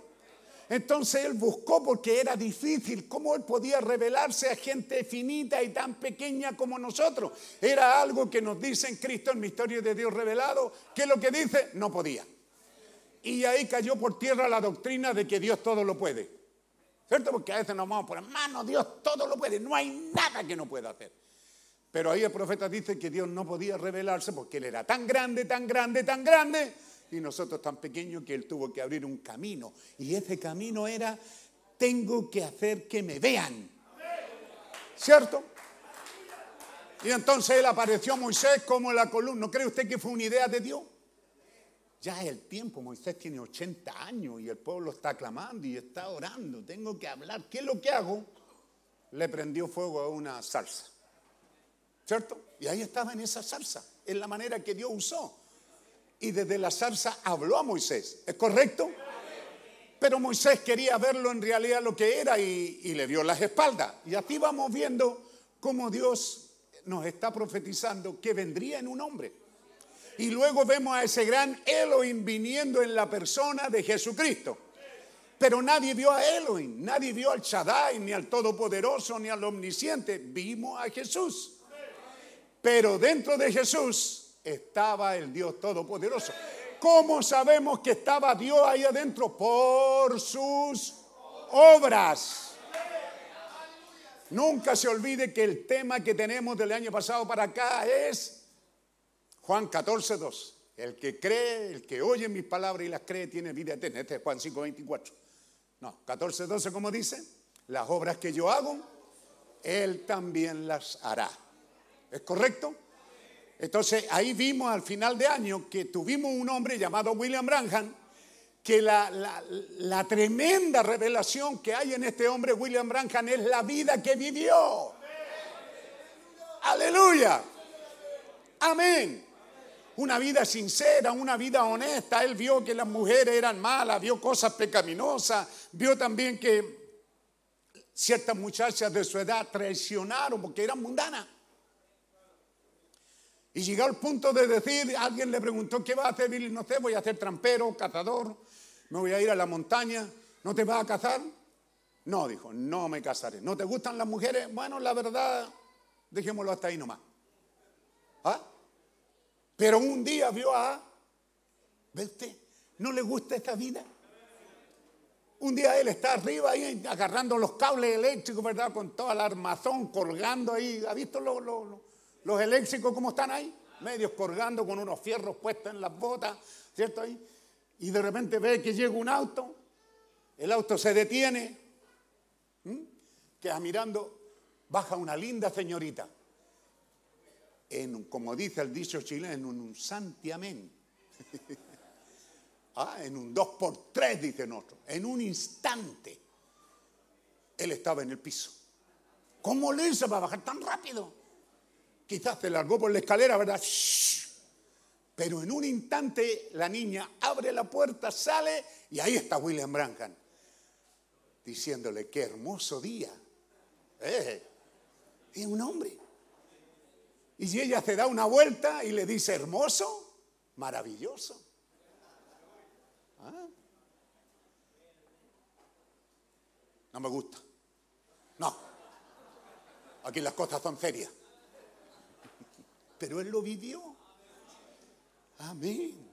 Entonces él buscó porque era difícil cómo él podía revelarse a gente finita y tan pequeña como nosotros. Era algo que nos dice en Cristo, el misterio de Dios revelado, que lo que dice no podía. Y ahí cayó por tierra la doctrina de que Dios todo lo puede. ¿Cierto? Porque a veces nos vamos por hermano, Dios todo lo puede, no hay nada que no pueda hacer. Pero ahí el profeta dice que Dios no podía revelarse porque Él era tan grande, tan grande, tan grande, y nosotros tan pequeños que Él tuvo que abrir un camino. Y ese camino era, tengo que hacer que me vean. ¿Cierto? Y entonces Él apareció a Moisés como la columna. ¿No cree usted que fue una idea de Dios? Ya es el tiempo, Moisés tiene 80 años y el pueblo está clamando y está orando. Tengo que hablar. ¿Qué es lo que hago? Le prendió fuego a una salsa. ¿Cierto? Y ahí estaba en esa salsa, es la manera que Dios usó. Y desde la salsa habló a Moisés, ¿es correcto? Pero Moisés quería verlo en realidad lo que era y, le dio las espaldas. Y aquí vamos viendo cómo Dios nos está profetizando que vendría en un hombre. Y luego vemos a ese gran Elohim viniendo en la persona de Jesucristo. Pero nadie vio a Elohim, nadie vio al Shaddai, ni al Todopoderoso, ni al Omnisciente. Vimos a Jesús. Pero dentro de Jesús estaba el Dios Todopoderoso. ¿Cómo sabemos que estaba Dios ahí adentro? Por sus obras. Nunca se olvide que el tema que tenemos del año pasado para acá es Juan 14, 2. El que cree, el que oye mis palabras y las cree, tiene vida eterna. Este es Juan 5, 24. No, 14, 12, como dice, las obras que yo hago, Él también las hará. ¿Es correcto? Entonces ahí vimos al final de año que tuvimos un hombre llamado William Branham, que la, tremenda revelación que hay en este hombre, William Branham, es la vida que vivió. Aleluya. Amén. Una vida sincera, una vida honesta. Él vio que las mujeres eran malas, vio cosas pecaminosas, vio también que ciertas muchachas de su edad traicionaron porque eran mundanas. Y llegó al punto de decir, alguien le preguntó, ¿qué va a hacer Billy? No sé, voy a ser trampero, cazador, me voy a ir a la montaña, ¿no te vas a casar? No, dijo, no me casaré. ¿No te gustan las mujeres? Bueno, la verdad, dejémoslo hasta ahí nomás. ¿Ah? Pero un día vio a, ¿ve usted? ¿No le gusta esta vida? Un día él está arriba ahí agarrando los cables eléctricos, ¿verdad? Con toda la armazón colgando ahí. ¿Ha visto los, los, los eléctricos cómo están ahí? Medios colgando con unos fierros puestos en las botas, ¿cierto? Ahí. Y de repente ve que llega un auto, el auto se detiene, ¿m? queda mirando, baja una linda señorita. En, como dice el dicho chileno, en un santiamén. ah, en un dos por tres, dicen otros. En un instante, él estaba en el piso. ¿Cómo le hizo para bajar tan rápido? Quizás se largó por la escalera, ¿verdad? Pero en un instante la niña abre la puerta, sale y ahí está William Branham diciéndole, qué hermoso día. Eh, es un hombre. Y ella se da una vuelta y le dice, hermoso, maravilloso. ¿Ah? No me gusta. No. Aquí las cosas son serias. Pero él lo vivió. Amén.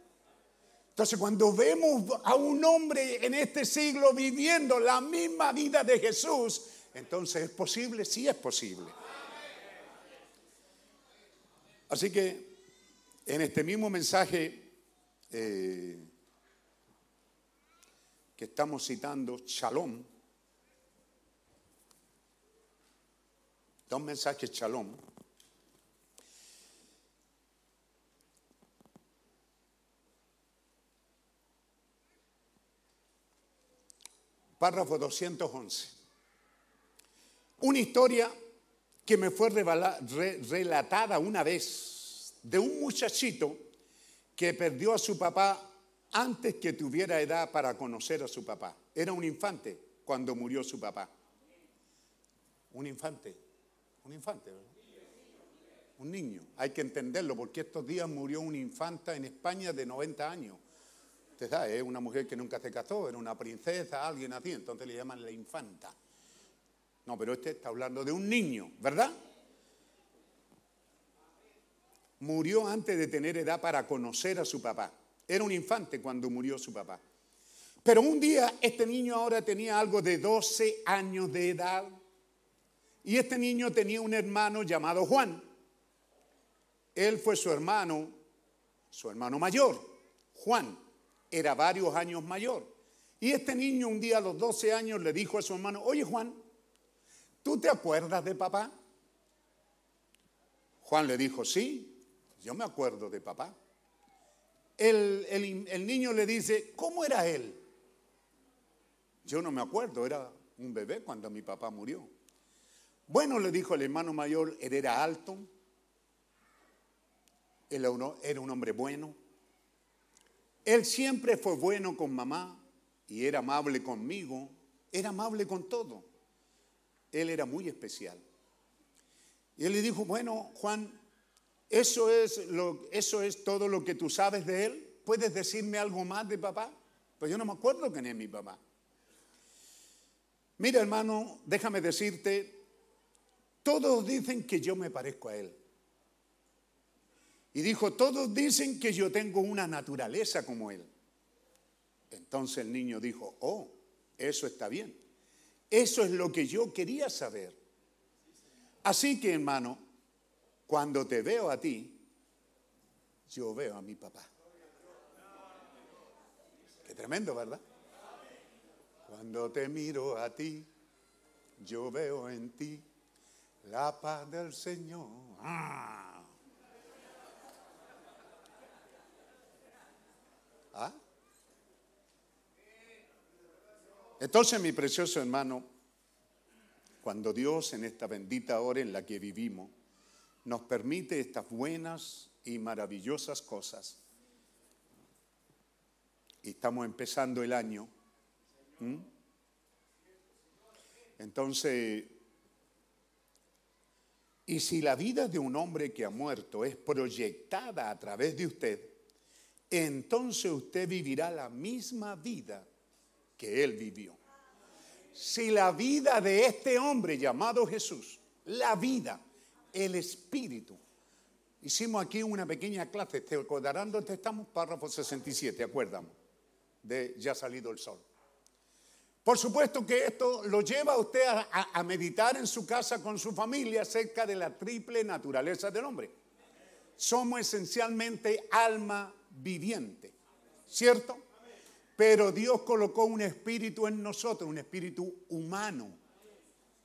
Entonces cuando vemos a un hombre en este siglo viviendo la misma vida de Jesús, entonces es posible, sí es posible. Así que en este mismo mensaje eh, que estamos citando, Shalom, dos mensajes Shalom, párrafo 211. Una historia que me fue relatada una vez de un muchachito que perdió a su papá antes que tuviera edad para conocer a su papá. Era un infante cuando murió su papá. Un infante, un infante, ¿verdad? Un niño. Hay que entenderlo porque estos días murió una infanta en España de 90 años. Usted es una mujer que nunca se casó, era una princesa, alguien así, entonces le llaman la infanta. No, pero este está hablando de un niño, ¿verdad? Murió antes de tener edad para conocer a su papá. Era un infante cuando murió su papá. Pero un día este niño ahora tenía algo de 12 años de edad. Y este niño tenía un hermano llamado Juan. Él fue su hermano, su hermano mayor, Juan. Era varios años mayor. Y este niño un día a los 12 años le dijo a su hermano, oye Juan, ¿tú te acuerdas de papá? Juan le dijo, sí, yo me acuerdo de papá. El, el, niño le dice, ¿cómo era él? Yo no me acuerdo, era un bebé cuando mi papá murió. Bueno, le dijo el hermano mayor, él era alto, él era un hombre bueno, él siempre fue bueno con mamá y era amable conmigo, era amable con todo. Él era muy especial. Y él le dijo, bueno, Juan, ¿eso es, lo, ¿eso es todo lo que tú sabes de él? ¿Puedes decirme algo más de papá? Pues yo no me acuerdo quién es mi papá. Mira, hermano, déjame decirte, todos dicen que yo me parezco a él. Y dijo, todos dicen que yo tengo una naturaleza como él. Entonces el niño dijo, oh, eso está bien. Eso es lo que yo quería saber. Así que, hermano, cuando te veo a ti, yo veo a mi papá. Qué tremendo, ¿verdad? Cuando te miro a ti, yo veo en ti la paz del Señor. Ah. Entonces, mi precioso hermano, cuando Dios en esta bendita hora en la que vivimos nos permite estas buenas y maravillosas cosas, y estamos empezando el año, entonces, y si la vida de un hombre que ha muerto es proyectada a través de usted, entonces usted vivirá la misma vida que él vivió. Si la vida de este hombre llamado Jesús, la vida, el espíritu, hicimos aquí una pequeña clase, te acordarán donde estamos, párrafo 67, acuérdame, de Ya salido el sol. Por supuesto que esto lo lleva a usted a, a, meditar en su casa con su familia acerca de la triple naturaleza del hombre. Somos esencialmente alma viviente, ¿cierto? Pero Dios colocó un espíritu en nosotros, un espíritu humano,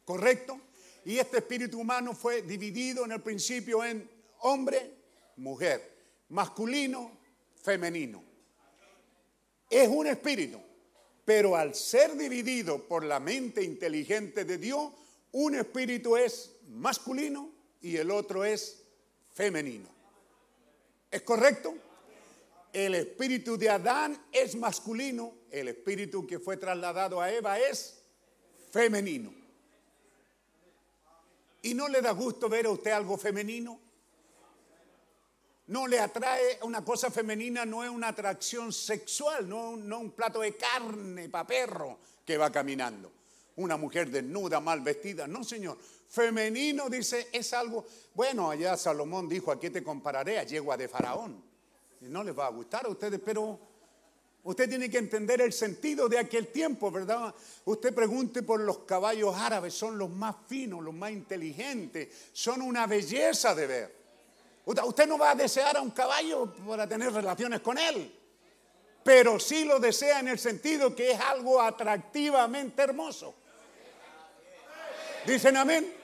¿correcto? Y este espíritu humano fue dividido en el principio en hombre, mujer, masculino, femenino. Es un espíritu, pero al ser dividido por la mente inteligente de Dios, un espíritu es masculino y el otro es femenino. ¿Es correcto? El espíritu de Adán es masculino, el espíritu que fue trasladado a Eva es femenino. ¿Y no le da gusto ver a usted algo femenino? No le atrae una cosa femenina, no es una atracción sexual, no, un plato de carne para perro que va caminando. Una mujer desnuda, mal vestida. No, señor. Femenino dice, es algo. Bueno, allá Salomón dijo: ¿A qué te compararé? A yegua de Faraón no les va a gustar a ustedes, pero usted tiene que entender el sentido de aquel tiempo, ¿verdad? Usted pregunte por los caballos árabes, son los más finos, los más inteligentes, son una belleza de ver. Usted no va a desear a un caballo para tener relaciones con él, pero sí lo desea en el sentido que es algo atractivamente hermoso. ¿Dicen amén?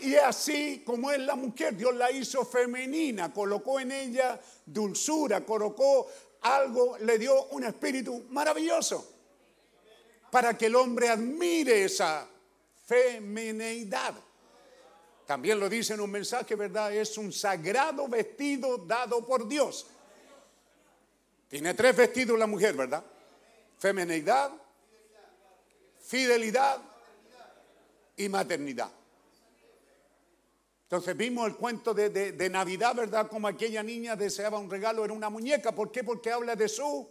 Y así como es la mujer, Dios la hizo femenina, colocó en ella dulzura, colocó algo, le dio un espíritu maravilloso para que el hombre admire esa femineidad. También lo dice en un mensaje, ¿verdad? Es un sagrado vestido dado por Dios. Tiene tres vestidos la mujer, ¿verdad? Femineidad, fidelidad y maternidad. Entonces vimos el cuento de, Navidad, ¿verdad? Como aquella niña deseaba un regalo, era una muñeca. ¿Por qué? Porque habla de su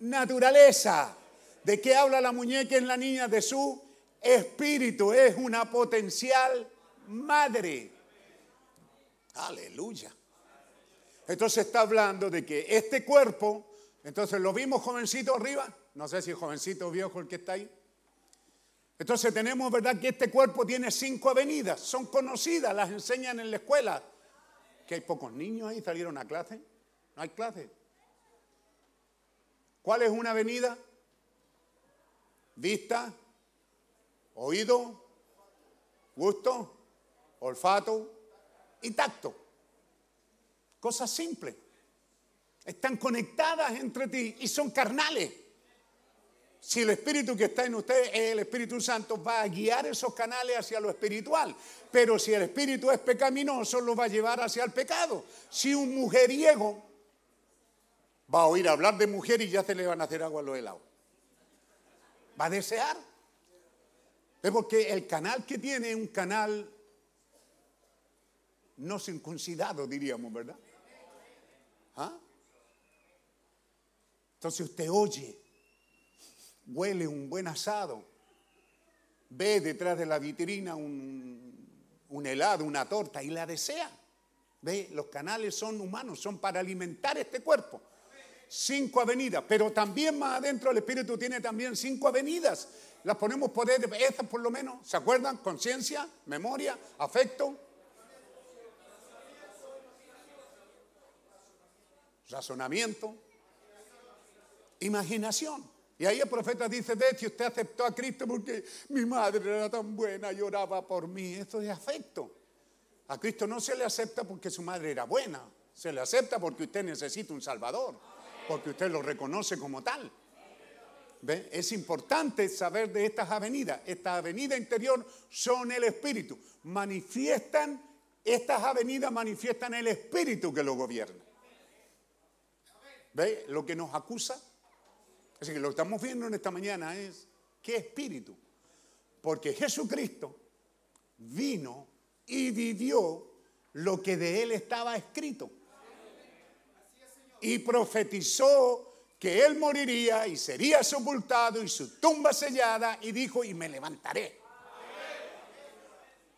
naturaleza. ¿De qué habla la muñeca en la niña? De su espíritu. Es una potencial madre. Aleluya. Entonces está hablando de que este cuerpo, entonces lo vimos jovencito arriba, no sé si jovencito o viejo el que está ahí, entonces tenemos, ¿verdad?, que este cuerpo tiene cinco avenidas, son conocidas, las enseñan en la escuela. Que hay pocos niños ahí, salieron a clase. No hay clase. ¿Cuál es una avenida? Vista, oído, gusto, olfato y tacto. Cosas simples. Están conectadas entre ti y son carnales. Si el Espíritu que está en usted es el Espíritu Santo, va a guiar esos canales hacia lo espiritual. Pero si el Espíritu es pecaminoso, lo va a llevar hacia el pecado. Si un mujeriego va a oír hablar de mujer y ya se le van a hacer agua a los helados, va a desear. Es porque el canal que tiene es un canal no circuncidado, diríamos, ¿verdad? ¿Ah? Entonces usted oye huele un buen asado, ve detrás de la vitrina un, helado, una torta y la desea. ¿Ve? Los canales son humanos, son para alimentar este cuerpo. Cinco avenidas, pero también más adentro el Espíritu tiene también cinco avenidas. Las ponemos poder, estas por lo menos, ¿se acuerdan? Conciencia, memoria, afecto, razonamiento, imaginación. Y ahí el profeta dice, ve si usted aceptó a Cristo porque mi madre era tan buena, lloraba por mí. Esto es afecto. A Cristo no se le acepta porque su madre era buena, se le acepta porque usted necesita un Salvador, porque usted lo reconoce como tal. ¿Ve? Es importante saber de estas avenidas. Estas avenidas interior son el Espíritu. Manifiestan, estas avenidas manifiestan el Espíritu que lo gobierna. ¿Ve? Lo que nos acusa. Así que lo que estamos viendo en esta mañana es qué espíritu. Porque Jesucristo vino y vivió lo que de él estaba escrito. Y profetizó que él moriría y sería sepultado y su tumba sellada y dijo, y me levantaré.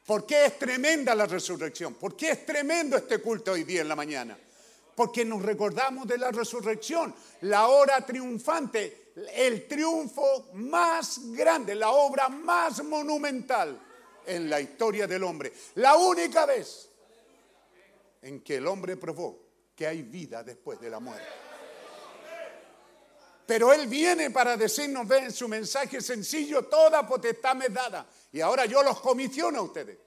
¿Por qué es tremenda la resurrección? ¿Por qué es tremendo este culto hoy día en la mañana? Porque nos recordamos de la resurrección, la hora triunfante, el triunfo más grande, la obra más monumental en la historia del hombre. La única vez en que el hombre probó que hay vida después de la muerte. Pero Él viene para decirnos, ve en su mensaje sencillo, toda potestad me es dada. Y ahora yo los comisiono a ustedes.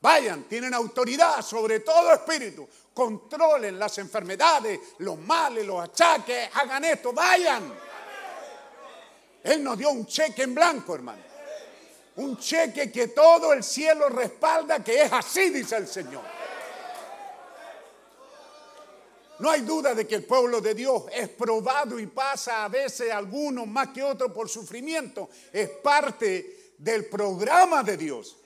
Vayan, tienen autoridad sobre todo espíritu. Controlen las enfermedades, los males, los achaques, hagan esto, vayan. Él nos dio un cheque en blanco, hermano. Un cheque que todo el cielo respalda, que es así, dice el Señor. No hay duda de que el pueblo de Dios es probado y pasa a veces algunos más que otros por sufrimiento. Es parte del programa de Dios.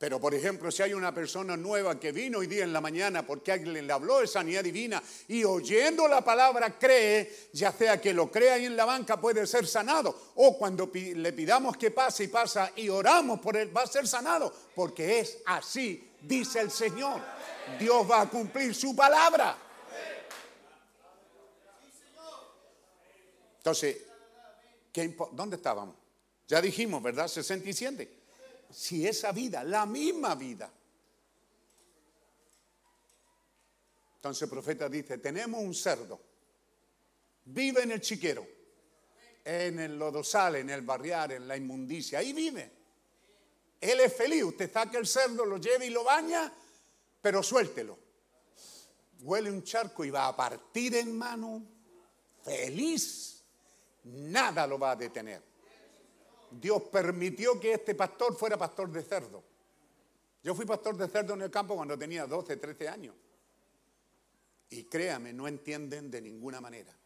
Pero, por ejemplo, si hay una persona nueva que vino hoy día en la mañana porque alguien le habló de sanidad divina y oyendo la palabra cree, ya sea que lo crea ahí en la banca, puede ser sanado. O cuando le pidamos que pase y pasa y oramos por él, va a ser sanado. Porque es así, dice el Señor. Dios va a cumplir su palabra. Entonces, ¿dónde estábamos? Ya dijimos, ¿verdad? 67 si esa vida, la misma vida. Entonces el profeta dice, tenemos un cerdo, vive en el chiquero, en el lodosal, en el barriar, en la inmundicia, ahí vive. Él es feliz, usted saca el cerdo, lo lleva y lo baña, pero suéltelo. Huele un charco y va a partir en mano, feliz, nada lo va a detener. Dios permitió que este pastor fuera pastor de cerdo. Yo fui pastor de cerdo en el campo cuando tenía 12, 13 años. Y créame, no entienden de ninguna manera.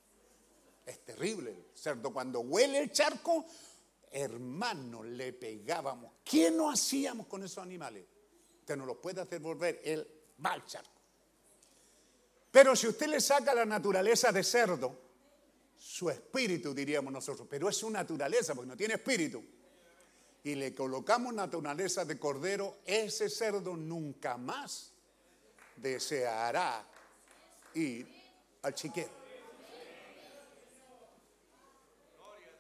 Es terrible el cerdo. Cuando huele el charco, hermano, le pegábamos. ¿Qué no hacíamos con esos animales? Usted no los puede hacer volver, el mal charco. Pero si usted le saca la naturaleza de cerdo, su espíritu, diríamos nosotros, pero es su naturaleza, porque no tiene espíritu. Y le colocamos naturaleza de cordero, ese cerdo nunca más deseará ir al chiquero.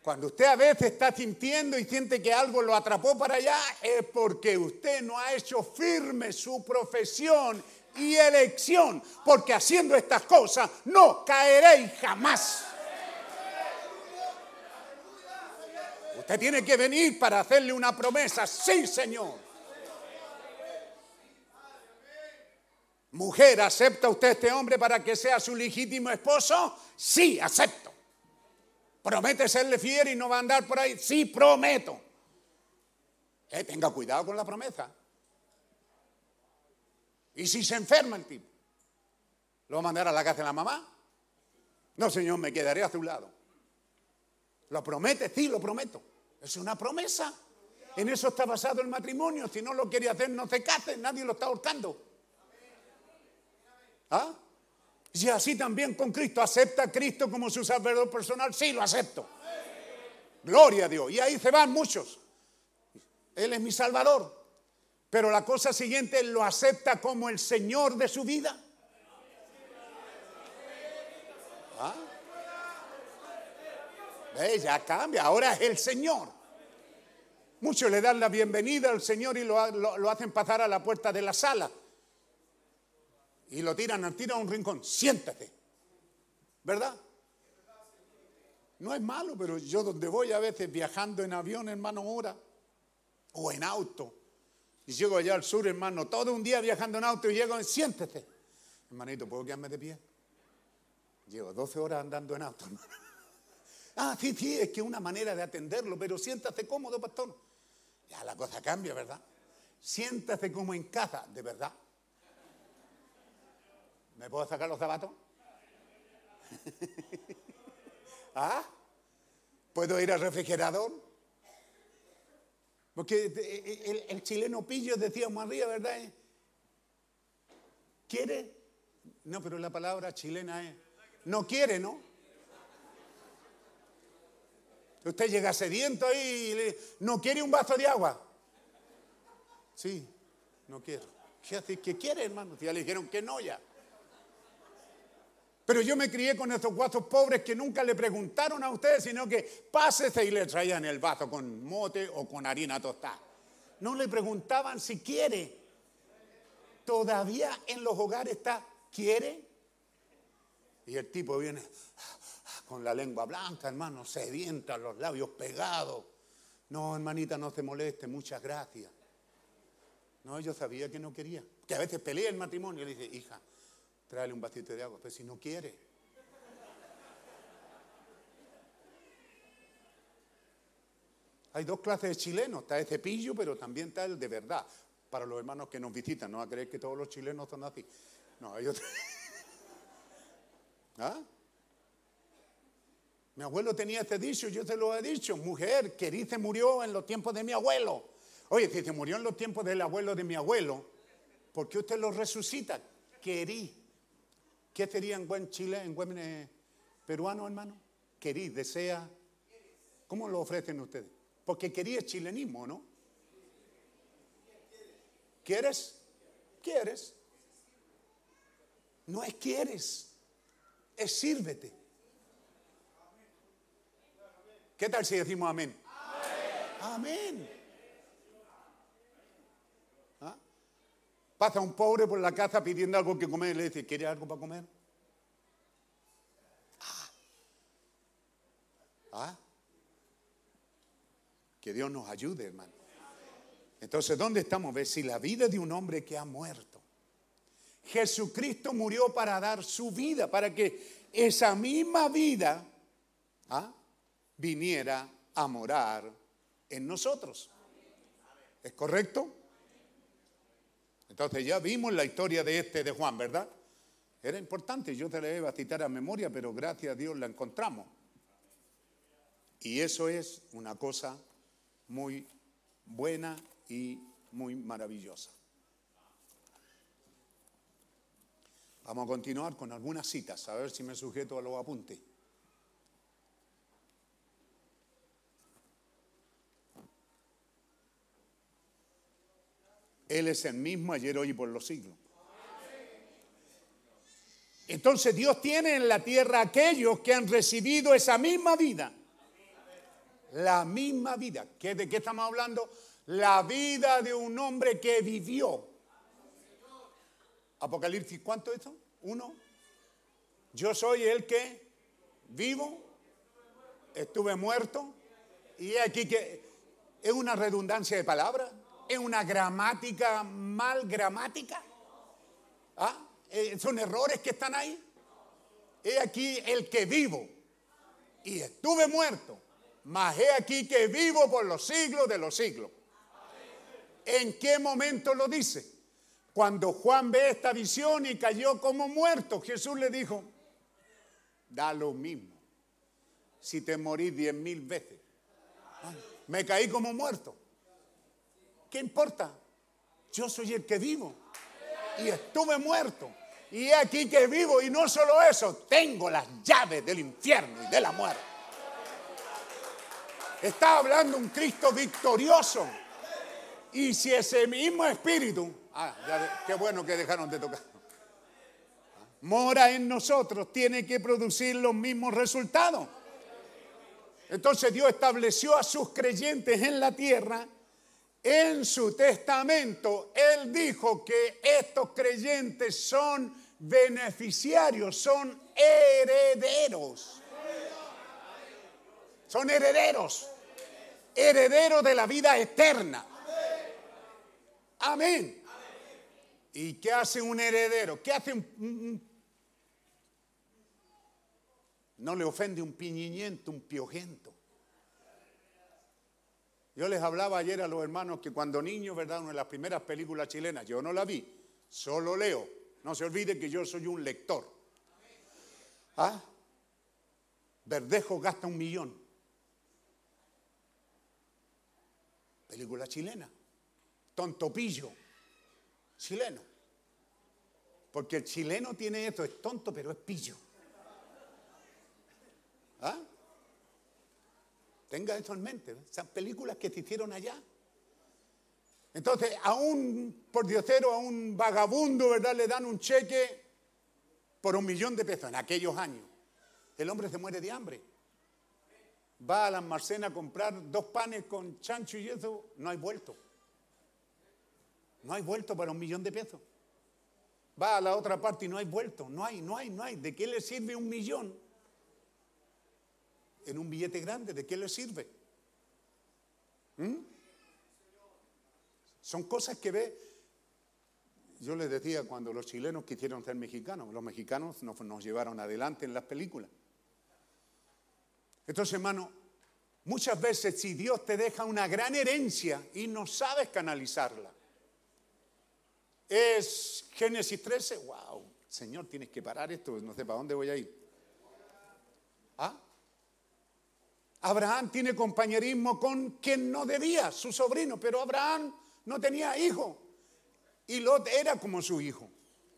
Cuando usted a veces está sintiendo y siente que algo lo atrapó para allá, es porque usted no ha hecho firme su profesión y elección, porque haciendo estas cosas no caeréis jamás. Usted tiene que venir para hacerle una promesa. Sí, Señor. Mujer, ¿acepta usted este hombre para que sea su legítimo esposo? Sí, acepto. ¿Promete serle fiel y no va a andar por ahí? Sí, prometo. Eh, tenga cuidado con la promesa. ¿Y si se enferma el tipo? ¿Lo va a mandar a la casa de la mamá? No, señor, me quedaré a su lado. ¿Lo promete? Sí, lo prometo. Es una promesa. En eso está basado el matrimonio. Si no lo quiere hacer, no se case. Nadie lo está ahorcando. ¿Ah? Y así también con Cristo. ¿Acepta a Cristo como su salvador personal? Sí, lo acepto. Gloria a Dios. Y ahí se van muchos. Él es mi salvador. Pero la cosa siguiente, lo acepta como el Señor de su vida. ¿Ah? Ve, Ya cambia, ahora es el Señor. Muchos le dan la bienvenida al Señor y lo, lo- hacen pasar a la puerta de la sala. Y lo tiran, tiran a un rincón. Siéntate. ¿Verdad? No es malo, pero yo donde voy a veces viajando en avión, hermano, ahora, o en auto, y llego allá al sur, hermano, todo un día viajando en auto y llego, siéntese. Hermanito, ¿puedo quedarme de pie? Llevo 12 horas andando en auto, hermano. Ah, sí, sí, es que una manera de atenderlo, pero siéntase cómodo, pastor. Ya la cosa cambia, ¿verdad? Siéntase como en casa, de verdad. ¿Me puedo sacar los zapatos? ¿Ah? ¿Puedo ir al refrigerador? Porque el, el- el chileno pillo decía María, ¿verdad? eh? ¿Quiere? No, pero la palabra chilena es, no quiere, ¿no? Usted llega sediento ahí y le ¿no quiere un vaso de agua? Sí, no quiero. ¿Qué hace? ¿Qué quiere, hermano? Ya le dijeron que no ya. Pero yo me crié con estos guasos pobres que nunca le preguntaron a ustedes, sino que pásese y le traían el vaso con mote o con harina tostada. No le preguntaban si quiere. Todavía en los hogares está, ¿quiere? Y el tipo viene con la lengua blanca, hermano, sedienta, los labios pegados. No, hermanita, no se moleste, muchas gracias. No, yo sabía que no quería. Que a veces pelea el matrimonio y le dice, hija, tráele un vasito de agua. Pero si no quiere. Hay dos clases de chilenos. Está el cepillo, pero también está el de verdad. Para los hermanos que nos visitan, no va a creer que todos los chilenos son así. No, hay otro. ¿Ah? Mi abuelo tenía este dicho, yo te lo he dicho, mujer, Querí se murió en los tiempos de mi abuelo. Oye, si se murió en los tiempos del abuelo de mi abuelo, ¿por qué usted lo resucita? Querí. ¿Qué sería en buen Chile, en buen eh, peruano, hermano? Querí, desea. ¿Cómo lo ofrecen ustedes? Porque querí es chilenismo, ¿no? ¿Quieres? ¿Quieres? No es quieres, es sírvete. ¿Qué tal si decimos amén? Amén. ¿Ah? Pasa un pobre por la casa pidiendo algo que comer y le dice, ¿quiere algo para comer? Ah. Ah. Que Dios nos ayude, hermano. Entonces, ¿dónde estamos? ¿Ves? Si la vida de un hombre que ha muerto. Jesucristo murió para dar su vida, para que esa misma vida ¿ah? Viniera a morar en nosotros. ¿Es correcto? Entonces ya vimos la historia de este de Juan, ¿verdad? Era importante, yo te la iba a citar a memoria, pero gracias a Dios la encontramos. Y eso es una cosa muy buena y muy maravillosa. Vamos a continuar con algunas citas, a ver si me sujeto a los apuntes. Él es el mismo ayer, hoy y por los siglos. Entonces Dios tiene en la tierra aquellos que han recibido esa misma vida. La misma vida. ¿Qué- ¿De qué estamos hablando? La vida de un hombre que vivió. Apocalipsis, ¿cuánto es esto? Uno. Yo soy el que vivo, estuve muerto, y aquí que es una redundancia de palabras, es una gramática mal gramática. ¿Ah? Eh, Son errores que están ahí. He aquí el que vivo y estuve muerto, mas he aquí que vivo por los siglos de los siglos. ¿En qué momento lo dice? Cuando Juan ve esta visión y cayó como muerto, Jesús le dijo, da lo mismo. Si te morís diez mil veces. Me caí como muerto. ¿Qué importa? Yo soy el que vivo. Y estuve muerto. Y aquí que vivo. Y no solo eso, tengo las llaves del infierno y de la muerte. Está hablando un Cristo victorioso. Y si ese mismo espíritu, ah, ya qué bueno que dejaron de tocar, mora en nosotros, tiene que producir los mismos resultados. Entonces Dios estableció a sus creyentes en la tierra. En su testamento, Él dijo que estos creyentes son beneficiarios, son herederos. Son herederos. Herederos de la vida eterna. Amén. ¿Y qué hace un heredero? ¿Qué hace un, No le ofende un piñiñento, un piojento. Yo les hablaba ayer a los hermanos que cuando niño, ¿verdad? Una de las primeras películas chilenas, yo no la vi, solo leo. No se olvide que yo soy un lector. ¿Ah? Verdejo gasta un millón. Película chilena. Tontopillo. Chileno. Porque el chileno tiene esto, es tonto, pero es pillo. ¿Ah? Tenga eso en mente. Esas películas que se hicieron allá. Entonces, a un pordiosero, a un vagabundo, ¿verdad? Le dan un cheque por un millón de pesos en aquellos años. El hombre se muere de hambre. Va a la almacén a comprar dos panes con chancho y eso, no hay vuelto. No hay vuelto para un millón de pesos. Va a la otra parte y no hay vuelto. No hay, no hay, no hay. ¿De qué le sirve un millón? En un billete grande, ¿de qué le sirve? ¿Mm? Son cosas que ve. Yo les decía cuando los chilenos quisieron ser mexicanos, los mexicanos nos, nos llevaron adelante en las películas. Entonces, hermano, muchas veces si Dios te deja una gran herencia y no sabes canalizarla, es Génesis 13, wow, Señor, tienes que parar esto, no sé para dónde voy a ir. ¿Ah? Abraham tiene compañerismo con quien no debía, su sobrino, pero Abraham no tenía hijo. Y Lot era como su hijo.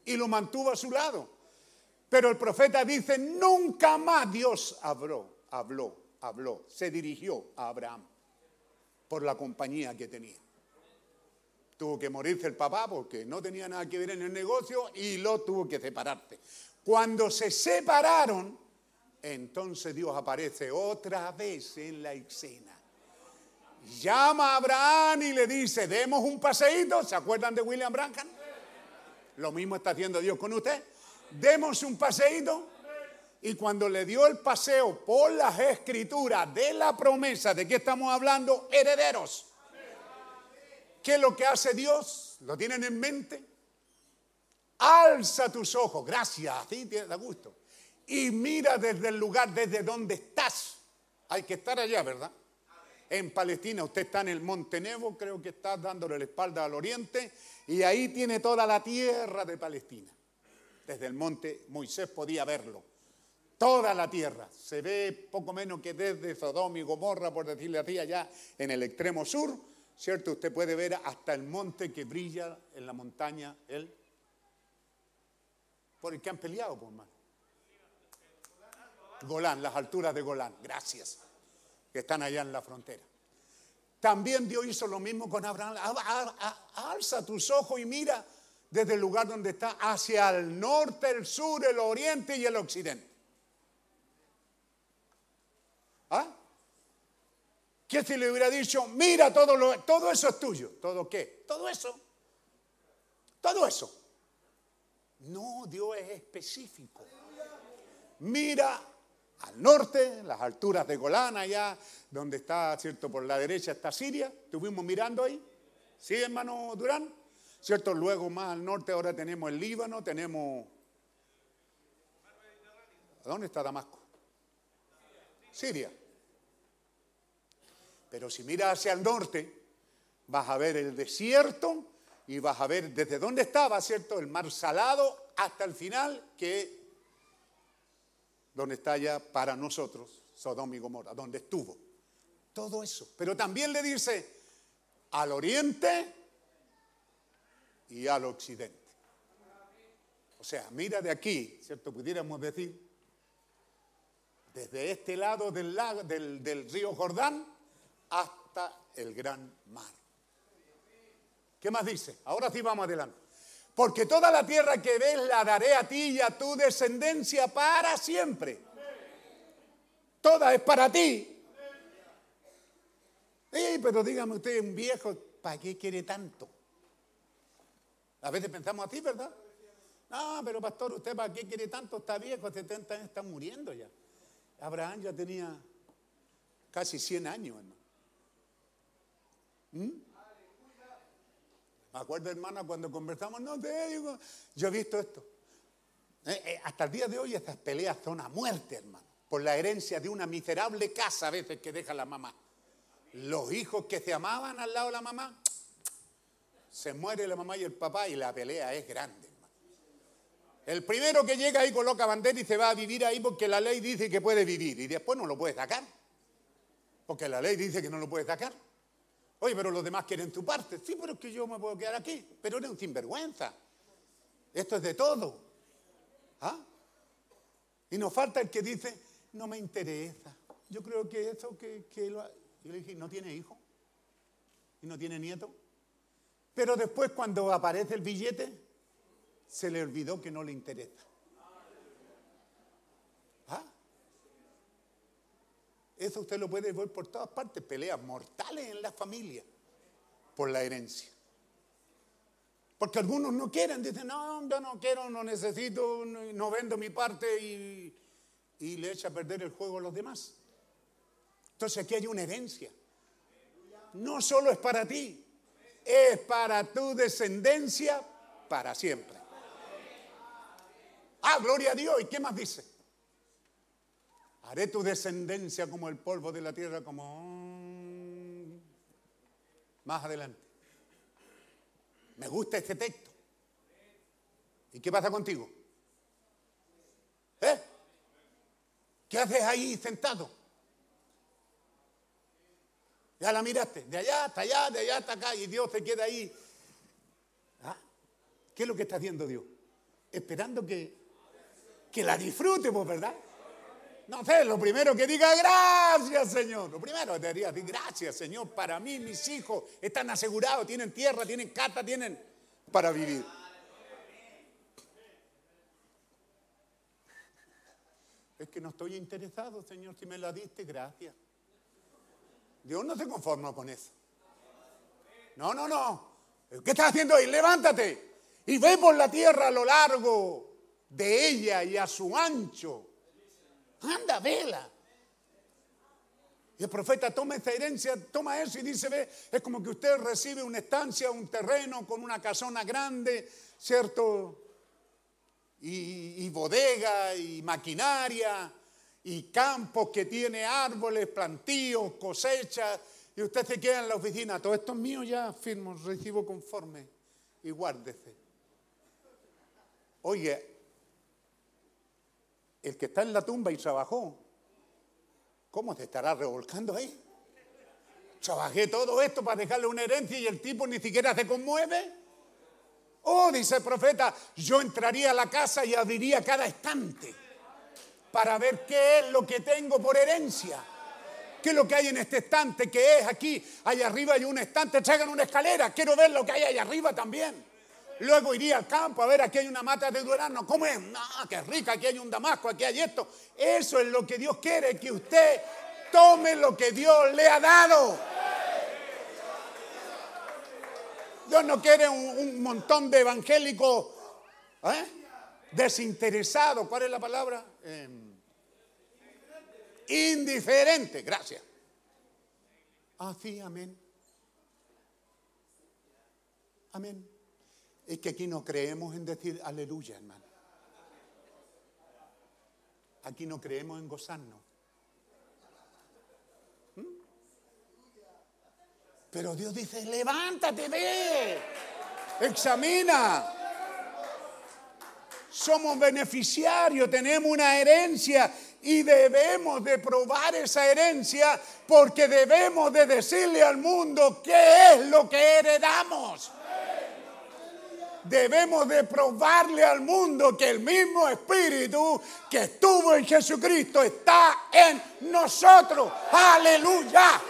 Y lo mantuvo a su lado. Pero el profeta dice, nunca más Dios habló, habló, habló, se dirigió a Abraham por la compañía que tenía. Tuvo que morirse el papá porque no tenía nada que ver en el negocio y Lot tuvo que separarse. Cuando se separaron, entonces Dios aparece otra vez en la escena. Llama a Abraham y le dice, demos un paseíto. ¿Se acuerdan de William Branham? Lo mismo está haciendo Dios con usted. Demos un paseíto. Y cuando le dio el paseo por las escrituras de la promesa de que estamos hablando, herederos. ¿Qué es lo que hace Dios? ¿Lo tienen en mente? Alza tus ojos, gracias, así te da gusto. Y mira desde el lugar desde donde estás. Hay que estar allá, ¿verdad? En Palestina, usted está en el Monte Nebo, creo que está dándole la espalda al oriente, y ahí tiene toda la tierra de Palestina. Desde el monte Moisés podía verlo. Toda la tierra. Se ve poco menos que desde Sodoma y Gomorra, por decirle así, allá en el extremo sur, ¿cierto? Usted puede ver hasta el monte que brilla en la montaña, el, por el que han peleado, por mano. Golán, las alturas de Golán, gracias, que están allá en la frontera. También Dios hizo lo mismo con Abraham. A- a- a- Alza tus ojos y mira desde el lugar donde está hacia el norte, el sur, el oriente y el occidente. ¿Ah? ¿Qué si le hubiera dicho, mira, todo, lo, todo eso es tuyo? ¿Todo qué? Todo eso. Todo eso. No, Dios es específico. Mira al norte, las alturas de Golán, allá donde está, ¿cierto? Por la derecha está Siria. Estuvimos mirando ahí. ¿Sí, hermano Durán? ¿Cierto? Luego más al norte ahora tenemos el Líbano, tenemos... ¿Dónde está Damasco? Siria. Pero si miras hacia el norte, vas a ver el desierto y vas a ver desde dónde estaba, ¿cierto? El mar salado hasta el final, que donde está ya para nosotros Sodoma y Gomorra, donde estuvo. Todo eso. Pero también le dice al oriente y al occidente. O sea, mira de aquí, ¿cierto? Pudiéramos decir, desde este lado del, del río Jordán hasta el gran mar. ¿Qué más dice? Ahora sí vamos adelante. Porque toda la tierra que ves la daré a ti y a tu descendencia para siempre. Toda es para ti. Sí, pero dígame usted, un viejo, ¿para qué quiere tanto? A veces pensamos así, ¿verdad? No, pero pastor, ¿usted para qué quiere tanto? Está viejo, 70 años, está muriendo ya. Abraham ya tenía casi 100 años, hermano. ¿Mm? Me acuerdo, hermana, cuando conversamos, no te digo, yo he visto esto. Eh, eh, hasta el día de hoy estas peleas son a muerte, hermano, por la herencia de una miserable casa a veces que deja la mamá. Los hijos que se amaban al lado de la mamá, se muere la mamá y el papá y la pelea es grande. hermano. El primero que llega ahí coloca bandera y se va a vivir ahí porque la ley dice que puede vivir y después no lo puede sacar. Porque la ley dice que no lo puede sacar. Oye, pero los demás quieren tu parte. Sí, pero es que yo me puedo quedar aquí. Pero eres un sinvergüenza. Esto es de todo. ¿Ah? Y nos falta el que dice, no me interesa. Yo creo que eso que, que lo... Y le dije, ¿no tiene hijo? ¿Y no tiene nieto? Pero después cuando aparece el billete, se le olvidó que no le interesa. Eso usted lo puede ver por todas partes, peleas mortales en la familia por la herencia. Porque algunos no quieren, dicen, no, yo no quiero, no necesito, no, vendo mi parte y le echa a perder el juego a los demás. Entonces aquí hay una herencia. No solo es para ti, es para tu descendencia para siempre. Ah, gloria a Dios. ¿Y qué más dice? Haré tu descendencia como el polvo de la tierra, como... Más adelante. Me gusta este texto. ¿Y qué pasa contigo? ¿Eh? ¿Qué haces ahí sentado? Ya la miraste, de allá hasta allá, de allá hasta acá, y Dios se queda ahí. ¿Ah? ¿Qué es lo que está haciendo Dios? Esperando que, que la disfrute, pues, ¿verdad? No sé, lo primero que diga, gracias Señor. Lo primero que te diría, gracias Señor, para mí mis hijos están asegurados, tienen tierra, tienen casa, tienen para vivir. Es que no estoy interesado, Señor, si me la diste, gracias. Dios no se conforma con eso. No, no, no. ¿Qué estás haciendo ahí? Levántate y ve por la tierra a lo largo de ella y a su ancho. Anda, vela. Y el profeta toma esta herencia, toma eso y dice, ve, es como que usted recibe una estancia, un terreno con una casona grande, ¿cierto? Y, bodega y maquinaria y campos que tiene árboles, plantíos, cosechas, y usted se queda en la oficina, todo esto es mío ya, firmo, recibo conforme y guárdese. Oye, el que está en la tumba y trabajó, ¿cómo te estará revolcando ahí? Trabajé todo esto para dejarle una herencia y el tipo ni siquiera se conmueve. Oh, dice el profeta, yo entraría a la casa y abriría cada estante para ver qué es lo que tengo por herencia. ¿Qué es lo que hay en este estante? ¿Qué es aquí? Allá arriba hay un estante, traigan una escalera, quiero ver lo que hay allá arriba también. Luego iría al campo a ver, aquí hay una mata de durazno, ¿cómo es? Qué rica, aquí hay un damasco, aquí hay esto. Eso es lo que Dios quiere, que usted tome lo que Dios le ha dado. Dios no quiere un, montón de evangélicos ¿eh? desinteresados. ¿Cuál es la palabra? Eh, indiferente. Gracias. Ah, sí, amén. Amén. Es que aquí no creemos en decir aleluya, hermano. Aquí no creemos en gozarnos. ¿Mm? Pero Dios dice, levántate, ve, examina. Somos beneficiarios, tenemos una herencia y debemos de probar esa herencia porque debemos de decirle al mundo qué es lo que heredamos. Debemos de probarle al mundo que el mismo Espíritu que estuvo en Jesucristo está en nosotros. Aleluya.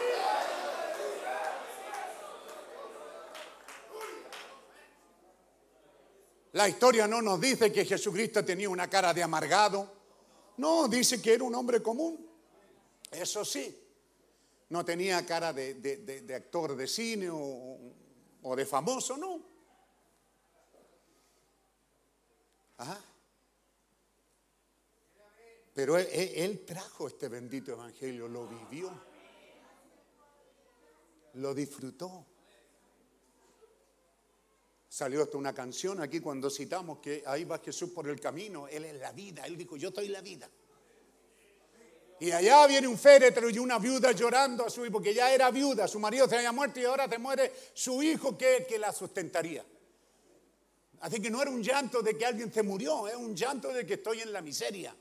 La historia no nos dice que Jesucristo tenía una cara de amargado. No, dice que era un hombre común. Eso sí, no tenía cara de, actor de cine o de famoso, no. Pero él, trajo este bendito evangelio, lo vivió, lo disfrutó. Salió hasta una canción aquí cuando citamos que ahí va Jesús por el camino, Él es la vida, Él dijo, yo estoy la vida. Y allá viene un féretro y una viuda llorando a su hijo, porque ya era viuda, su marido se había muerto y ahora te muere su hijo que, que la sustentaría. Así que no era un llanto de que alguien se murió, es un llanto de que estoy en la miseria.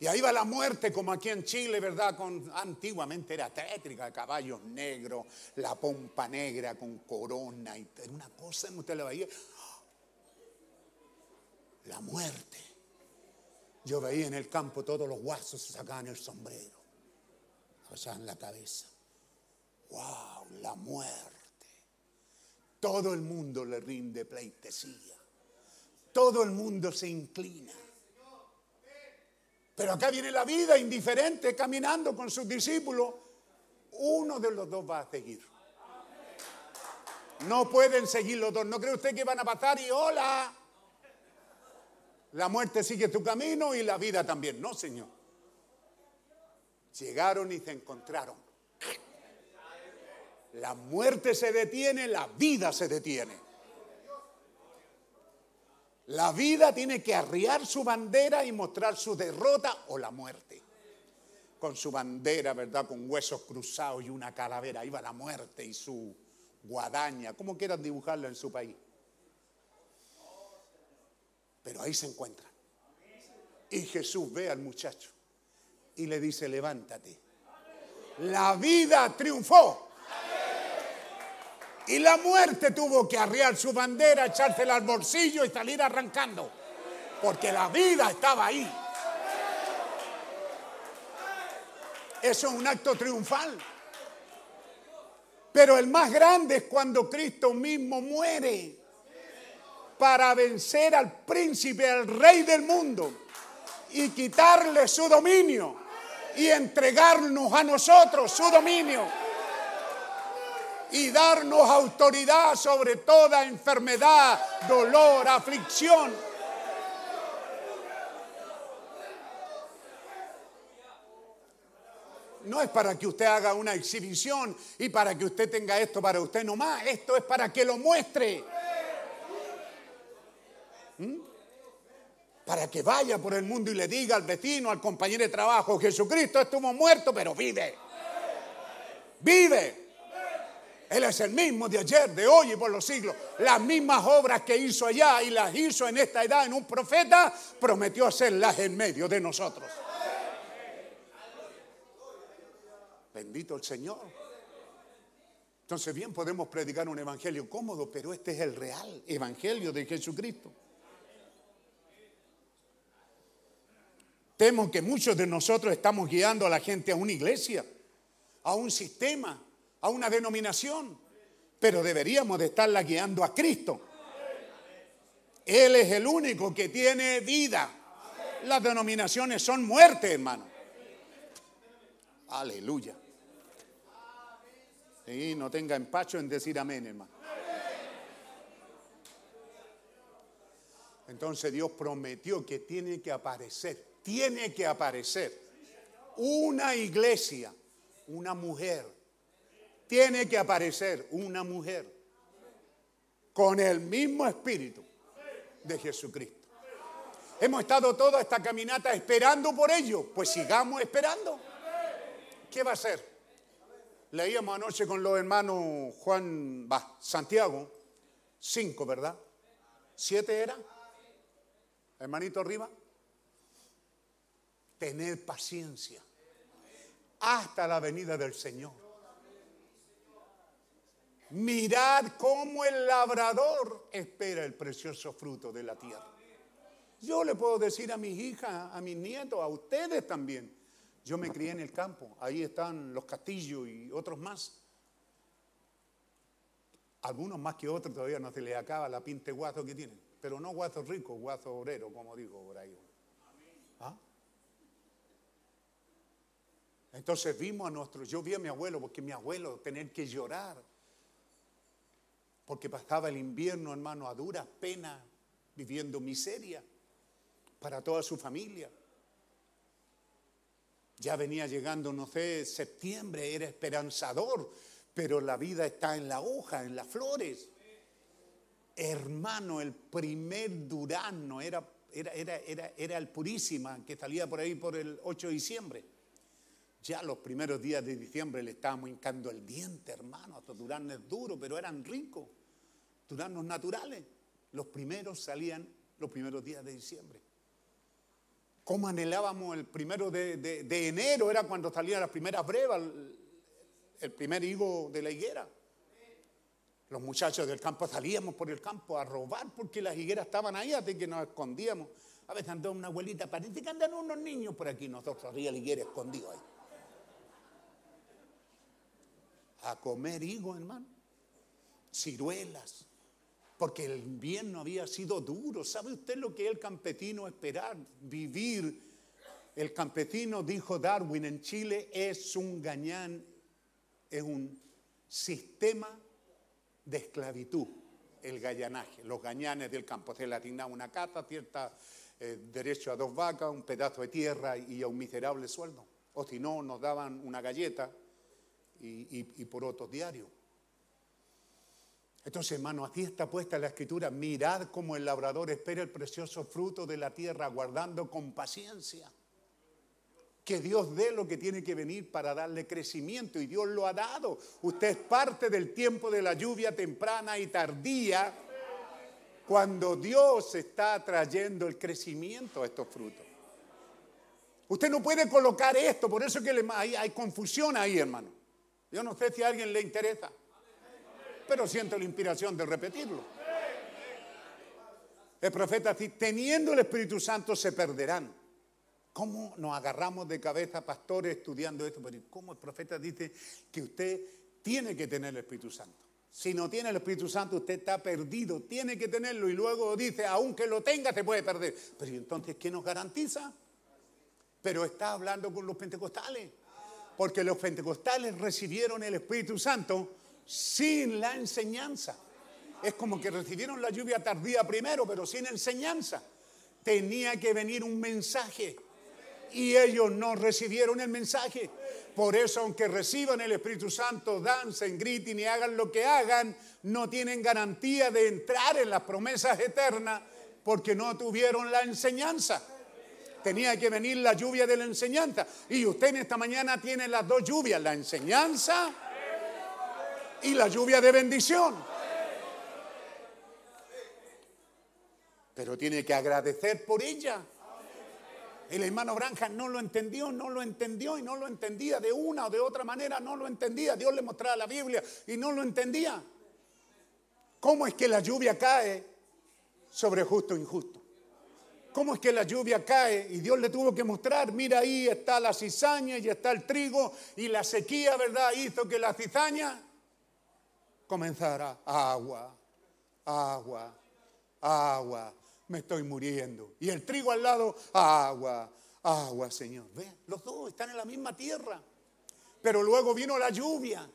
Y ahí va la muerte, como aquí en Chile, ¿verdad? Antiguamente era tétrica, caballos negros, la pompa negra con corona, y una cosa, usted la veía. La muerte. Yo veía en el campo todos los guasos se sacaban el sombrero, pasaban la cabeza. ¡Wow! La muerte. Todo el mundo le rinde pleitesía. Todo el mundo se inclina. Pero acá viene la vida indiferente caminando con sus discípulos. Uno de los dos va a seguir. No pueden seguir los dos. ¿No cree usted que van a pasar y hola? La muerte sigue tu camino y la vida también. No, Señor. Llegaron y se encontraron. La muerte se detiene, la vida se detiene. La vida tiene que arriar su bandera y mostrar su derrota o la muerte. Con su bandera, ¿verdad? Con huesos cruzados y una calavera. Ahí va la muerte y su guadaña, como quieran dibujarla en su país. Pero ahí se encuentran. Y Jesús ve al muchacho y le dice, levántate. La vida triunfó. Y la muerte tuvo que arriar su bandera, echársela al bolsillo y salir arrancando. Porque la vida estaba ahí. Eso es un acto triunfal. Pero el más grande es cuando Cristo mismo muere para vencer al príncipe, al rey del mundo y quitarle su dominio y entregarnos a nosotros su dominio y darnos autoridad sobre toda enfermedad, dolor, aflicción. No es para que usted haga una exhibición y para que usted tenga esto para usted nomás. Esto es para que lo muestre. ¿Mm? Para que vaya por el mundo y le diga al vecino, al compañero de trabajo, Jesucristo estuvo muerto, pero vive. Vive. Él es el mismo de ayer, de hoy y por los siglos. Las mismas obras que hizo allá y las hizo en esta edad en un profeta, prometió hacerlas en medio de nosotros. Bendito el Señor. Entonces bien podemos predicar un evangelio cómodo, pero este es el real evangelio de Jesucristo. Temo que muchos de nosotros estamos guiando a la gente a una iglesia, a un sistema, a una denominación, pero deberíamos de estarla guiando a Cristo. Él es el único que tiene vida. Las denominaciones son muerte, hermano. Aleluya. Y no tenga empacho en decir amén, hermano. Entonces Dios prometió que tiene que aparecer, tiene que aparecer una iglesia, una mujer. Tiene que aparecer una mujer con el mismo espíritu de Jesucristo. Hemos estado toda esta caminata esperando por ello, pues sigamos esperando. ¿Qué va a hacer? Leíamos anoche con los hermanos Juan, Santiago, cinco, ¿verdad? ¿Siete era? Hermanito arriba. Tener paciencia hasta la venida del Señor. Mirad cómo el labrador espera el precioso fruto de la tierra. Yo le puedo decir a mis hijas, a mis nietos, a ustedes también. Yo me crié en el campo, ahí están los castillos y otros más. Algunos más que otros todavía no se les acaba la pinta de guazo que tienen. Pero no guazo rico, guazo obrero, como digo por ahí. ¿Ah? Entonces vimos a nuestro, yo vi a mi abuelo, porque mi abuelo tener que llorar, porque pasaba el invierno, hermano, a duras penas, viviendo miseria para toda su familia. Ya venía llegando, no sé, septiembre, era esperanzador, pero la vida está en la hoja, en las flores. Hermano, el primer Durano era, era, era, era, era el Purísima, que salía por ahí por el 8 de diciembre. Ya los primeros días de diciembre le estábamos hincando el diente, hermano. Estos duranos duros, pero eran ricos. Duranos naturales. Los primeros salían los primeros días de diciembre. ¿Cómo anhelábamos el primero de, enero? Era cuando salían las primeras brevas, el, primer higo de la higuera. Los muchachos del campo salíamos por el campo a robar porque las higueras estaban ahí, así que nos escondíamos. A veces andaba una abuelita, parece que andan unos niños por aquí, nosotros arriba la higuera escondidos ahí. A comer higo, hermano. Ciruelas. Porque el invierno había sido duro. ¿Sabe usted lo que es el campesino esperar? Vivir. El campesino, dijo Darwin en Chile, es un gañán, es un sistema de esclavitud, el gallanaje, los gañanes del campo. Se le asignaba una casa, cierta eh, derecho a dos vacas, un pedazo de tierra y a un miserable sueldo. O si no, nos daban una galleta y, y- y por otros diarios. Entonces, hermano, aquí está puesta la escritura. Mirad cómo el labrador espera el precioso fruto de la tierra, guardando con paciencia. Que Dios dé lo que tiene que venir para darle crecimiento y Dios lo ha dado. Usted es parte del tiempo de la lluvia temprana y tardía cuando Dios está trayendo el crecimiento a estos frutos. Usted no puede colocar esto, por eso que hay confusión ahí, hermano. Yo no sé si a alguien le interesa, pero siento la inspiración de repetirlo. El profeta dice, teniendo el Espíritu Santo se perderán. ¿Cómo nos agarramos de cabeza, pastores, estudiando esto? Pero ¿Cómo el profeta dice que usted tiene que tener el Espíritu Santo? Si no tiene el Espíritu Santo, usted está perdido, tiene que tenerlo. Y luego dice, aunque lo tenga, se puede perder. Pero ¿y entonces, ¿qué nos garantiza? Pero está hablando con los pentecostales. Porque los pentecostales recibieron el Espíritu Santo sin la enseñanza. Es como que recibieron la lluvia tardía primero, pero sin enseñanza. Tenía que venir un mensaje y ellos no recibieron el mensaje. Por eso, aunque reciban el Espíritu Santo, dancen, griten y hagan lo que hagan, no tienen garantía de entrar en las promesas eternas porque no tuvieron la enseñanza. Tenía que venir la lluvia de la enseñanza. Y usted en esta mañana tiene las dos lluvias, la enseñanza y la lluvia de bendición. Pero tiene que agradecer por ella. El hermano Branja no lo entendió, no lo entendió y no lo entendía de una o de otra manera, no lo entendía. Dios le mostraba la Biblia y no lo entendía. ¿Cómo es que la lluvia cae sobre justo e injusto? ¿Cómo es que la lluvia cae? Y Dios le tuvo que mostrar, mira ahí está la cizaña y está el trigo y la sequía, ¿verdad? Hizo que la cizaña comenzara agua, agua, agua, me estoy muriendo. Y el trigo al lado, agua, agua, Señor. Ve, los dos están en la misma tierra. Pero luego vino la lluvia.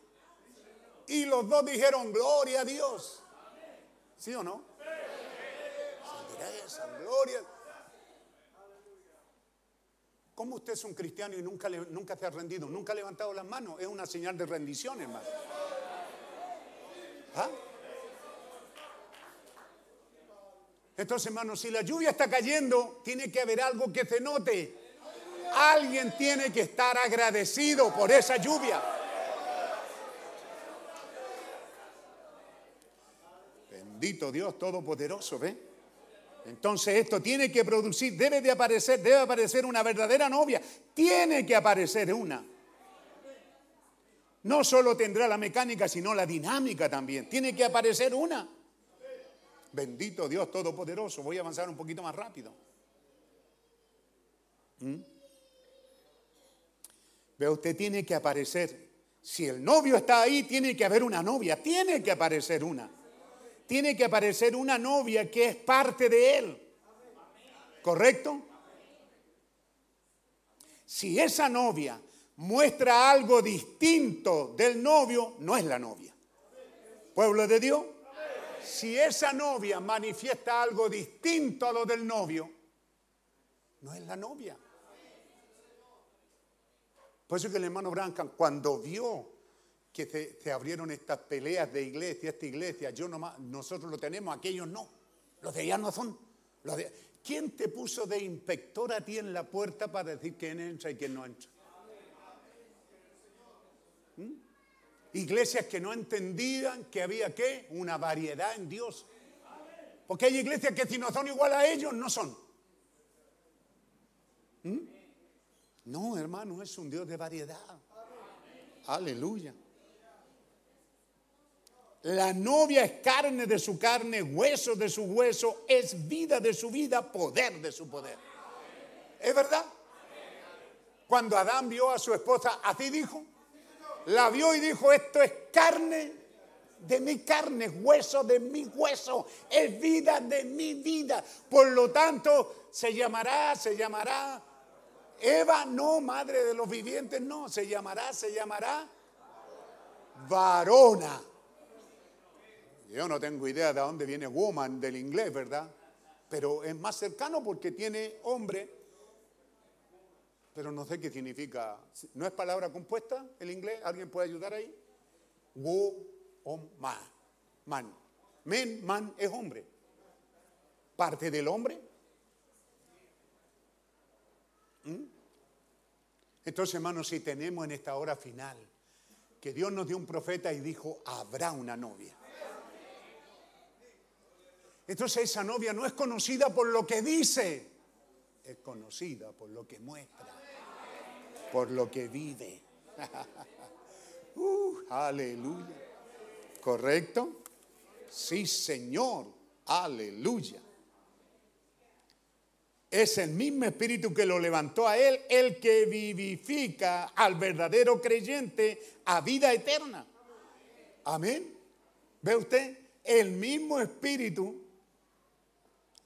Y los dos dijeron, gloria a Dios. ¿Sí o no? Gloria. ¿Cómo usted es un cristiano y nunca, le- nunca se ha rendido? Nunca ha levantado las manos. Es una señal de rendición, hermano. ¿Ah? Entonces, hermano, si la lluvia está cayendo, tiene que haber algo que se note. Alguien tiene que estar agradecido por esa lluvia. Bendito Dios Todopoderoso, ¿ve? Entonces esto tiene que producir, debe de aparecer, debe aparecer una verdadera novia. Tiene que aparecer una. No solo tendrá la mecánica, sino la dinámica también. Tiene que aparecer una. Bendito Dios Todopoderoso. Voy a avanzar un poquito más rápido. ¿Mm? Usted tiene que aparecer. Si el novio está ahí, tiene que haber una novia, tiene que aparecer una. Tiene que aparecer una novia que es parte de él. ¿Correcto? Si esa novia muestra algo distinto del novio, no es la novia. Pueblo de Dios, si esa novia manifiesta algo distinto a lo del novio, no es la novia. Por eso que el hermano Branham, cuando vio que se, abrieron estas peleas de iglesia, esta iglesia, yo nomás, nosotros lo tenemos, aquellos no. Los de allá no son. Los de, ¿Quién te puso de inspector a ti en la puerta para decir quién entra y quién no entra? ¿Mm? Iglesias que no entendían que había qué? Una variedad en Dios. Porque hay iglesias que si no son igual a ellos, no son. ¿Mm? No, hermano, es un Dios de variedad. Aleluya. La novia es carne de su carne, hueso de su hueso, es vida de su vida, poder de su poder. ¿Es verdad? Cuando Adán vio a su esposa, así dijo, la vio y dijo, esto es carne de mi carne, hueso de mi hueso, es vida de mi vida. Por lo tanto, se llamará, se llamará Eva, no, madre de los vivientes, no, se llamará, se llamará varona. Yo no tengo idea de dónde viene woman del inglés, ¿verdad? Pero es más cercano porque tiene hombre, pero no sé qué significa. ¿No es palabra compuesta el inglés? ¿Alguien puede ayudar ahí? Woman. Man. Men, man es hombre. Parte del hombre. ¿Mm? Entonces, hermanos, si tenemos en esta hora final que Dios nos dio un profeta y dijo, habrá una novia. Entonces esa novia no es conocida por lo que dice, es conocida por lo que muestra, por lo que vive. uh, aleluya. ¿Correcto? Sí, Señor. Aleluya. Es el mismo espíritu que lo levantó a él, el que vivifica al verdadero creyente a vida eterna. Amén. ¿Ve usted? El mismo espíritu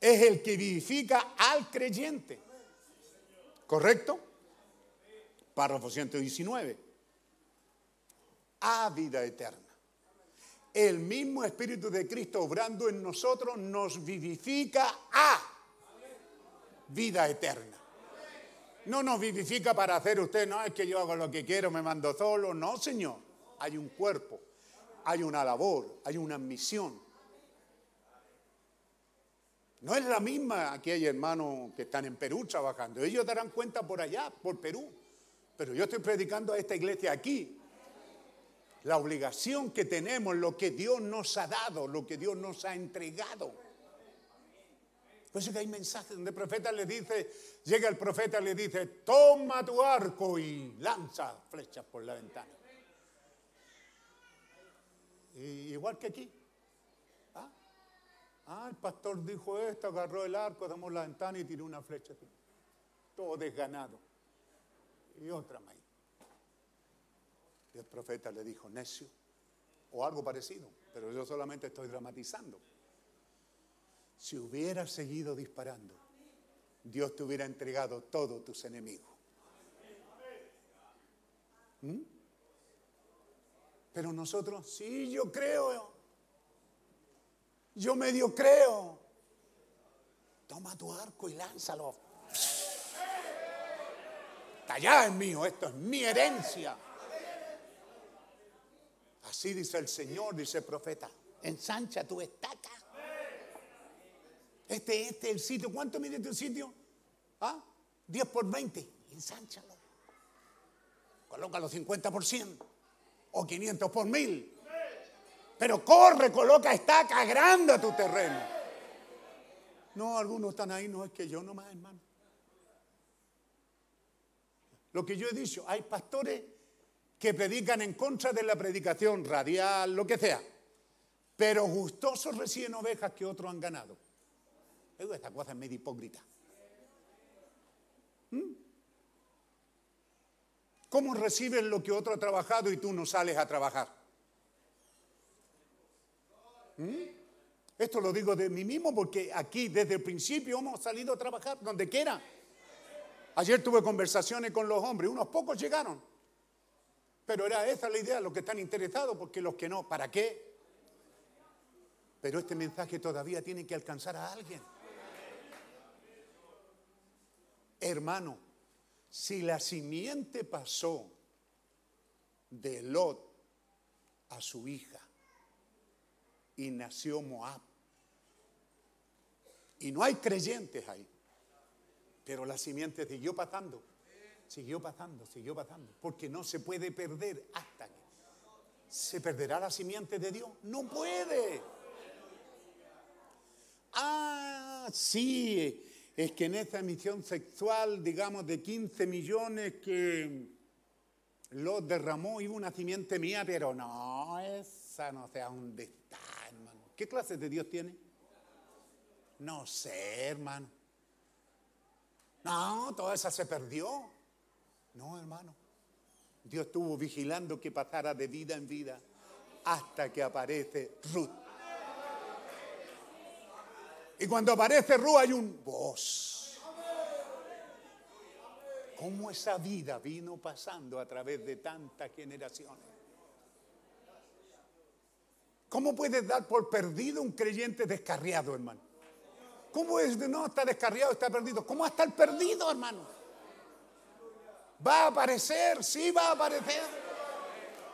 es el que vivifica al creyente. ¿Correcto? Párrafo 119. A vida eterna. El mismo Espíritu de Cristo obrando en nosotros nos vivifica a vida eterna. No nos vivifica para hacer usted, no es que yo hago lo que quiero, me mando solo. No, Señor. Hay un cuerpo, hay una labor, hay una misión. No es la misma, aquí hay hermanos que están en Perú trabajando, ellos darán cuenta por allá, por Perú, pero yo estoy predicando a esta iglesia aquí. La obligación que tenemos, lo que Dios nos ha dado, lo que Dios nos ha entregado. Por eso que hay mensajes donde el profeta le dice, llega el profeta y le dice, toma tu arco y lanza flechas por la ventana. igual que aquí. Ah, el pastor dijo esto, agarró el arco, damos la ventana y tiró una flecha. Todo desganado. Y otra más. Y el profeta le dijo, necio, o algo parecido, pero yo solamente estoy dramatizando. Si hubieras seguido disparando, Dios te hubiera entregado todos tus enemigos. ¿Mm? Pero nosotros, sí, yo creo, yo medio creo. Toma tu arco y lánzalo. Está allá es mío, esto es mi herencia. Así dice el Señor, dice el profeta. Ensancha tu estaca. Este, este es el sitio. ¿Cuánto mide tu sitio? ¿Ah? 10 por 20. Ensánchalo. Colócalo 50 por 100. O 500 por 1000. Pero corre, coloca estaca grande a tu terreno. No, algunos están ahí, no es que yo nomás, hermano. Lo que yo he dicho, hay pastores que predican en contra de la predicación radial, lo que sea. Pero gustosos reciben ovejas que otros han ganado. Esta cosa es medio hipócrita. ¿Mm? ¿Cómo recibes lo que otro ha trabajado y tú no sales a trabajar? ¿Mm? Esto lo digo de mí mismo porque aquí desde el principio hemos salido a trabajar donde quiera. Ayer tuve conversaciones con los hombres, unos pocos llegaron. Pero era esa la idea, los que están interesados, porque los que no, ¿para qué? Pero este mensaje todavía tiene que alcanzar a alguien. Hermano, si la simiente pasó de Lot a su hija y nació Moab, y no hay creyentes ahí, pero la simiente siguió pasando, siguió pasando, siguió pasando, porque no se puede perder hasta que se perderá la simiente de Dios. No puede. Ah, sí, es que en esa emisión sexual, digamos, de 15 millones que los derramó, iba una simiente mía, pero no, esa no sé a dónde está. ¿Qué clase de Dios tiene? No sé, hermano. No, toda esa se perdió. No, hermano. Dios estuvo vigilando que pasara de vida en vida hasta que aparece Ruth. Y cuando aparece Ruth hay un voz. ¿Cómo esa vida vino pasando a través de tantas generaciones? ¿Cómo puedes dar por perdido un creyente descarriado, hermano? ¿Cómo es de no está descarriado, está perdido? ¿Cómo está el perdido, hermano? Va a aparecer, sí va a aparecer.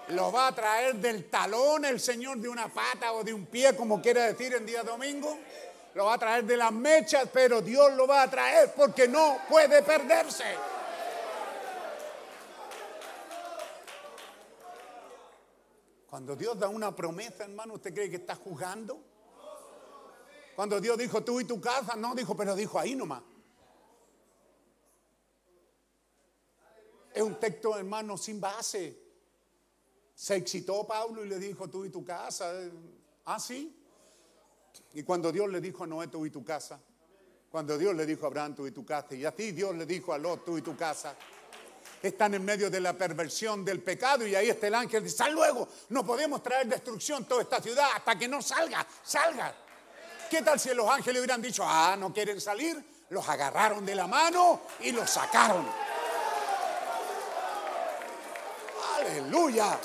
Lo va a traer del talón el Señor de una pata o de un pie, como quiera decir en día domingo. Lo va a traer de las mechas, pero Dios lo va a traer porque no puede perderse. Cuando Dios da una promesa, hermano, ¿usted cree que está juzgando? Cuando Dios dijo tú y tu casa, no dijo, pero dijo ahí nomás. Es un texto, hermano, sin base. Se excitó Pablo y le dijo tú y tu casa. Ah, sí. Y cuando Dios le dijo a Noé tú y tu casa, cuando Dios le dijo a Abraham tú y tu casa, y así Dios le dijo a Lot tú y tu casa, están en medio de la perversión del pecado y ahí está el ángel dice, sal luego, no podemos traer destrucción toda esta ciudad hasta que no salga, salga. ¿Qué tal si los ángeles hubieran dicho, ah, no quieren salir? Los agarraron de la mano y los sacaron. Aleluya.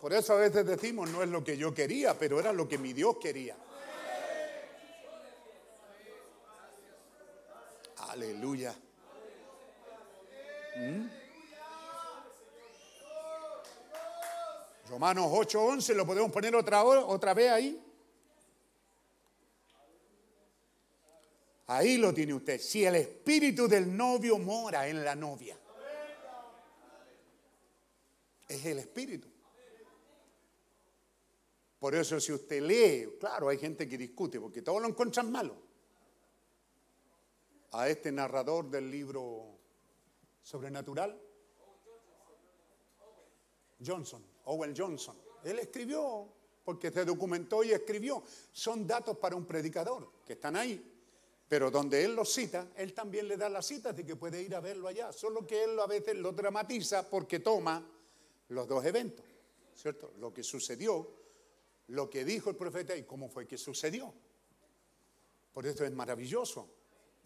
Por eso a veces decimos, no es lo que yo quería, pero era lo que mi Dios quería. Aleluya. ¿Mm? Romanos 8:11, ¿lo podemos poner otra, otra vez ahí? Ahí lo tiene usted. Si el espíritu del novio mora en la novia, es el espíritu. Por eso si usted lee, claro, hay gente que discute, porque todos lo encuentran malo. A este narrador del libro sobrenatural, Johnson, Owen Johnson, él escribió, porque se documentó y escribió. Son datos para un predicador, que están ahí. Pero donde él los cita, él también le da las citas de que puede ir a verlo allá. Solo que él a veces lo dramatiza porque toma los dos eventos, ¿cierto? Lo que sucedió lo que dijo el profeta y cómo fue que sucedió. Por eso es maravilloso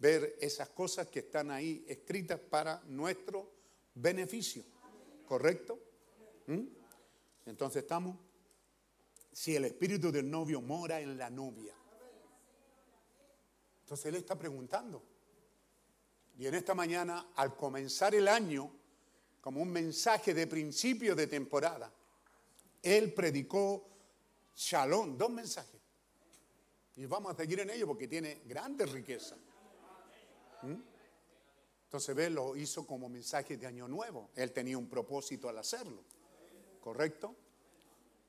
ver esas cosas que están ahí escritas para nuestro beneficio. ¿Correcto? ¿Mm? Entonces estamos, si el espíritu del novio mora en la novia. Entonces él está preguntando. Y en esta mañana, al comenzar el año, como un mensaje de principio de temporada, él predicó Shalom, dos mensajes. Y vamos a seguir en ello porque tiene grande riqueza. ¿Mm? Entonces, ve, lo hizo como mensaje de Año Nuevo. Él tenía un propósito al hacerlo. ¿Correcto?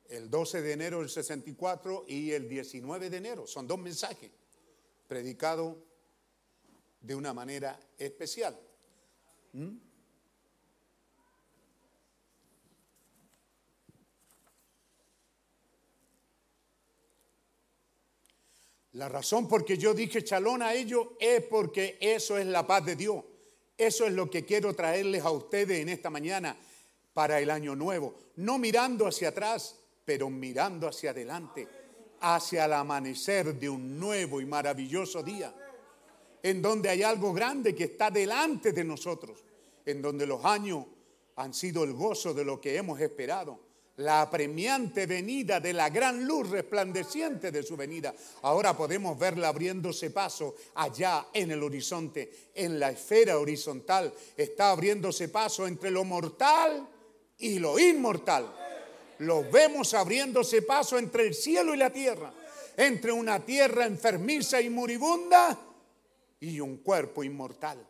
El 12 de enero del 64 y el 19 de enero. Son dos mensajes predicados de una manera especial. ¿Mm? La razón por que yo dije chalón a ellos es porque eso es la paz de Dios. Eso es lo que quiero traerles a ustedes en esta mañana para el año nuevo. No mirando hacia atrás, pero mirando hacia adelante, hacia el amanecer de un nuevo y maravilloso día, en donde hay algo grande que está delante de nosotros, en donde los años han sido el gozo de lo que hemos esperado, la apremiante venida de la gran luz resplandeciente de su venida. Ahora podemos verla abriéndose paso allá en el horizonte, en la esfera horizontal. Está abriéndose paso entre lo mortal y lo inmortal. Lo vemos abriéndose paso entre el cielo y la tierra, entre una tierra enfermiza y moribunda y un cuerpo inmortal.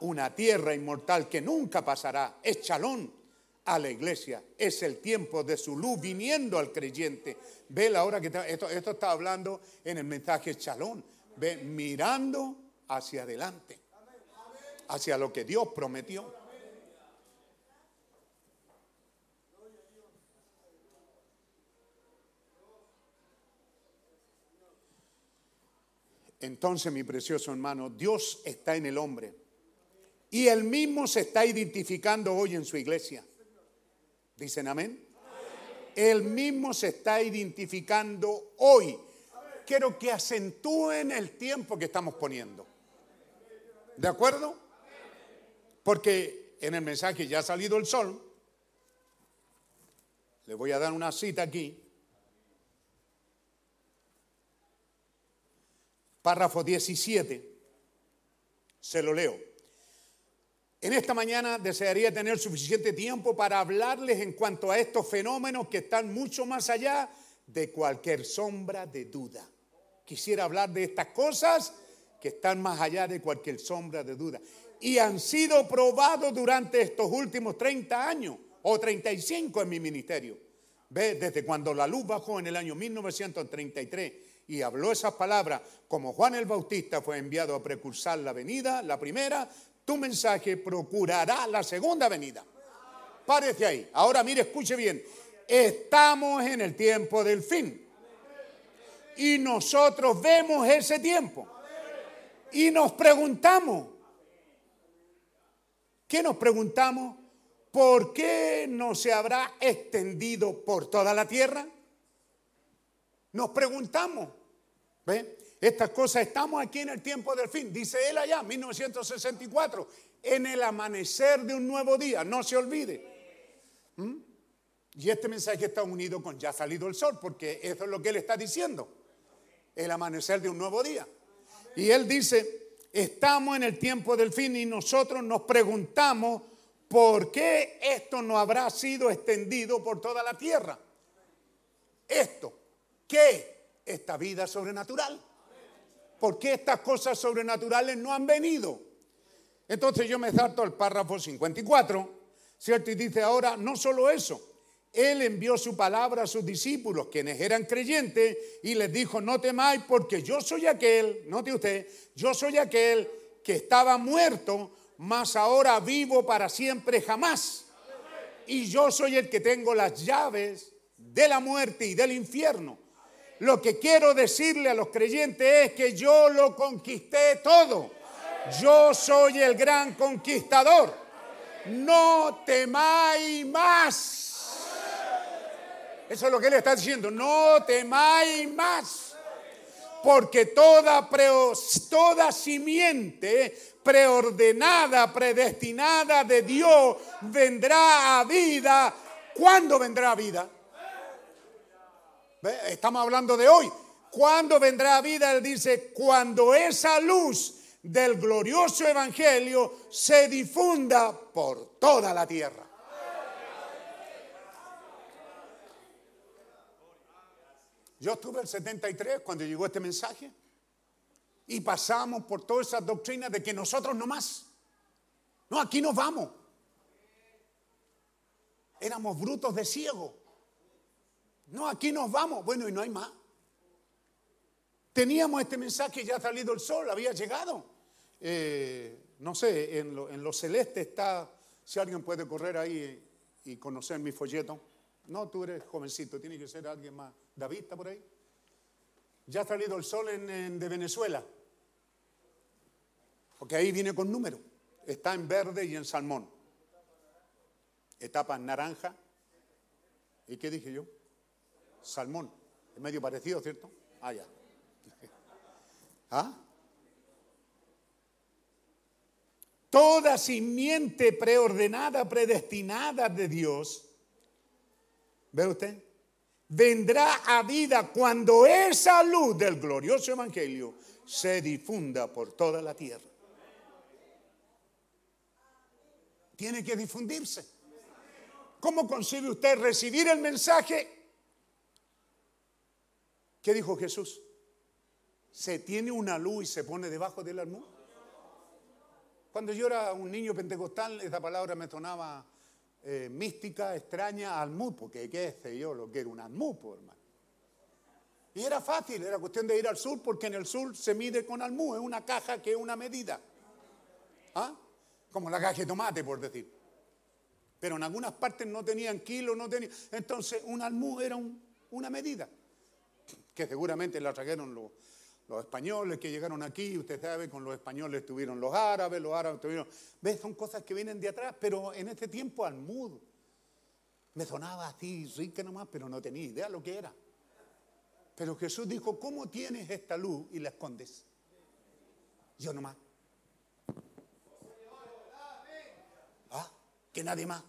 Una tierra inmortal que nunca pasará. Es chalón a la iglesia. Es el tiempo de su luz viniendo al creyente. Ve la hora que está, esto, esto está hablando en el mensaje chalón. Ve mirando hacia adelante, hacia lo que Dios prometió. Entonces, mi precioso hermano, Dios está en el hombre. Y él mismo se está identificando hoy en su iglesia. ¿Dicen amén? Él mismo se está identificando hoy. Quiero que acentúen el tiempo que estamos poniendo. ¿De acuerdo? Porque en el mensaje ya ha salido el sol. Le voy a dar una cita aquí. Párrafo 17. Se lo leo. En esta mañana desearía tener suficiente tiempo para hablarles en cuanto a estos fenómenos que están mucho más allá de cualquier sombra de duda. Quisiera hablar de estas cosas que están más allá de cualquier sombra de duda. Y han sido probados durante estos últimos 30 años o 35 en mi ministerio. Ve, desde cuando la luz bajó en el año 1933 y habló esas palabras, como Juan el Bautista fue enviado a precursar la venida, la primera, tu mensaje procurará la segunda venida. Párese ahí. Ahora mire, escuche bien. Estamos en el tiempo del fin. Y nosotros vemos ese tiempo. Y nos preguntamos, ¿qué nos preguntamos? ¿Por qué no se habrá extendido por toda la tierra? Nos preguntamos. ¿Ve? Estas cosas estamos aquí en el tiempo del fin. Dice él allá, 1964, en el amanecer de un nuevo día. No se olvide. ¿Mm? Y este mensaje está unido con ya ha salido el sol, porque eso es lo que él está diciendo. El amanecer de un nuevo día. Y él dice, estamos en el tiempo del fin y nosotros nos preguntamos por qué esto no habrá sido extendido por toda la tierra. Esto, ¿qué? Esta vida sobrenatural. ¿Por qué estas cosas sobrenaturales no han venido? Entonces yo me salto al párrafo 54, ¿cierto? Y dice ahora, no solo eso, Él envió su palabra a sus discípulos, quienes eran creyentes, y les dijo, no temáis porque yo soy aquel, note usted, yo soy aquel que estaba muerto, mas ahora vivo para siempre jamás. Y yo soy el que tengo las llaves de la muerte y del infierno. Lo que quiero decirle a los creyentes es que yo lo conquisté todo. Yo soy el gran conquistador. No temáis más. Eso es lo que él está diciendo. No temáis más. Porque toda, toda simiente preordenada, predestinada de Dios vendrá a vida. ¿Cuándo vendrá a vida? Estamos hablando de hoy. ¿Cuándo vendrá a vida? Él dice, cuando esa luz del glorioso evangelio se difunda por toda la tierra. Yo estuve el 73 cuando llegó este mensaje y pasamos por todas esas doctrinas de que nosotros no más. No, aquí nos vamos. Éramos brutos de ciego. No, aquí nos vamos. Bueno, y no hay más. Teníamos este mensaje, ya ha salido el sol, había llegado. Eh, no sé, en lo, celeste está, si alguien puede correr ahí y conocer mi folleto. No, tú eres jovencito, tiene que ser alguien más. David está por ahí. Ya ha salido el sol en, de Venezuela. Porque ahí viene con número. está en verde y en salmón. Etapa en naranja. ¿Y qué dije yo? Salmón. Es medio parecido, ¿cierto? Ah, ya. ¿Ah? Toda simiente preordenada, predestinada de Dios, ¿ve usted? Vendrá a vida cuando esa luz del glorioso Evangelio se difunda por toda la tierra. Tiene que difundirse. ¿Cómo concibe usted recibir el mensaje? ¿Qué dijo Jesús? Se tiene una luz y se pone debajo del almud. Cuando yo era un niño pentecostal, esa palabra me sonaba eh, mística, extraña, almud, porque qué sé yo lo que era un almud, hermano. Y era fácil, era cuestión de ir al sur, porque en el sur se mide con almud, es una caja que es una medida. ¿Ah? Como la caja de tomate, por decir. Pero en algunas partes no tenían kilos, no tenían. Entonces, un almud era una medida, que seguramente la trajeron los españoles que llegaron aquí, usted sabe, con los españoles estuvieron los árabes, los árabes tuvieron... ¿Ves? Son cosas que vienen de atrás, pero en este tiempo al mudo. Me sonaba así, rica nomás, pero no tenía idea lo que era. Pero Jesús dijo, ¿cómo tienes esta luz y la escondes? Yo nomás. Ah, que nadie más.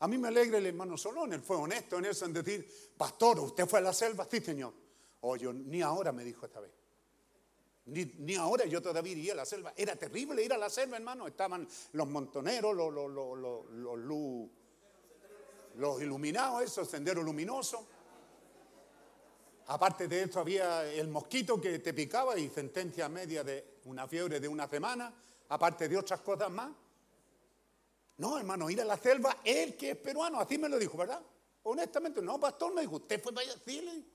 A mí me alegra el hermano Solón, él fue honesto en eso, en decir, pastor, ¿usted fue a la selva? Sí, señor. Oye, ni ahora me dijo esta vez. Ni, ahora yo todavía iría a la selva. Era terrible ir a la selva, hermano. Estaban los montoneros, los, los, los, los iluminados, esos senderos luminosos. Aparte de eso había el mosquito que te picaba y sentencia media de una fiebre de una semana, aparte de otras cosas más. No, hermano, ir a la selva, él que es peruano, así me lo dijo, ¿verdad? Honestamente, no, pastor, me dijo, ¿usted fue para allá? Sí,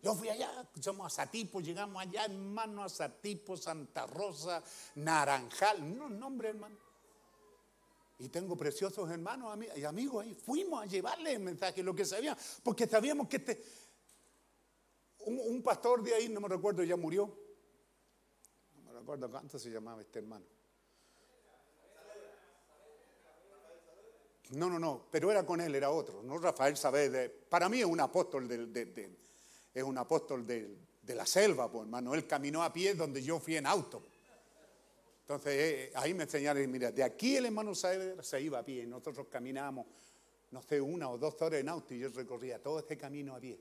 yo fui allá, escuchamos a Satipo, llegamos allá, hermano, a Satipo, Santa Rosa, Naranjal, no, nombre, hermano. Y tengo preciosos hermanos y amigos ahí. Fuimos a llevarle el mensaje, lo que sabíamos, porque sabíamos que este, un, un pastor de ahí, no me recuerdo, ya murió. No me recuerdo cuánto se llamaba este hermano. No, no, no, pero era con él, era otro, no Rafael Saavedra. Para mí es un apóstol, de, es un apóstol de, la selva, pues hermano. Él caminó a pie donde yo fui en auto. Entonces eh, ahí me enseñaron, mira, de aquí el hermano Saavedra se iba a pie, nosotros caminábamos, no sé, una o dos horas en auto y yo recorría todo este camino a pie.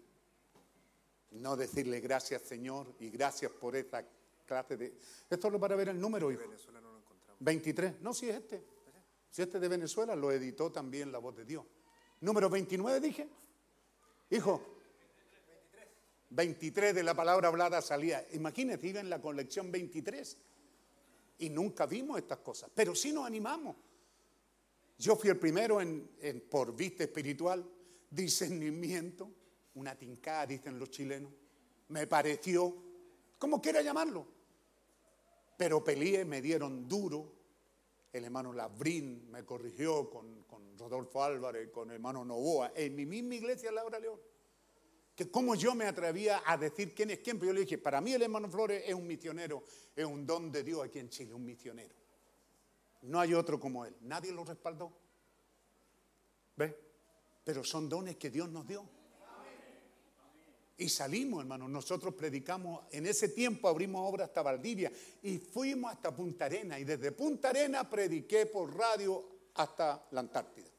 No decirle gracias Señor y gracias por esta clase de... Esto es para ver el número, hijo. Venezuela no lo encontramos. 23, no, si es este. Si este de Venezuela lo editó también la voz de Dios. Número 29 dije. Hijo. 23 de la palabra hablada salía. Imagínense, iba en la colección 23. Y nunca vimos estas cosas. Pero sí nos animamos. Yo fui el primero en, por vista espiritual, discernimiento, una tincada, dicen los chilenos. Me pareció, como quiera llamarlo. Pero peleé, me dieron duro, el hermano Labrín me corrigió con, Rodolfo Álvarez, con el hermano Novoa, en mi misma iglesia Laura León. Que como yo me atrevía a decir quién es quién, pero yo le dije, para mí el hermano Flores es un misionero, es un don de Dios aquí en Chile, un misionero. No hay otro como él, nadie lo respaldó. ¿Ve? Pero son dones que Dios nos dio. Y salimos, hermano. Nosotros predicamos, en ese tiempo abrimos obra hasta Valdivia y fuimos hasta Punta Arena. Y desde Punta Arena prediqué por radio hasta la Antártida.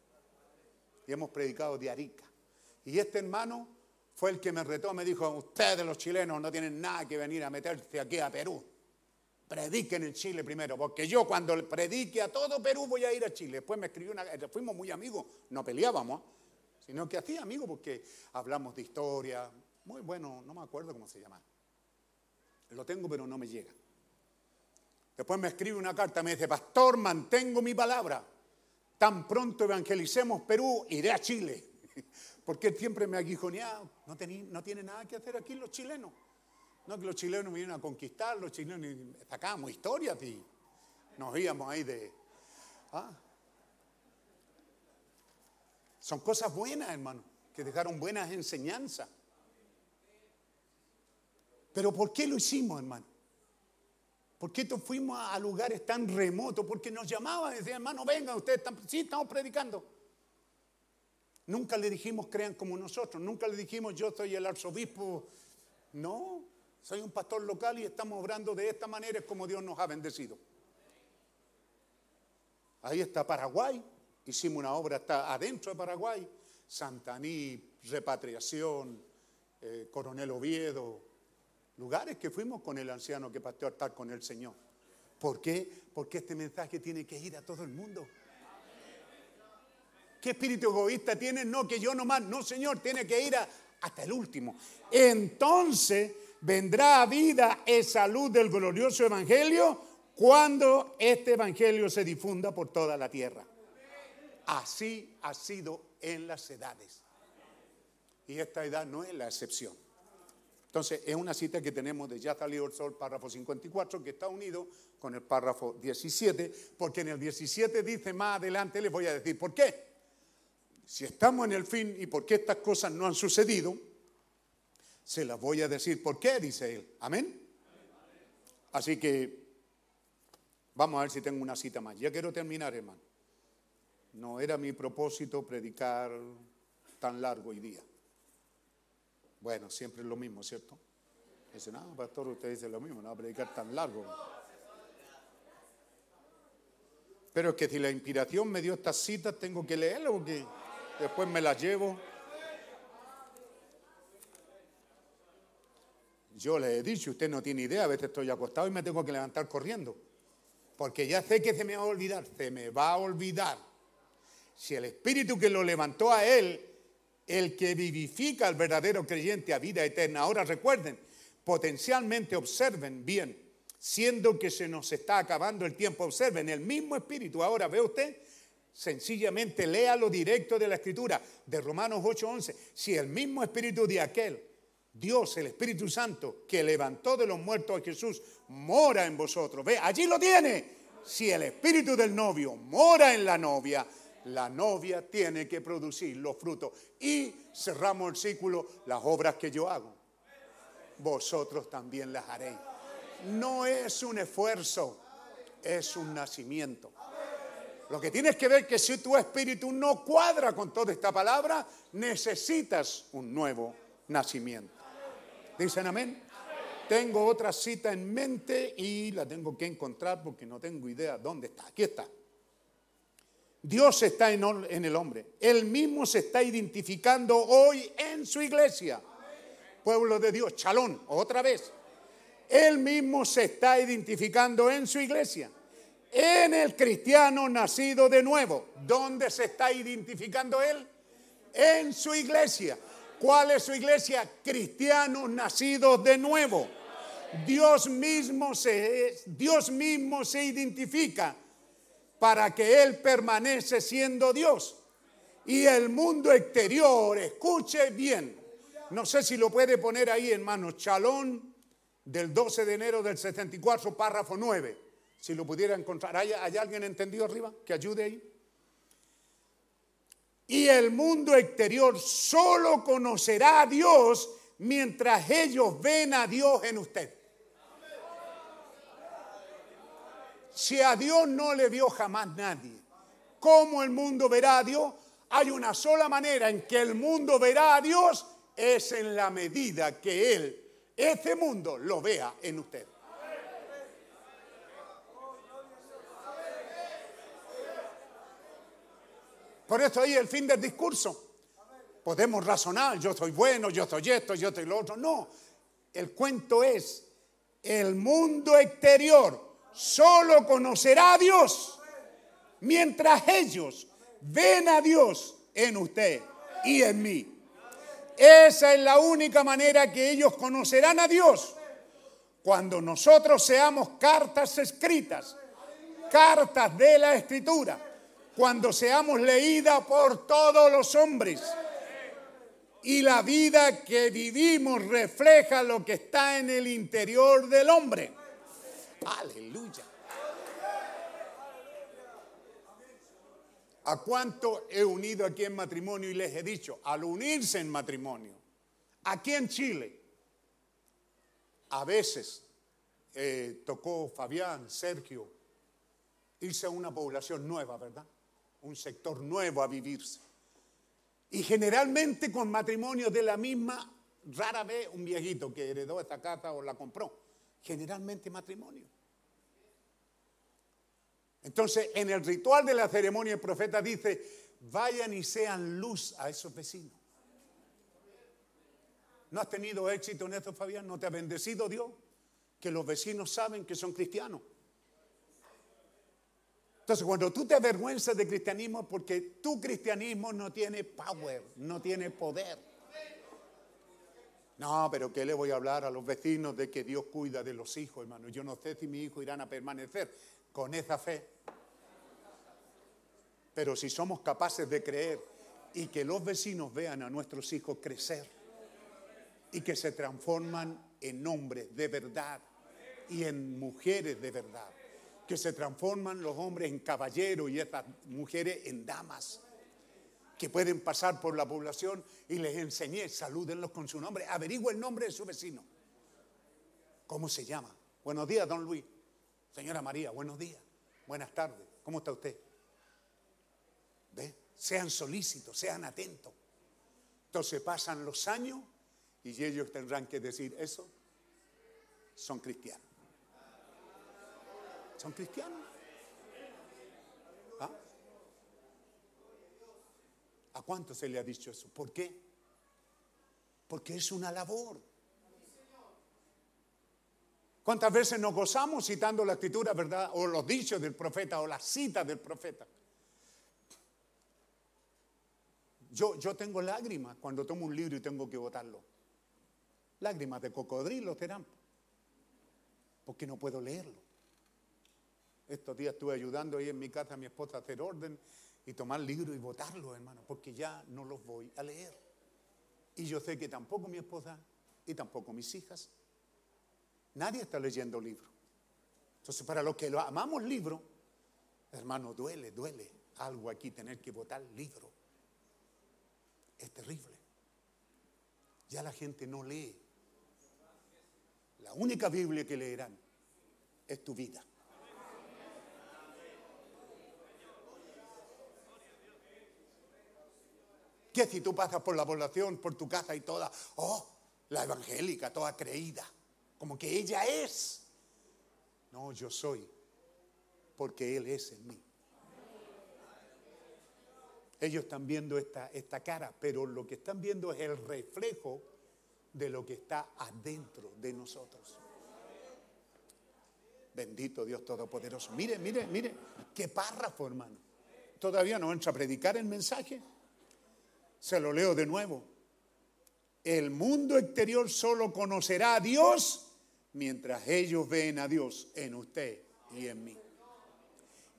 Y hemos predicado de Arica. Y este hermano fue el que me retó, me dijo, ustedes los chilenos no tienen nada que venir a meterse aquí a Perú. Prediquen en Chile primero, porque yo cuando predique a todo Perú voy a ir a Chile. Después me escribió una... Fuimos muy amigos, no peleábamos, sino que hacía amigos porque hablamos de historia, muy bueno, no me acuerdo cómo se llama. Lo tengo, pero no me llega. Después me escribe una carta, me dice, pastor, mantengo mi palabra. Tan pronto evangelicemos Perú, iré a Chile. Porque siempre me ha no tiene nada que hacer aquí los chilenos. No que los chilenos vinieron a conquistar, los chilenos sacábamos historias y nos íbamos ahí de... ¿ah? Son cosas buenas, hermano, que dejaron buenas enseñanzas. Pero ¿por qué lo hicimos, hermano? ¿Por qué fuimos a lugares tan remotos? Porque nos llamaban y decían, hermano, vengan, ustedes están, sí, estamos predicando. Nunca le dijimos, crean como nosotros. Nunca le dijimos, yo soy el arzobispo. No, soy un pastor local y estamos obrando de esta manera, es como Dios nos ha bendecido. Ahí está Paraguay. Hicimos una obra, está adentro de Paraguay. Santaní, repatriación, eh, Coronel Oviedo. Lugares que fuimos con el anciano que pasteó a estar con el Señor. ¿Por qué? Porque este mensaje tiene que ir a todo el mundo. ¿Qué espíritu egoísta tiene? No, que yo nomás. No, Señor, tiene que ir hasta el último. Entonces vendrá a vida esa luz del glorioso evangelio cuando este evangelio se difunda por toda la tierra. Así ha sido en las edades. Y esta edad no es la excepción. Entonces, es una cita que tenemos de Ya salió el sol, párrafo 54, que está unido con el párrafo 17, porque en el 17 dice más adelante, les voy a decir por qué. Si estamos en el fin y por qué estas cosas no han sucedido, se las voy a decir por qué, dice él. Amén. Así que vamos a ver si tengo una cita más. Ya quiero terminar, hermano. No era mi propósito predicar tan largo hoy día. Bueno, siempre es lo mismo, ¿cierto? Dice, no, pastor, usted dice lo mismo, no va a predicar tan largo. Pero es que si la inspiración me dio estas citas, tengo que leerlo porque después me las llevo. Yo le he dicho, usted no tiene idea, a veces estoy acostado y me tengo que levantar corriendo. Porque ya sé que se me va a olvidar, se me va a olvidar. Si el espíritu que lo levantó a él, el que vivifica al verdadero creyente a vida eterna, ahora recuerden, potencialmente observen bien, siendo que se nos está acabando el tiempo, observen el mismo espíritu. Ahora, ¿ve usted? Sencillamente léalo directo de la escritura, de Romanos 8:11. Si el mismo espíritu de aquel, Dios, el Espíritu Santo, que levantó de los muertos a Jesús, mora en vosotros. Ve, allí lo tiene. Si el espíritu del novio mora en la novia, la novia tiene que producir los frutos. Y cerramos el círculo, las obras que yo hago, vosotros también las haréis. No es un esfuerzo, es un nacimiento. Lo que tienes que ver que si tu espíritu no cuadra con toda esta palabra, necesitas un nuevo nacimiento. ¿Dicen amén? Tengo otra cita en mente y la tengo que encontrar porque no tengo idea dónde está. Aquí está. Dios está en, el hombre. Él mismo se está identificando hoy en su iglesia. Pueblo de Dios, chalón, otra vez. Él mismo se está identificando en su iglesia. En el cristiano nacido de nuevo. ¿Dónde se está identificando él? En su iglesia. ¿Cuál es su iglesia? Cristianos nacidos de nuevo. Dios mismo se, Dios mismo se identifica para que Él permanece siendo Dios. Y el mundo exterior, escuche bien, no sé si lo puede poner ahí, hermano, Chalón del 12 de enero del 74, párrafo 9, si lo pudiera encontrar. ¿Hay, ¿Hay alguien entendido arriba que ayude ahí? Y el mundo exterior solo conocerá a Dios mientras ellos ven a Dios en usted. Si a Dios no le vio jamás nadie, ¿cómo el mundo verá a Dios? Hay una sola manera en que el mundo verá a Dios, es en la medida que Él, ese mundo, lo vea en usted. Por eso ahí el fin del discurso. Podemos razonar, yo soy bueno, yo soy esto, yo soy lo otro. No, el cuento es, el mundo exterior solo conocerá a Dios mientras ellos ven a Dios en usted y en mí. Esa es la única manera que ellos conocerán a Dios. Cuando nosotros seamos cartas escritas, cartas de la escritura cuando seamos leídas por todos los hombres. Y la vida que vivimos refleja lo que está en el interior del hombre. Aleluya. ¿A cuánto he unido aquí en matrimonio y les he dicho? Al unirse en matrimonio, aquí en Chile, a veces eh, tocó Fabián, Sergio, irse a una población nueva, ¿verdad? Un sector nuevo a vivirse. Y generalmente con matrimonio de la misma, rara vez un viejito que heredó esta casa o la compró. Generalmente matrimonio. Entonces, en el ritual de la ceremonia, el profeta dice, vayan y sean luz a esos vecinos. ¿No has tenido éxito en esto, Fabián? ¿No te ha bendecido Dios? Que los vecinos saben que son cristianos. Entonces, cuando tú te avergüenzas de cristianismo, porque tu cristianismo no tiene power, no tiene poder. No, pero ¿qué le voy a hablar a los vecinos de que Dios cuida de los hijos, hermano? Yo no sé si mis hijos irán a permanecer con esa fe. Pero si somos capaces de creer y que los vecinos vean a nuestros hijos crecer y que se transforman en hombres de verdad y en mujeres de verdad, que se transforman los hombres en caballeros y estas mujeres en damas, que pueden pasar por la población y les enseñé, salúdenlos con su nombre, averigua el nombre de su vecino. ¿Cómo se llama? Buenos días, don Luis. Señora María, buenos días. Buenas tardes. ¿Cómo está usted? ¿Ve? Sean solícitos, sean atentos. Entonces pasan los años y ellos tendrán que decir eso. Son cristianos. Son cristianos. ¿A cuánto se le ha dicho eso? ¿Por qué? Porque es una labor. ¿Cuántas veces nos gozamos citando la escritura, verdad? O los dichos del profeta o las citas del profeta. Yo, yo tengo lágrimas cuando tomo un libro y tengo que votarlo. Lágrimas de cocodrilo serán. Porque no puedo leerlo. Estos días estuve ayudando ahí en mi casa a mi esposa a hacer orden y tomar libro y votarlo, hermano, porque ya no los voy a leer. Y yo sé que tampoco mi esposa y tampoco mis hijas Nadie está leyendo libros. Entonces, para los que lo amamos libro, hermano, duele, duele algo aquí tener que votar libro. Es terrible. Ya la gente no lee. La única Biblia que leerán es tu vida. ¿Qué si tú pasas por la población, por tu casa y toda, oh, la evangélica, toda creída? como que ella es. No, yo soy, porque Él es en mí. Ellos están viendo esta, esta cara, pero lo que están viendo es el reflejo de lo que está adentro de nosotros. Bendito Dios Todopoderoso. Mire, mire, mire, qué párrafo, hermano. Todavía no entra a predicar el mensaje. Se lo leo de nuevo. El mundo exterior solo conocerá a Dios mientras ellos ven a Dios en usted y en mí.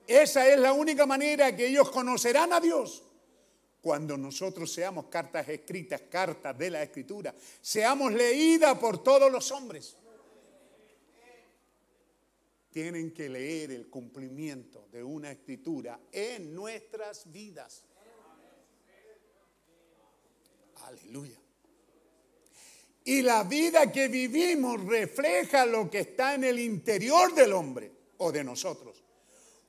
Esa es la única manera que ellos conocerán a Dios. Cuando nosotros seamos cartas escritas, cartas de la escritura, seamos leídas por todos los hombres. Tienen que leer el cumplimiento de una escritura en nuestras vidas. Aleluya. Y la vida que vivimos refleja lo que está en el interior del hombre o de nosotros.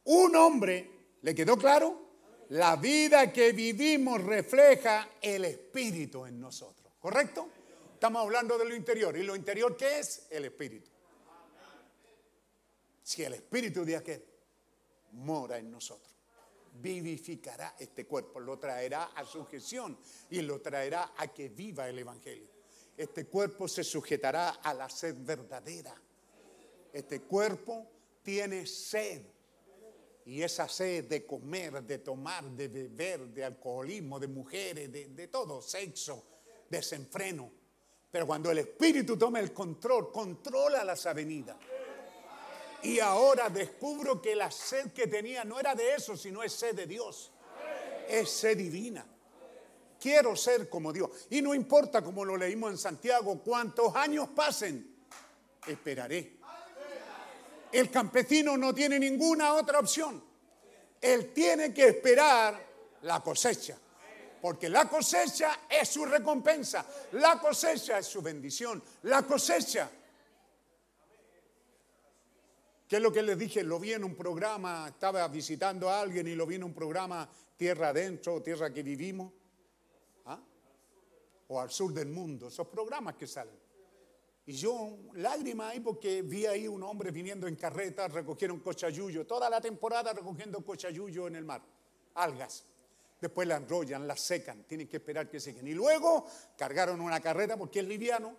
Un hombre, ¿le quedó claro? La vida que vivimos refleja el espíritu en nosotros. ¿Correcto? Estamos hablando de lo interior. ¿Y lo interior qué es? El espíritu. Si el espíritu de aquel mora en nosotros, vivificará este cuerpo, lo traerá a sujeción y lo traerá a que viva el Evangelio este cuerpo se sujetará a la sed verdadera. Este cuerpo tiene sed. Y esa sed de comer, de tomar, de beber, de alcoholismo, de mujeres, de, todo, sexo, desenfreno. Pero cuando el Espíritu toma el control, controla las avenidas. Y ahora descubro que la sed que tenía no era de eso, sino es sed de Dios. Es sed divina. Quiero ser como Dios. Y no importa, como lo leímos en Santiago, cuántos años pasen, esperaré. El campesino no tiene ninguna otra opción. Él tiene que esperar la cosecha. Porque la cosecha es su recompensa. La cosecha es su bendición. La cosecha ¿Qué es lo que les dije? Lo vi en un programa, estaba visitando a alguien y lo vi en un programa Tierra Adentro, Tierra que vivimos. ¿Ah? O al sur del mundo, esos programas que salen. Y yo, lágrima ahí porque vi ahí un hombre viniendo en carreta, recogieron cochayuyo, toda la temporada recogiendo cochayuyo en el mar, algas. Después la enrollan, la secan, tienen que esperar que sequen. Y luego cargaron una carreta porque es liviano,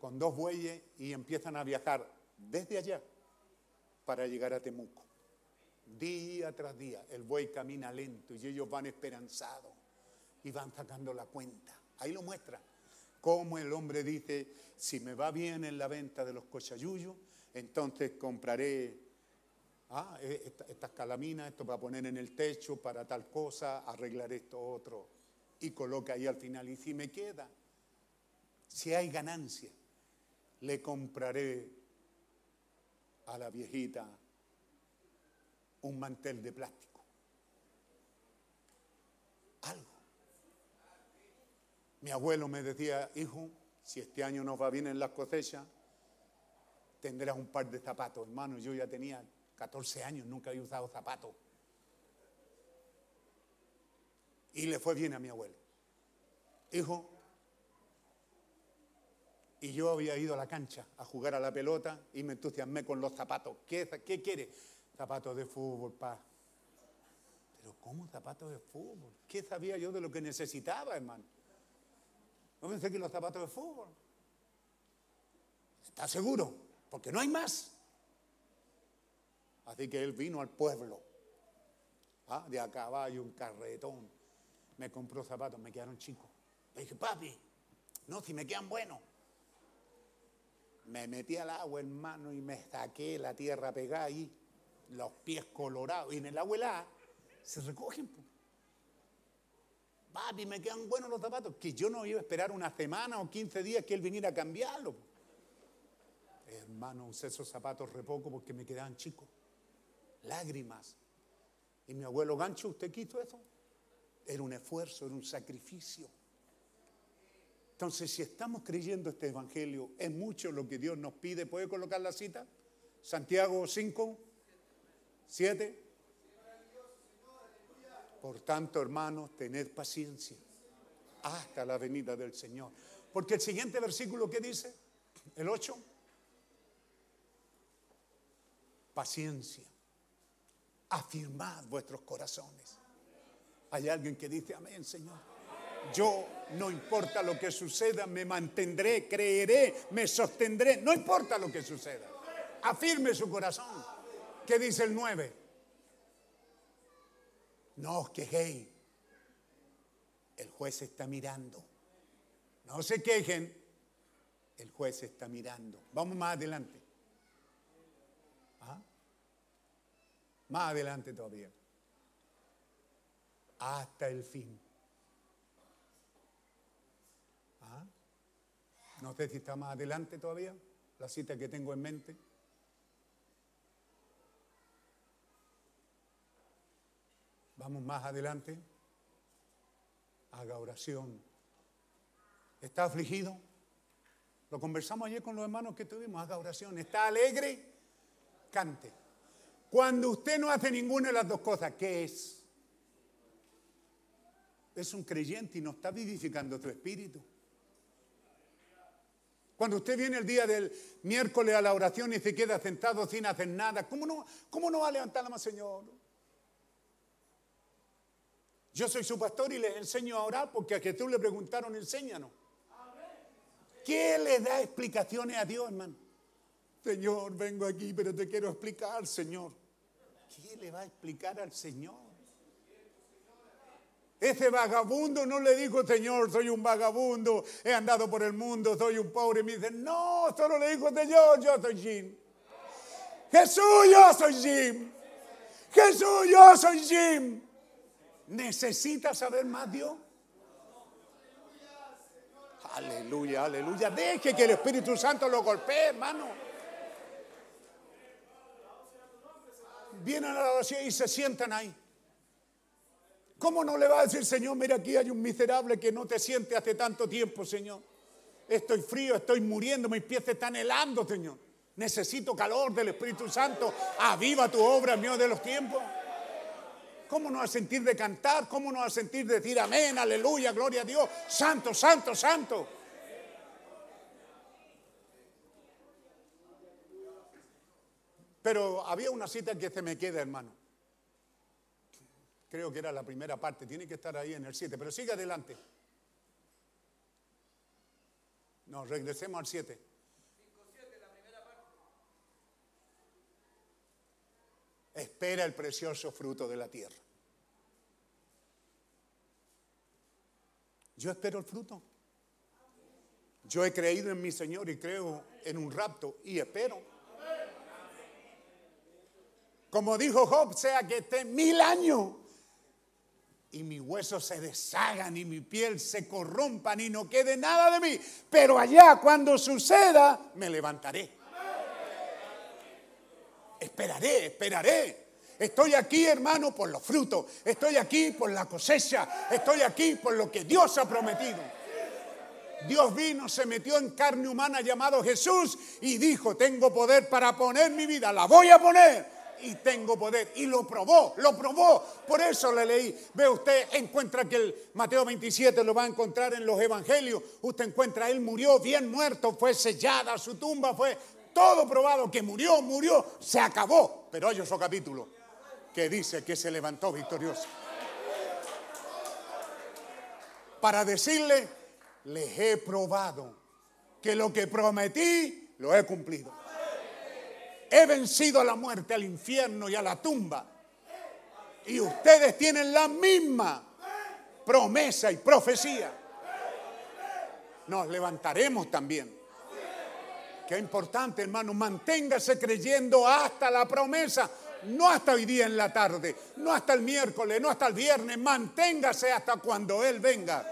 con dos bueyes y empiezan a viajar desde allá para llegar a Temuco. Día tras día, el buey camina lento y ellos van esperanzados y van sacando la cuenta. Ahí lo muestra. Cómo el hombre dice, si me va bien en la venta de los cochayuyos, entonces compraré ah, e, esta- estas calaminas, esto para poner en el techo, para tal cosa, arreglar esto otro. Y coloca ahí al final, y si me queda, si hay ganancia, le compraré a la viejita un mantel de plástico. Algo. Mi abuelo me decía, hijo, si este año nos va bien en las cosechas, tendrás un par de zapatos. Hermano, yo ya tenía 14 años, nunca había usado zapatos. Y le fue bien a mi abuelo. Hijo, y yo había ido a la cancha a jugar a la pelota y me entusiasmé con los zapatos. ¿Qué, qué quiere? Zapatos de fútbol, pa. Pero ¿cómo zapatos de fútbol? ¿Qué sabía yo de lo que necesitaba, hermano? No pensé que los zapatos de fútbol. ¿Está seguro? Porque no hay más. Así que él vino al pueblo. Ah, de a caballo, un carretón. Me compró zapatos, me quedaron chicos. Le dije, papi, no, si me quedan buenos. Me metí al agua, hermano, y me saqué la tierra pegada ahí, los pies colorados. Y en el agua se recogen. Papi, me quedan buenos los zapatos. Que yo no iba a esperar una semana o 15 días que él viniera a cambiarlo. Hermano, usé esos zapatos re poco porque me quedaban chicos. Lágrimas. Y mi abuelo Gancho, ¿usted quiso eso? Era un esfuerzo, era un sacrificio. Entonces, si estamos creyendo este evangelio, es mucho lo que Dios nos pide. ¿Puede colocar la cita? Santiago 5, 7. Por tanto, hermanos, tened paciencia hasta la venida del Señor. Porque el siguiente versículo, ¿qué dice? El 8. Paciencia. Afirmad vuestros corazones. Hay alguien que dice, amén, Señor. Yo, no importa lo que suceda, me mantendré, creeré, me sostendré. No importa lo que suceda. Afirme su corazón. ¿Qué dice el 9? No os quejéis. El juez está mirando. No se quejen. El juez está mirando. Vamos más adelante. ¿Ah? Más adelante todavía. Hasta el fin. No sé si está más adelante todavía, la cita que tengo en mente. Vamos más adelante. Haga oración. ¿Está afligido? Lo conversamos ayer con los hermanos que tuvimos. Haga oración. ¿Está alegre? Cante. Cuando usted no hace ninguna de las dos cosas, ¿qué es? Es un creyente y no está vivificando tu espíritu. Cuando usted viene el día del miércoles a la oración y se queda sentado sin hacer nada, ¿cómo no, cómo no va a levantar la mano, Señor? Yo soy su pastor y les enseño a orar porque a Jesús le preguntaron, enséñanos. ¿Qué le da explicaciones a Dios, hermano? Señor, vengo aquí, pero te quiero explicar, Señor. ¿Qué le va a explicar al Señor? Ese vagabundo no le dijo, Señor, soy un vagabundo, he andado por el mundo, soy un pobre. Y me dice, no, solo le dijo, Señor, yo soy Jim. Jesús, yo soy Jim. Jesús, yo soy Jim. ¿Necesita saber más Dios? Aleluya, aleluya. Deje que el Espíritu Santo lo golpee, hermano. Vienen a la oración y se sientan ahí. ¿Cómo no le va a decir, Señor, mira aquí hay un miserable que no te siente hace tanto tiempo, Señor? Estoy frío, estoy muriendo, mis pies se están helando, Señor. Necesito calor del Espíritu Santo. Aviva tu obra en medio de los tiempos. ¿Cómo no a sentir de cantar? ¿Cómo no a sentir de decir amén, aleluya, gloria a Dios? Santo, santo, santo. Pero había una cita que se me queda, hermano. Creo que era la primera parte, tiene que estar ahí en el 7, pero sigue adelante. No, regresemos al 7. Espera el precioso fruto de la tierra. Yo espero el fruto. Yo he creído en mi Señor y creo en un rapto y espero. Como dijo Job, sea que esté mil años y mis huesos se deshagan y mi piel se corrompan y no quede nada de mí. Pero allá cuando suceda, me levantaré. Esperaré, esperaré. Estoy aquí, hermano, por los frutos. Estoy aquí por la cosecha. Estoy aquí por lo que Dios ha prometido. Dios vino, se metió en carne humana llamado Jesús y dijo, tengo poder para poner mi vida, la voy a poner y tengo poder. Y lo probó, lo probó. Por eso le leí. Ve usted, encuentra que el Mateo 27 lo va a encontrar en los evangelios. Usted encuentra, él murió bien muerto, fue sellada su tumba, fue todo probado que murió, murió, se acabó. Pero hay otro capítulo que dice que se levantó victorioso. Para decirle, les he probado que lo que prometí lo he cumplido he vencido a la muerte, al infierno y a la tumba. Y ustedes tienen la misma promesa y profecía. Nos levantaremos también. Qué importante, hermano, manténgase creyendo hasta la promesa, no hasta hoy día en la tarde, no hasta el miércoles, no hasta el viernes, manténgase hasta cuando Él venga.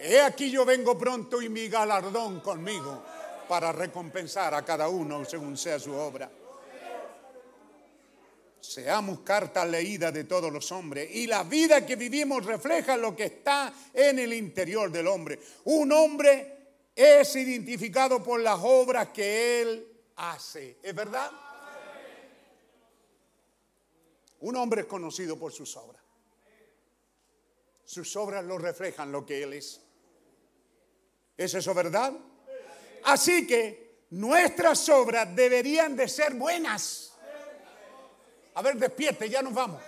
He aquí yo vengo pronto y mi galardón conmigo para recompensar a cada uno según sea su obra. Seamos cartas leídas de todos los hombres y la vida que vivimos refleja lo que está en el interior del hombre. Un hombre es identificado por las obras que él hace. ¿Es verdad? Un hombre es conocido por sus obras. Sus obras lo reflejan lo que él es. ¿Es eso verdad? Así que nuestras obras deberían de ser buenas. A ver, despierte, ya nos vamos.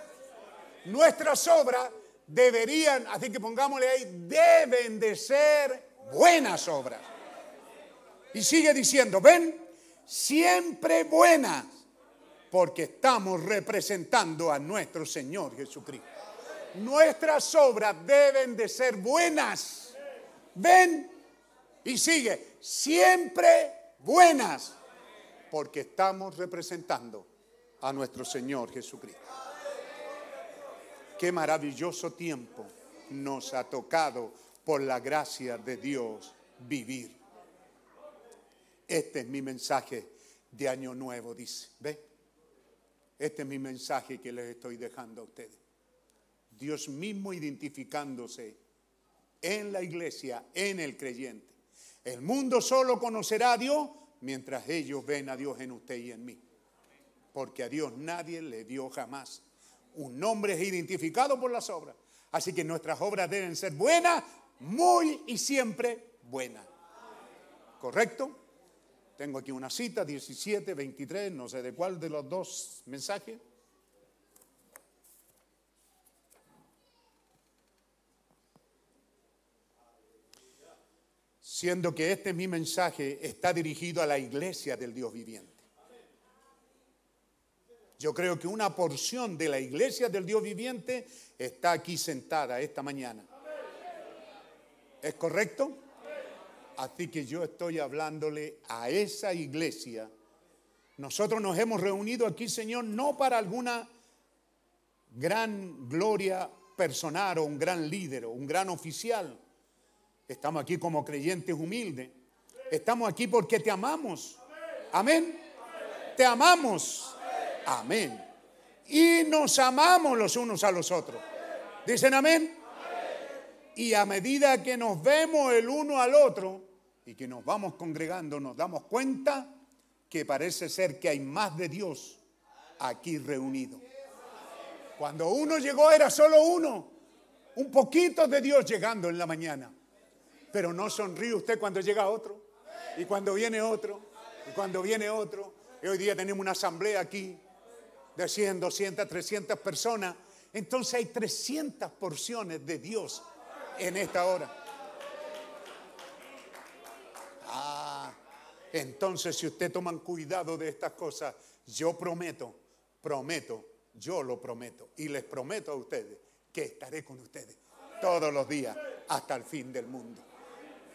Nuestras obras deberían, así que pongámosle ahí, deben de ser buenas obras. Y sigue diciendo, ven, siempre buenas, porque estamos representando a nuestro Señor Jesucristo. Nuestras obras deben de ser buenas. Ven, y sigue, siempre buenas, porque estamos representando a nuestro Señor Jesucristo. Qué maravilloso tiempo nos ha tocado por la gracia de Dios vivir. Este es mi mensaje de año nuevo, dice. ¿Ve? Este es mi mensaje que les estoy dejando a ustedes. Dios mismo identificándose en la iglesia, en el creyente el mundo solo conocerá a Dios mientras ellos ven a Dios en usted y en mí. Porque a Dios nadie le dio jamás. Un nombre es identificado por las obras. Así que nuestras obras deben ser buenas, muy y siempre buenas. ¿Correcto? Tengo aquí una cita, 17, 23, no sé de cuál de los dos mensajes. Siendo que este mi mensaje está dirigido a la iglesia del Dios viviente. Yo creo que una porción de la iglesia del Dios viviente está aquí sentada esta mañana. ¿Es correcto? Así que yo estoy hablándole a esa iglesia. Nosotros nos hemos reunido aquí, Señor, no para alguna gran gloria personal o un gran líder o un gran oficial Estamos aquí como creyentes humildes. Estamos aquí porque te amamos. Amén. Te amamos. Amén. Y nos amamos los unos a los otros. ¿Dicen amén? Y a medida que nos vemos el uno al otro y que nos vamos congregando, nos damos cuenta que parece ser que hay más de Dios aquí reunido. Cuando uno llegó era solo uno, un poquito de Dios llegando en la mañana. Pero no sonríe usted cuando llega otro, y cuando viene otro, y cuando viene otro. Y hoy día tenemos una asamblea aquí de 100, 200, 300 personas. Entonces hay 300 porciones de Dios en esta hora. Ah, entonces si usted toman cuidado de estas cosas, yo prometo, prometo, yo lo prometo y les prometo a ustedes que estaré con ustedes todos los días hasta el fin del mundo.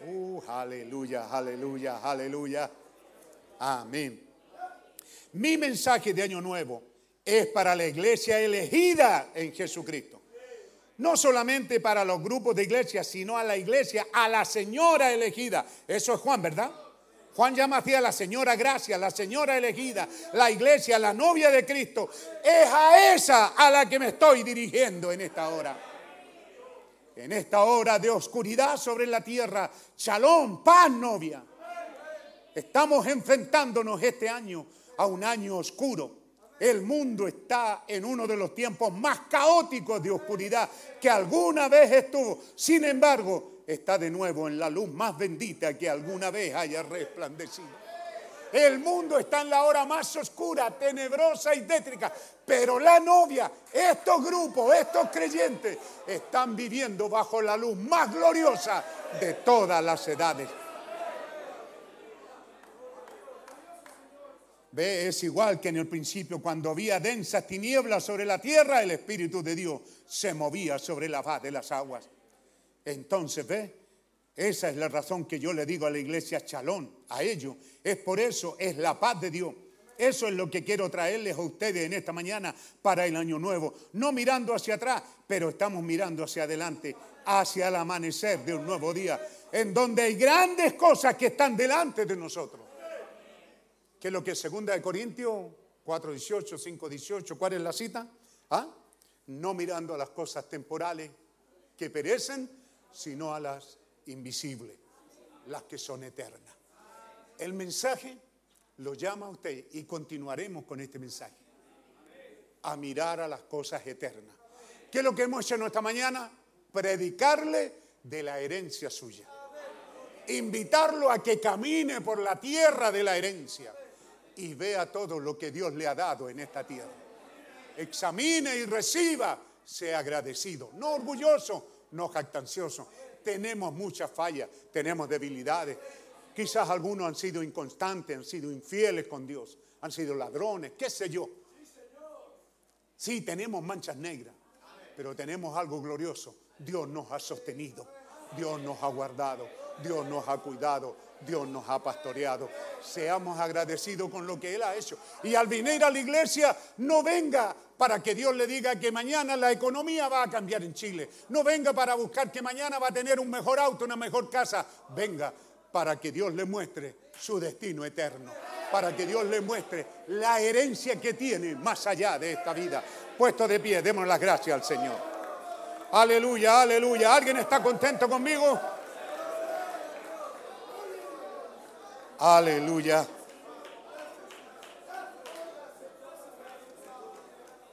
Uh, aleluya, aleluya, aleluya. Amén. Mi mensaje de Año Nuevo es para la iglesia elegida en Jesucristo. No solamente para los grupos de iglesia, sino a la iglesia, a la señora elegida. Eso es Juan, ¿verdad? Juan llama así a la señora gracia, la señora elegida, la iglesia, la novia de Cristo. Es a esa a la que me estoy dirigiendo en esta hora. En esta hora de oscuridad sobre la tierra, shalom, paz, novia. Estamos enfrentándonos este año a un año oscuro. El mundo está en uno de los tiempos más caóticos de oscuridad que alguna vez estuvo. Sin embargo, está de nuevo en la luz más bendita que alguna vez haya resplandecido. El mundo está en la hora más oscura, tenebrosa y tétrica. Pero la novia, estos grupos, estos creyentes, están viviendo bajo la luz más gloriosa de todas las edades. Ve, es igual que en el principio, cuando había densas tinieblas sobre la tierra, el Espíritu de Dios se movía sobre la faz de las aguas. Entonces, ve, esa es la razón que yo le digo a la iglesia Chalón, a ellos. Es por eso, es la paz de Dios. Eso es lo que quiero traerles a ustedes en esta mañana para el año nuevo. No mirando hacia atrás, pero estamos mirando hacia adelante, hacia el amanecer de un nuevo día, en donde hay grandes cosas que están delante de nosotros. ¿Qué es lo que es segunda de Corintios 4:18, 5:18? ¿Cuál es la cita? ¿Ah? No mirando a las cosas temporales que perecen, sino a las invisibles, las que son eternas. El mensaje lo llama a usted y continuaremos con este mensaje. A mirar a las cosas eternas. ¿Qué es lo que hemos hecho en esta mañana? Predicarle de la herencia suya. Invitarlo a que camine por la tierra de la herencia y vea todo lo que Dios le ha dado en esta tierra. Examine y reciba, sea agradecido, no orgulloso, no jactancioso. Tenemos muchas fallas, tenemos debilidades. Quizás algunos han sido inconstantes, han sido infieles con Dios, han sido ladrones, qué sé yo. Sí, tenemos manchas negras, pero tenemos algo glorioso. Dios nos ha sostenido, Dios nos ha guardado, Dios nos ha cuidado, Dios nos ha pastoreado. Seamos agradecidos con lo que Él ha hecho. Y al venir a la iglesia, no venga para que Dios le diga que mañana la economía va a cambiar en Chile. No venga para buscar que mañana va a tener un mejor auto, una mejor casa. Venga para que Dios le muestre su destino eterno. Para que Dios le muestre la herencia que tiene más allá de esta vida. Puesto de pie, demos las gracias al Señor. Aleluya, aleluya. ¿Alguien está contento conmigo? Aleluya.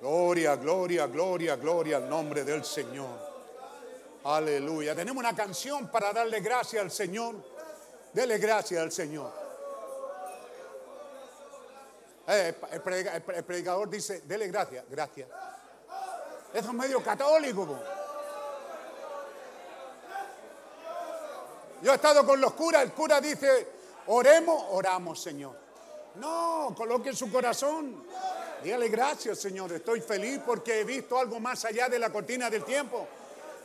Gloria, gloria, gloria, gloria al nombre del Señor. Aleluya. Tenemos una canción para darle gracias al Señor. Dele gracias al Señor. Eh, el, predica- el- el predicador dice, dele gracias, gracias. Eso es medio católico. Yo he estado con los curas, el cura dice, oremos, oramos, Señor. No, coloque en su corazón. Dígale gracias, Señor. Estoy feliz porque he visto algo más allá de la cortina del tiempo.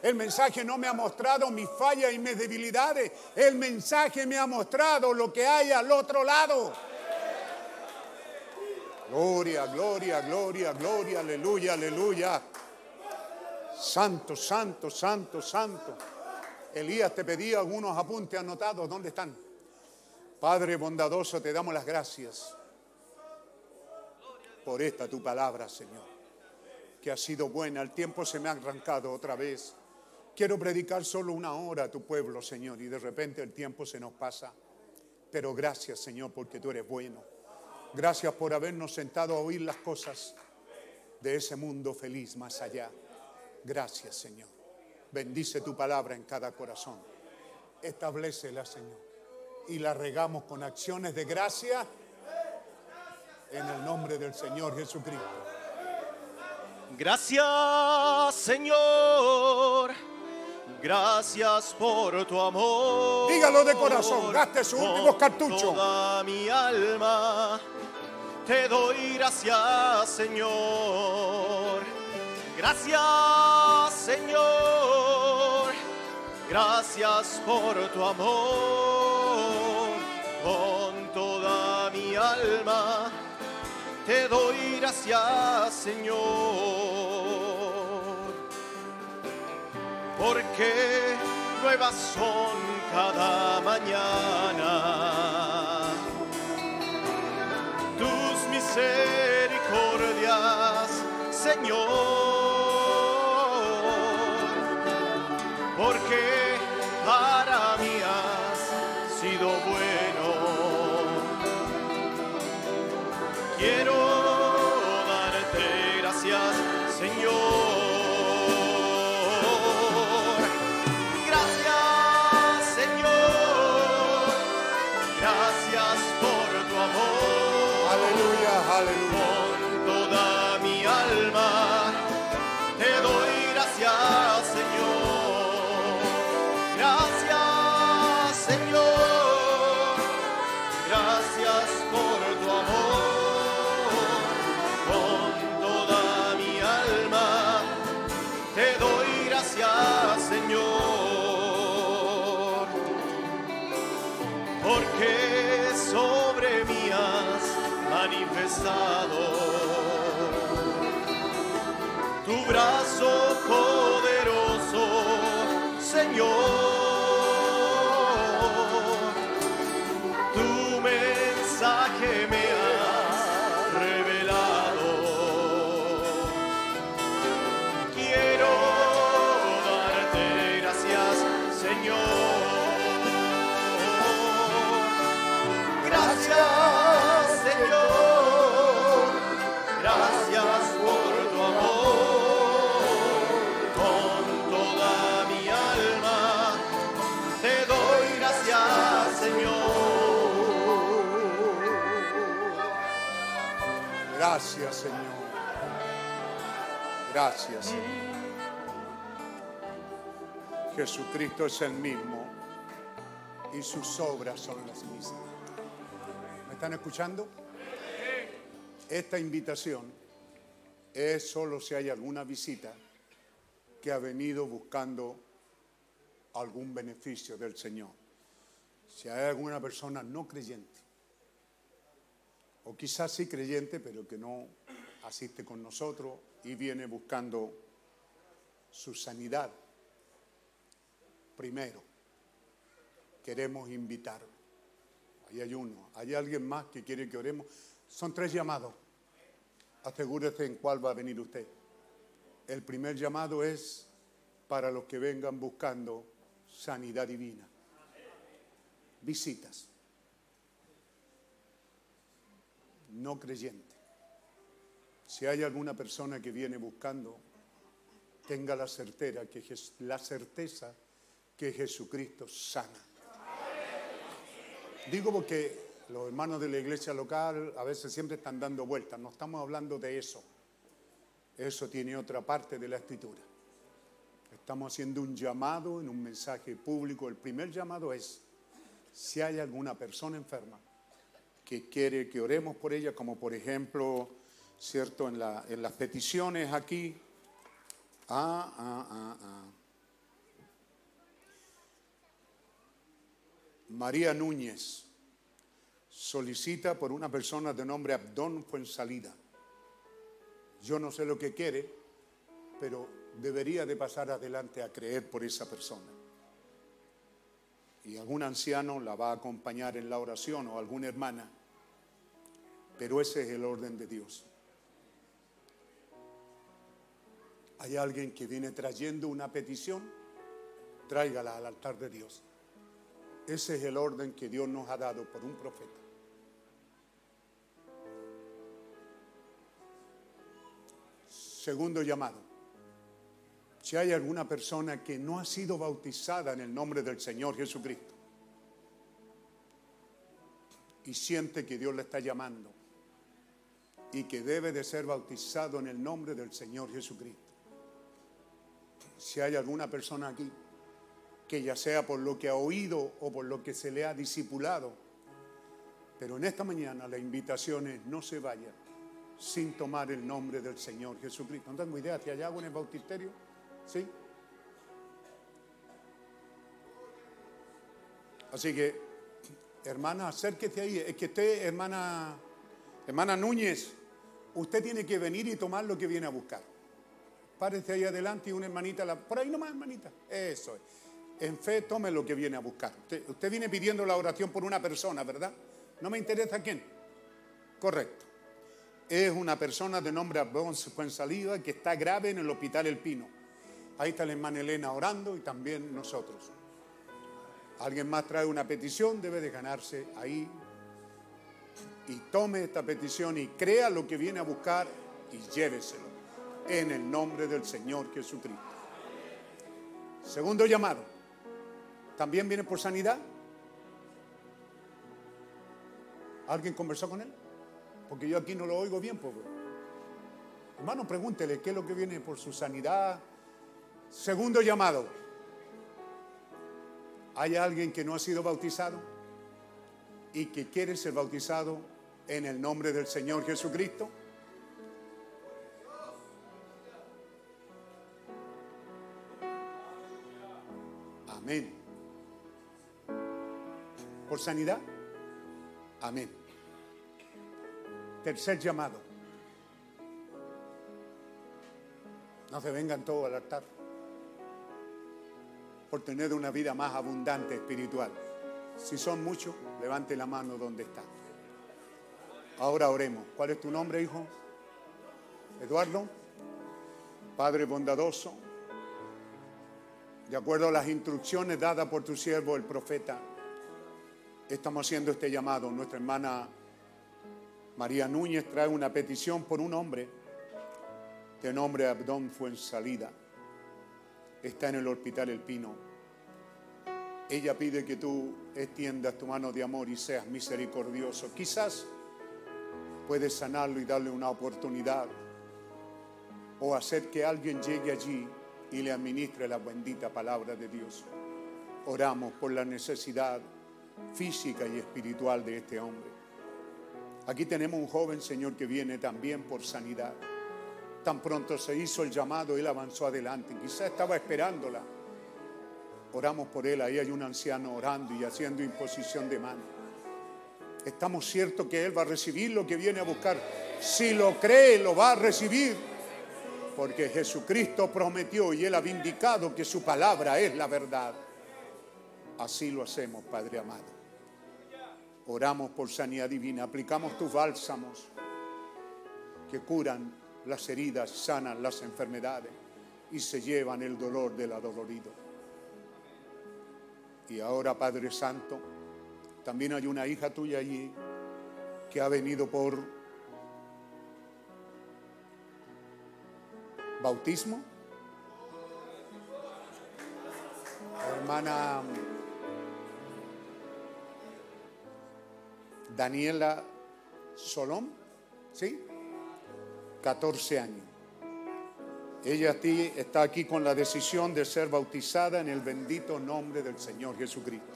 El mensaje no me ha mostrado mis fallas y mis debilidades. El mensaje me ha mostrado lo que hay al otro lado. Gloria, gloria, gloria, gloria, aleluya, aleluya. Santo, santo, santo, santo. Elías te pedía algunos apuntes anotados. ¿Dónde están? Padre bondadoso, te damos las gracias por esta tu palabra, Señor, que ha sido buena. El tiempo se me ha arrancado otra vez. Quiero predicar solo una hora a tu pueblo, Señor, y de repente el tiempo se nos pasa. Pero gracias, Señor, porque tú eres bueno. Gracias por habernos sentado a oír las cosas de ese mundo feliz más allá. Gracias, Señor. Bendice tu palabra en cada corazón. Establecela, Señor. Y la regamos con acciones de gracia en el nombre del Señor Jesucristo. Gracias, Señor. Gracias por tu amor. Dígalo de corazón, gaste su Con último cartucho. Toda mi alma te doy gracias, Señor. Gracias, Señor. Gracias por tu amor. Con toda mi alma te doy gracias, Señor porque nuevas son cada mañana. Tus misericordias, Señor, Gracias, Señor. Gracias, Señor. Jesucristo es el mismo y sus obras son las mismas. ¿Me están escuchando? Esta invitación es solo si hay alguna visita que ha venido buscando algún beneficio del Señor. Si hay alguna persona no creyente, o quizás sí creyente, pero que no asiste con nosotros y viene buscando su sanidad. Primero, queremos invitar. Ahí hay uno. ¿Hay alguien más que quiere que oremos? Son tres llamados. Asegúrese en cuál va a venir usted. El primer llamado es para los que vengan buscando sanidad divina. Visitas. No creyente. Si hay alguna persona que viene buscando, tenga la certeza que, la certeza que Jesucristo sana. Digo porque los hermanos de la iglesia local a veces siempre están dando vueltas, no estamos hablando de eso. Eso tiene otra parte de la escritura. Estamos haciendo un llamado en un mensaje público. El primer llamado es, si hay alguna persona enferma, que quiere que oremos por ella, como por ejemplo, ¿cierto? En, la- en las peticiones aquí. Ah, ah, ah, ah. María Núñez solicita por una persona de nombre Abdón Fuensalida. Yo no sé lo que quiere, pero debería de pasar adelante a creer por esa persona. Y algún anciano la va a acompañar en la oración o alguna hermana. Pero ese es el orden de Dios. Hay alguien que viene trayendo una petición, tráigala al altar de Dios. Ese es el orden que Dios nos ha dado por un profeta. Segundo llamado. Si hay alguna persona que no ha sido bautizada en el nombre del Señor Jesucristo y siente que Dios le está llamando, y que debe de ser bautizado en el nombre del Señor Jesucristo. Si hay alguna persona aquí que ya sea por lo que ha oído o por lo que se le ha discipulado, pero en esta mañana la invitación es no se vaya sin tomar el nombre del Señor Jesucristo. No tengo idea hay agua en el bautisterio. ¿Sí? Así que, hermana, acérquese ahí. Es que usted, hermana, hermana Núñez, usted tiene que venir y tomar lo que viene a buscar. Párese ahí adelante y una hermanita, la, por ahí nomás, hermanita. Eso es. En fe, tome lo que viene a buscar. Usted, viene pidiendo la oración por una persona, ¿verdad? No me interesa quién. Correcto. Es una persona de nombre Fuensaliva que está grave en el hospital El Pino. Ahí está la hermana Elena orando y también nosotros. Alguien más trae una petición, debe de ganarse ahí. Y tome esta petición y crea lo que viene a buscar y lléveselo. En el nombre del Señor Jesucristo. Segundo llamado. ¿También viene por sanidad? ¿Alguien conversó con él? Porque yo aquí no lo oigo bien, pobre. Hermano, pregúntele qué es lo que viene por su sanidad. Segundo llamado. ¿Hay alguien que no ha sido bautizado y que quiere ser bautizado en el nombre del Señor Jesucristo? Amén. ¿Por sanidad? Amén. Tercer llamado. No se vengan todos al altar por tener una vida más abundante espiritual. Si son muchos, levante la mano donde está. Ahora oremos. ¿Cuál es tu nombre, hijo? Eduardo. Padre bondadoso, de acuerdo a las instrucciones dadas por tu siervo, el profeta, estamos haciendo este llamado. Nuestra hermana María Núñez trae una petición por un hombre de nombre Abdón Fuensalida. Está en el hospital El Pino. Ella pide que tú extiendas tu mano de amor y seas misericordioso. Quizás puedes sanarlo y darle una oportunidad o hacer que alguien llegue allí y le administre la bendita palabra de Dios. Oramos por la necesidad física y espiritual de este hombre. Aquí tenemos un joven Señor que viene también por sanidad. Tan pronto se hizo el llamado, él avanzó adelante. Quizá estaba esperándola. Oramos por él. Ahí hay un anciano orando y haciendo imposición de mano. Estamos ciertos que él va a recibir lo que viene a buscar. Si lo cree, lo va a recibir. Porque Jesucristo prometió y él ha vindicado que su palabra es la verdad. Así lo hacemos, Padre amado. Oramos por sanidad divina, aplicamos tus bálsamos que curan las heridas, sanan las enfermedades y se llevan el dolor del adolorido. Y ahora, Padre Santo, también hay una hija tuya allí que ha venido por bautismo. Hermana Daniela Solón, ¿sí? 14 años. Ella está aquí con la decisión de ser bautizada en el bendito nombre del Señor Jesucristo.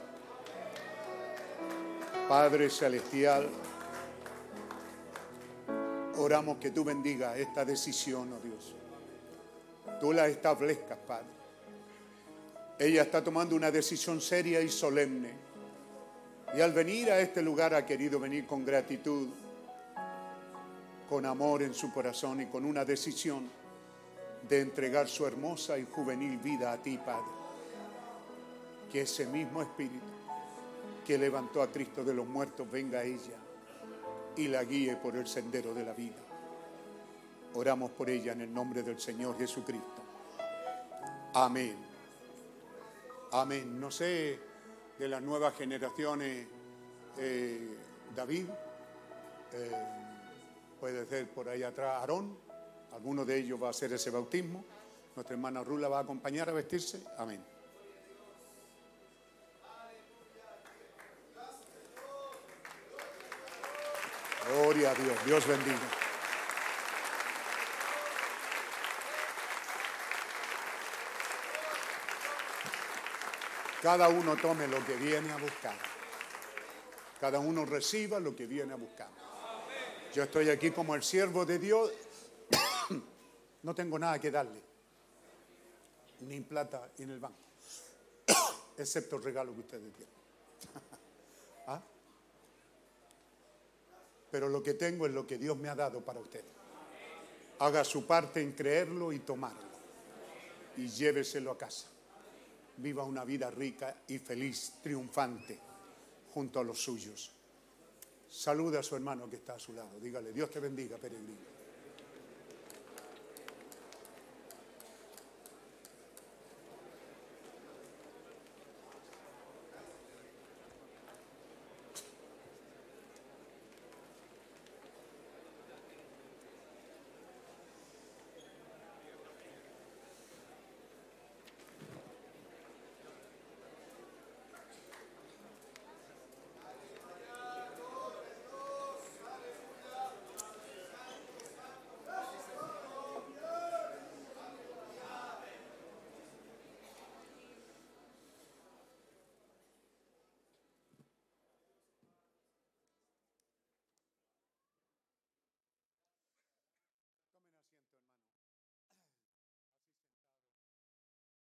Padre Celestial, oramos que tú bendiga esta decisión, oh Dios. Tú la establezcas, Padre. Ella está tomando una decisión seria y solemne. Y al venir a este lugar ha querido venir con gratitud, con amor en su corazón y con una decisión de entregar su hermosa y juvenil vida a ti, Padre. Que ese mismo espíritu que levantó a Cristo de los muertos venga a ella y la guíe por el sendero de la vida. Oramos por ella en el nombre del Señor Jesucristo. Amén. Amén. No sé de las nuevas generaciones, eh, David, eh, puede ser por ahí atrás Aarón, Alguno de ellos va a hacer ese bautismo. Nuestra hermana Rula va a acompañar a vestirse. Amén. Gloria a Dios. Dios bendiga. Cada uno tome lo que viene a buscar. Cada uno reciba lo que viene a buscar. Yo estoy aquí como el siervo de Dios. No tengo nada que darle. Ni plata en el banco. Excepto el regalo que ustedes tienen. ¿Ah? Pero lo que tengo es lo que Dios me ha dado para ustedes. Haga su parte en creerlo y tomarlo. Y lléveselo a casa. Viva una vida rica y feliz, triunfante, junto a los suyos. Saluda a su hermano que está a su lado. Dígale, Dios te bendiga, peregrino.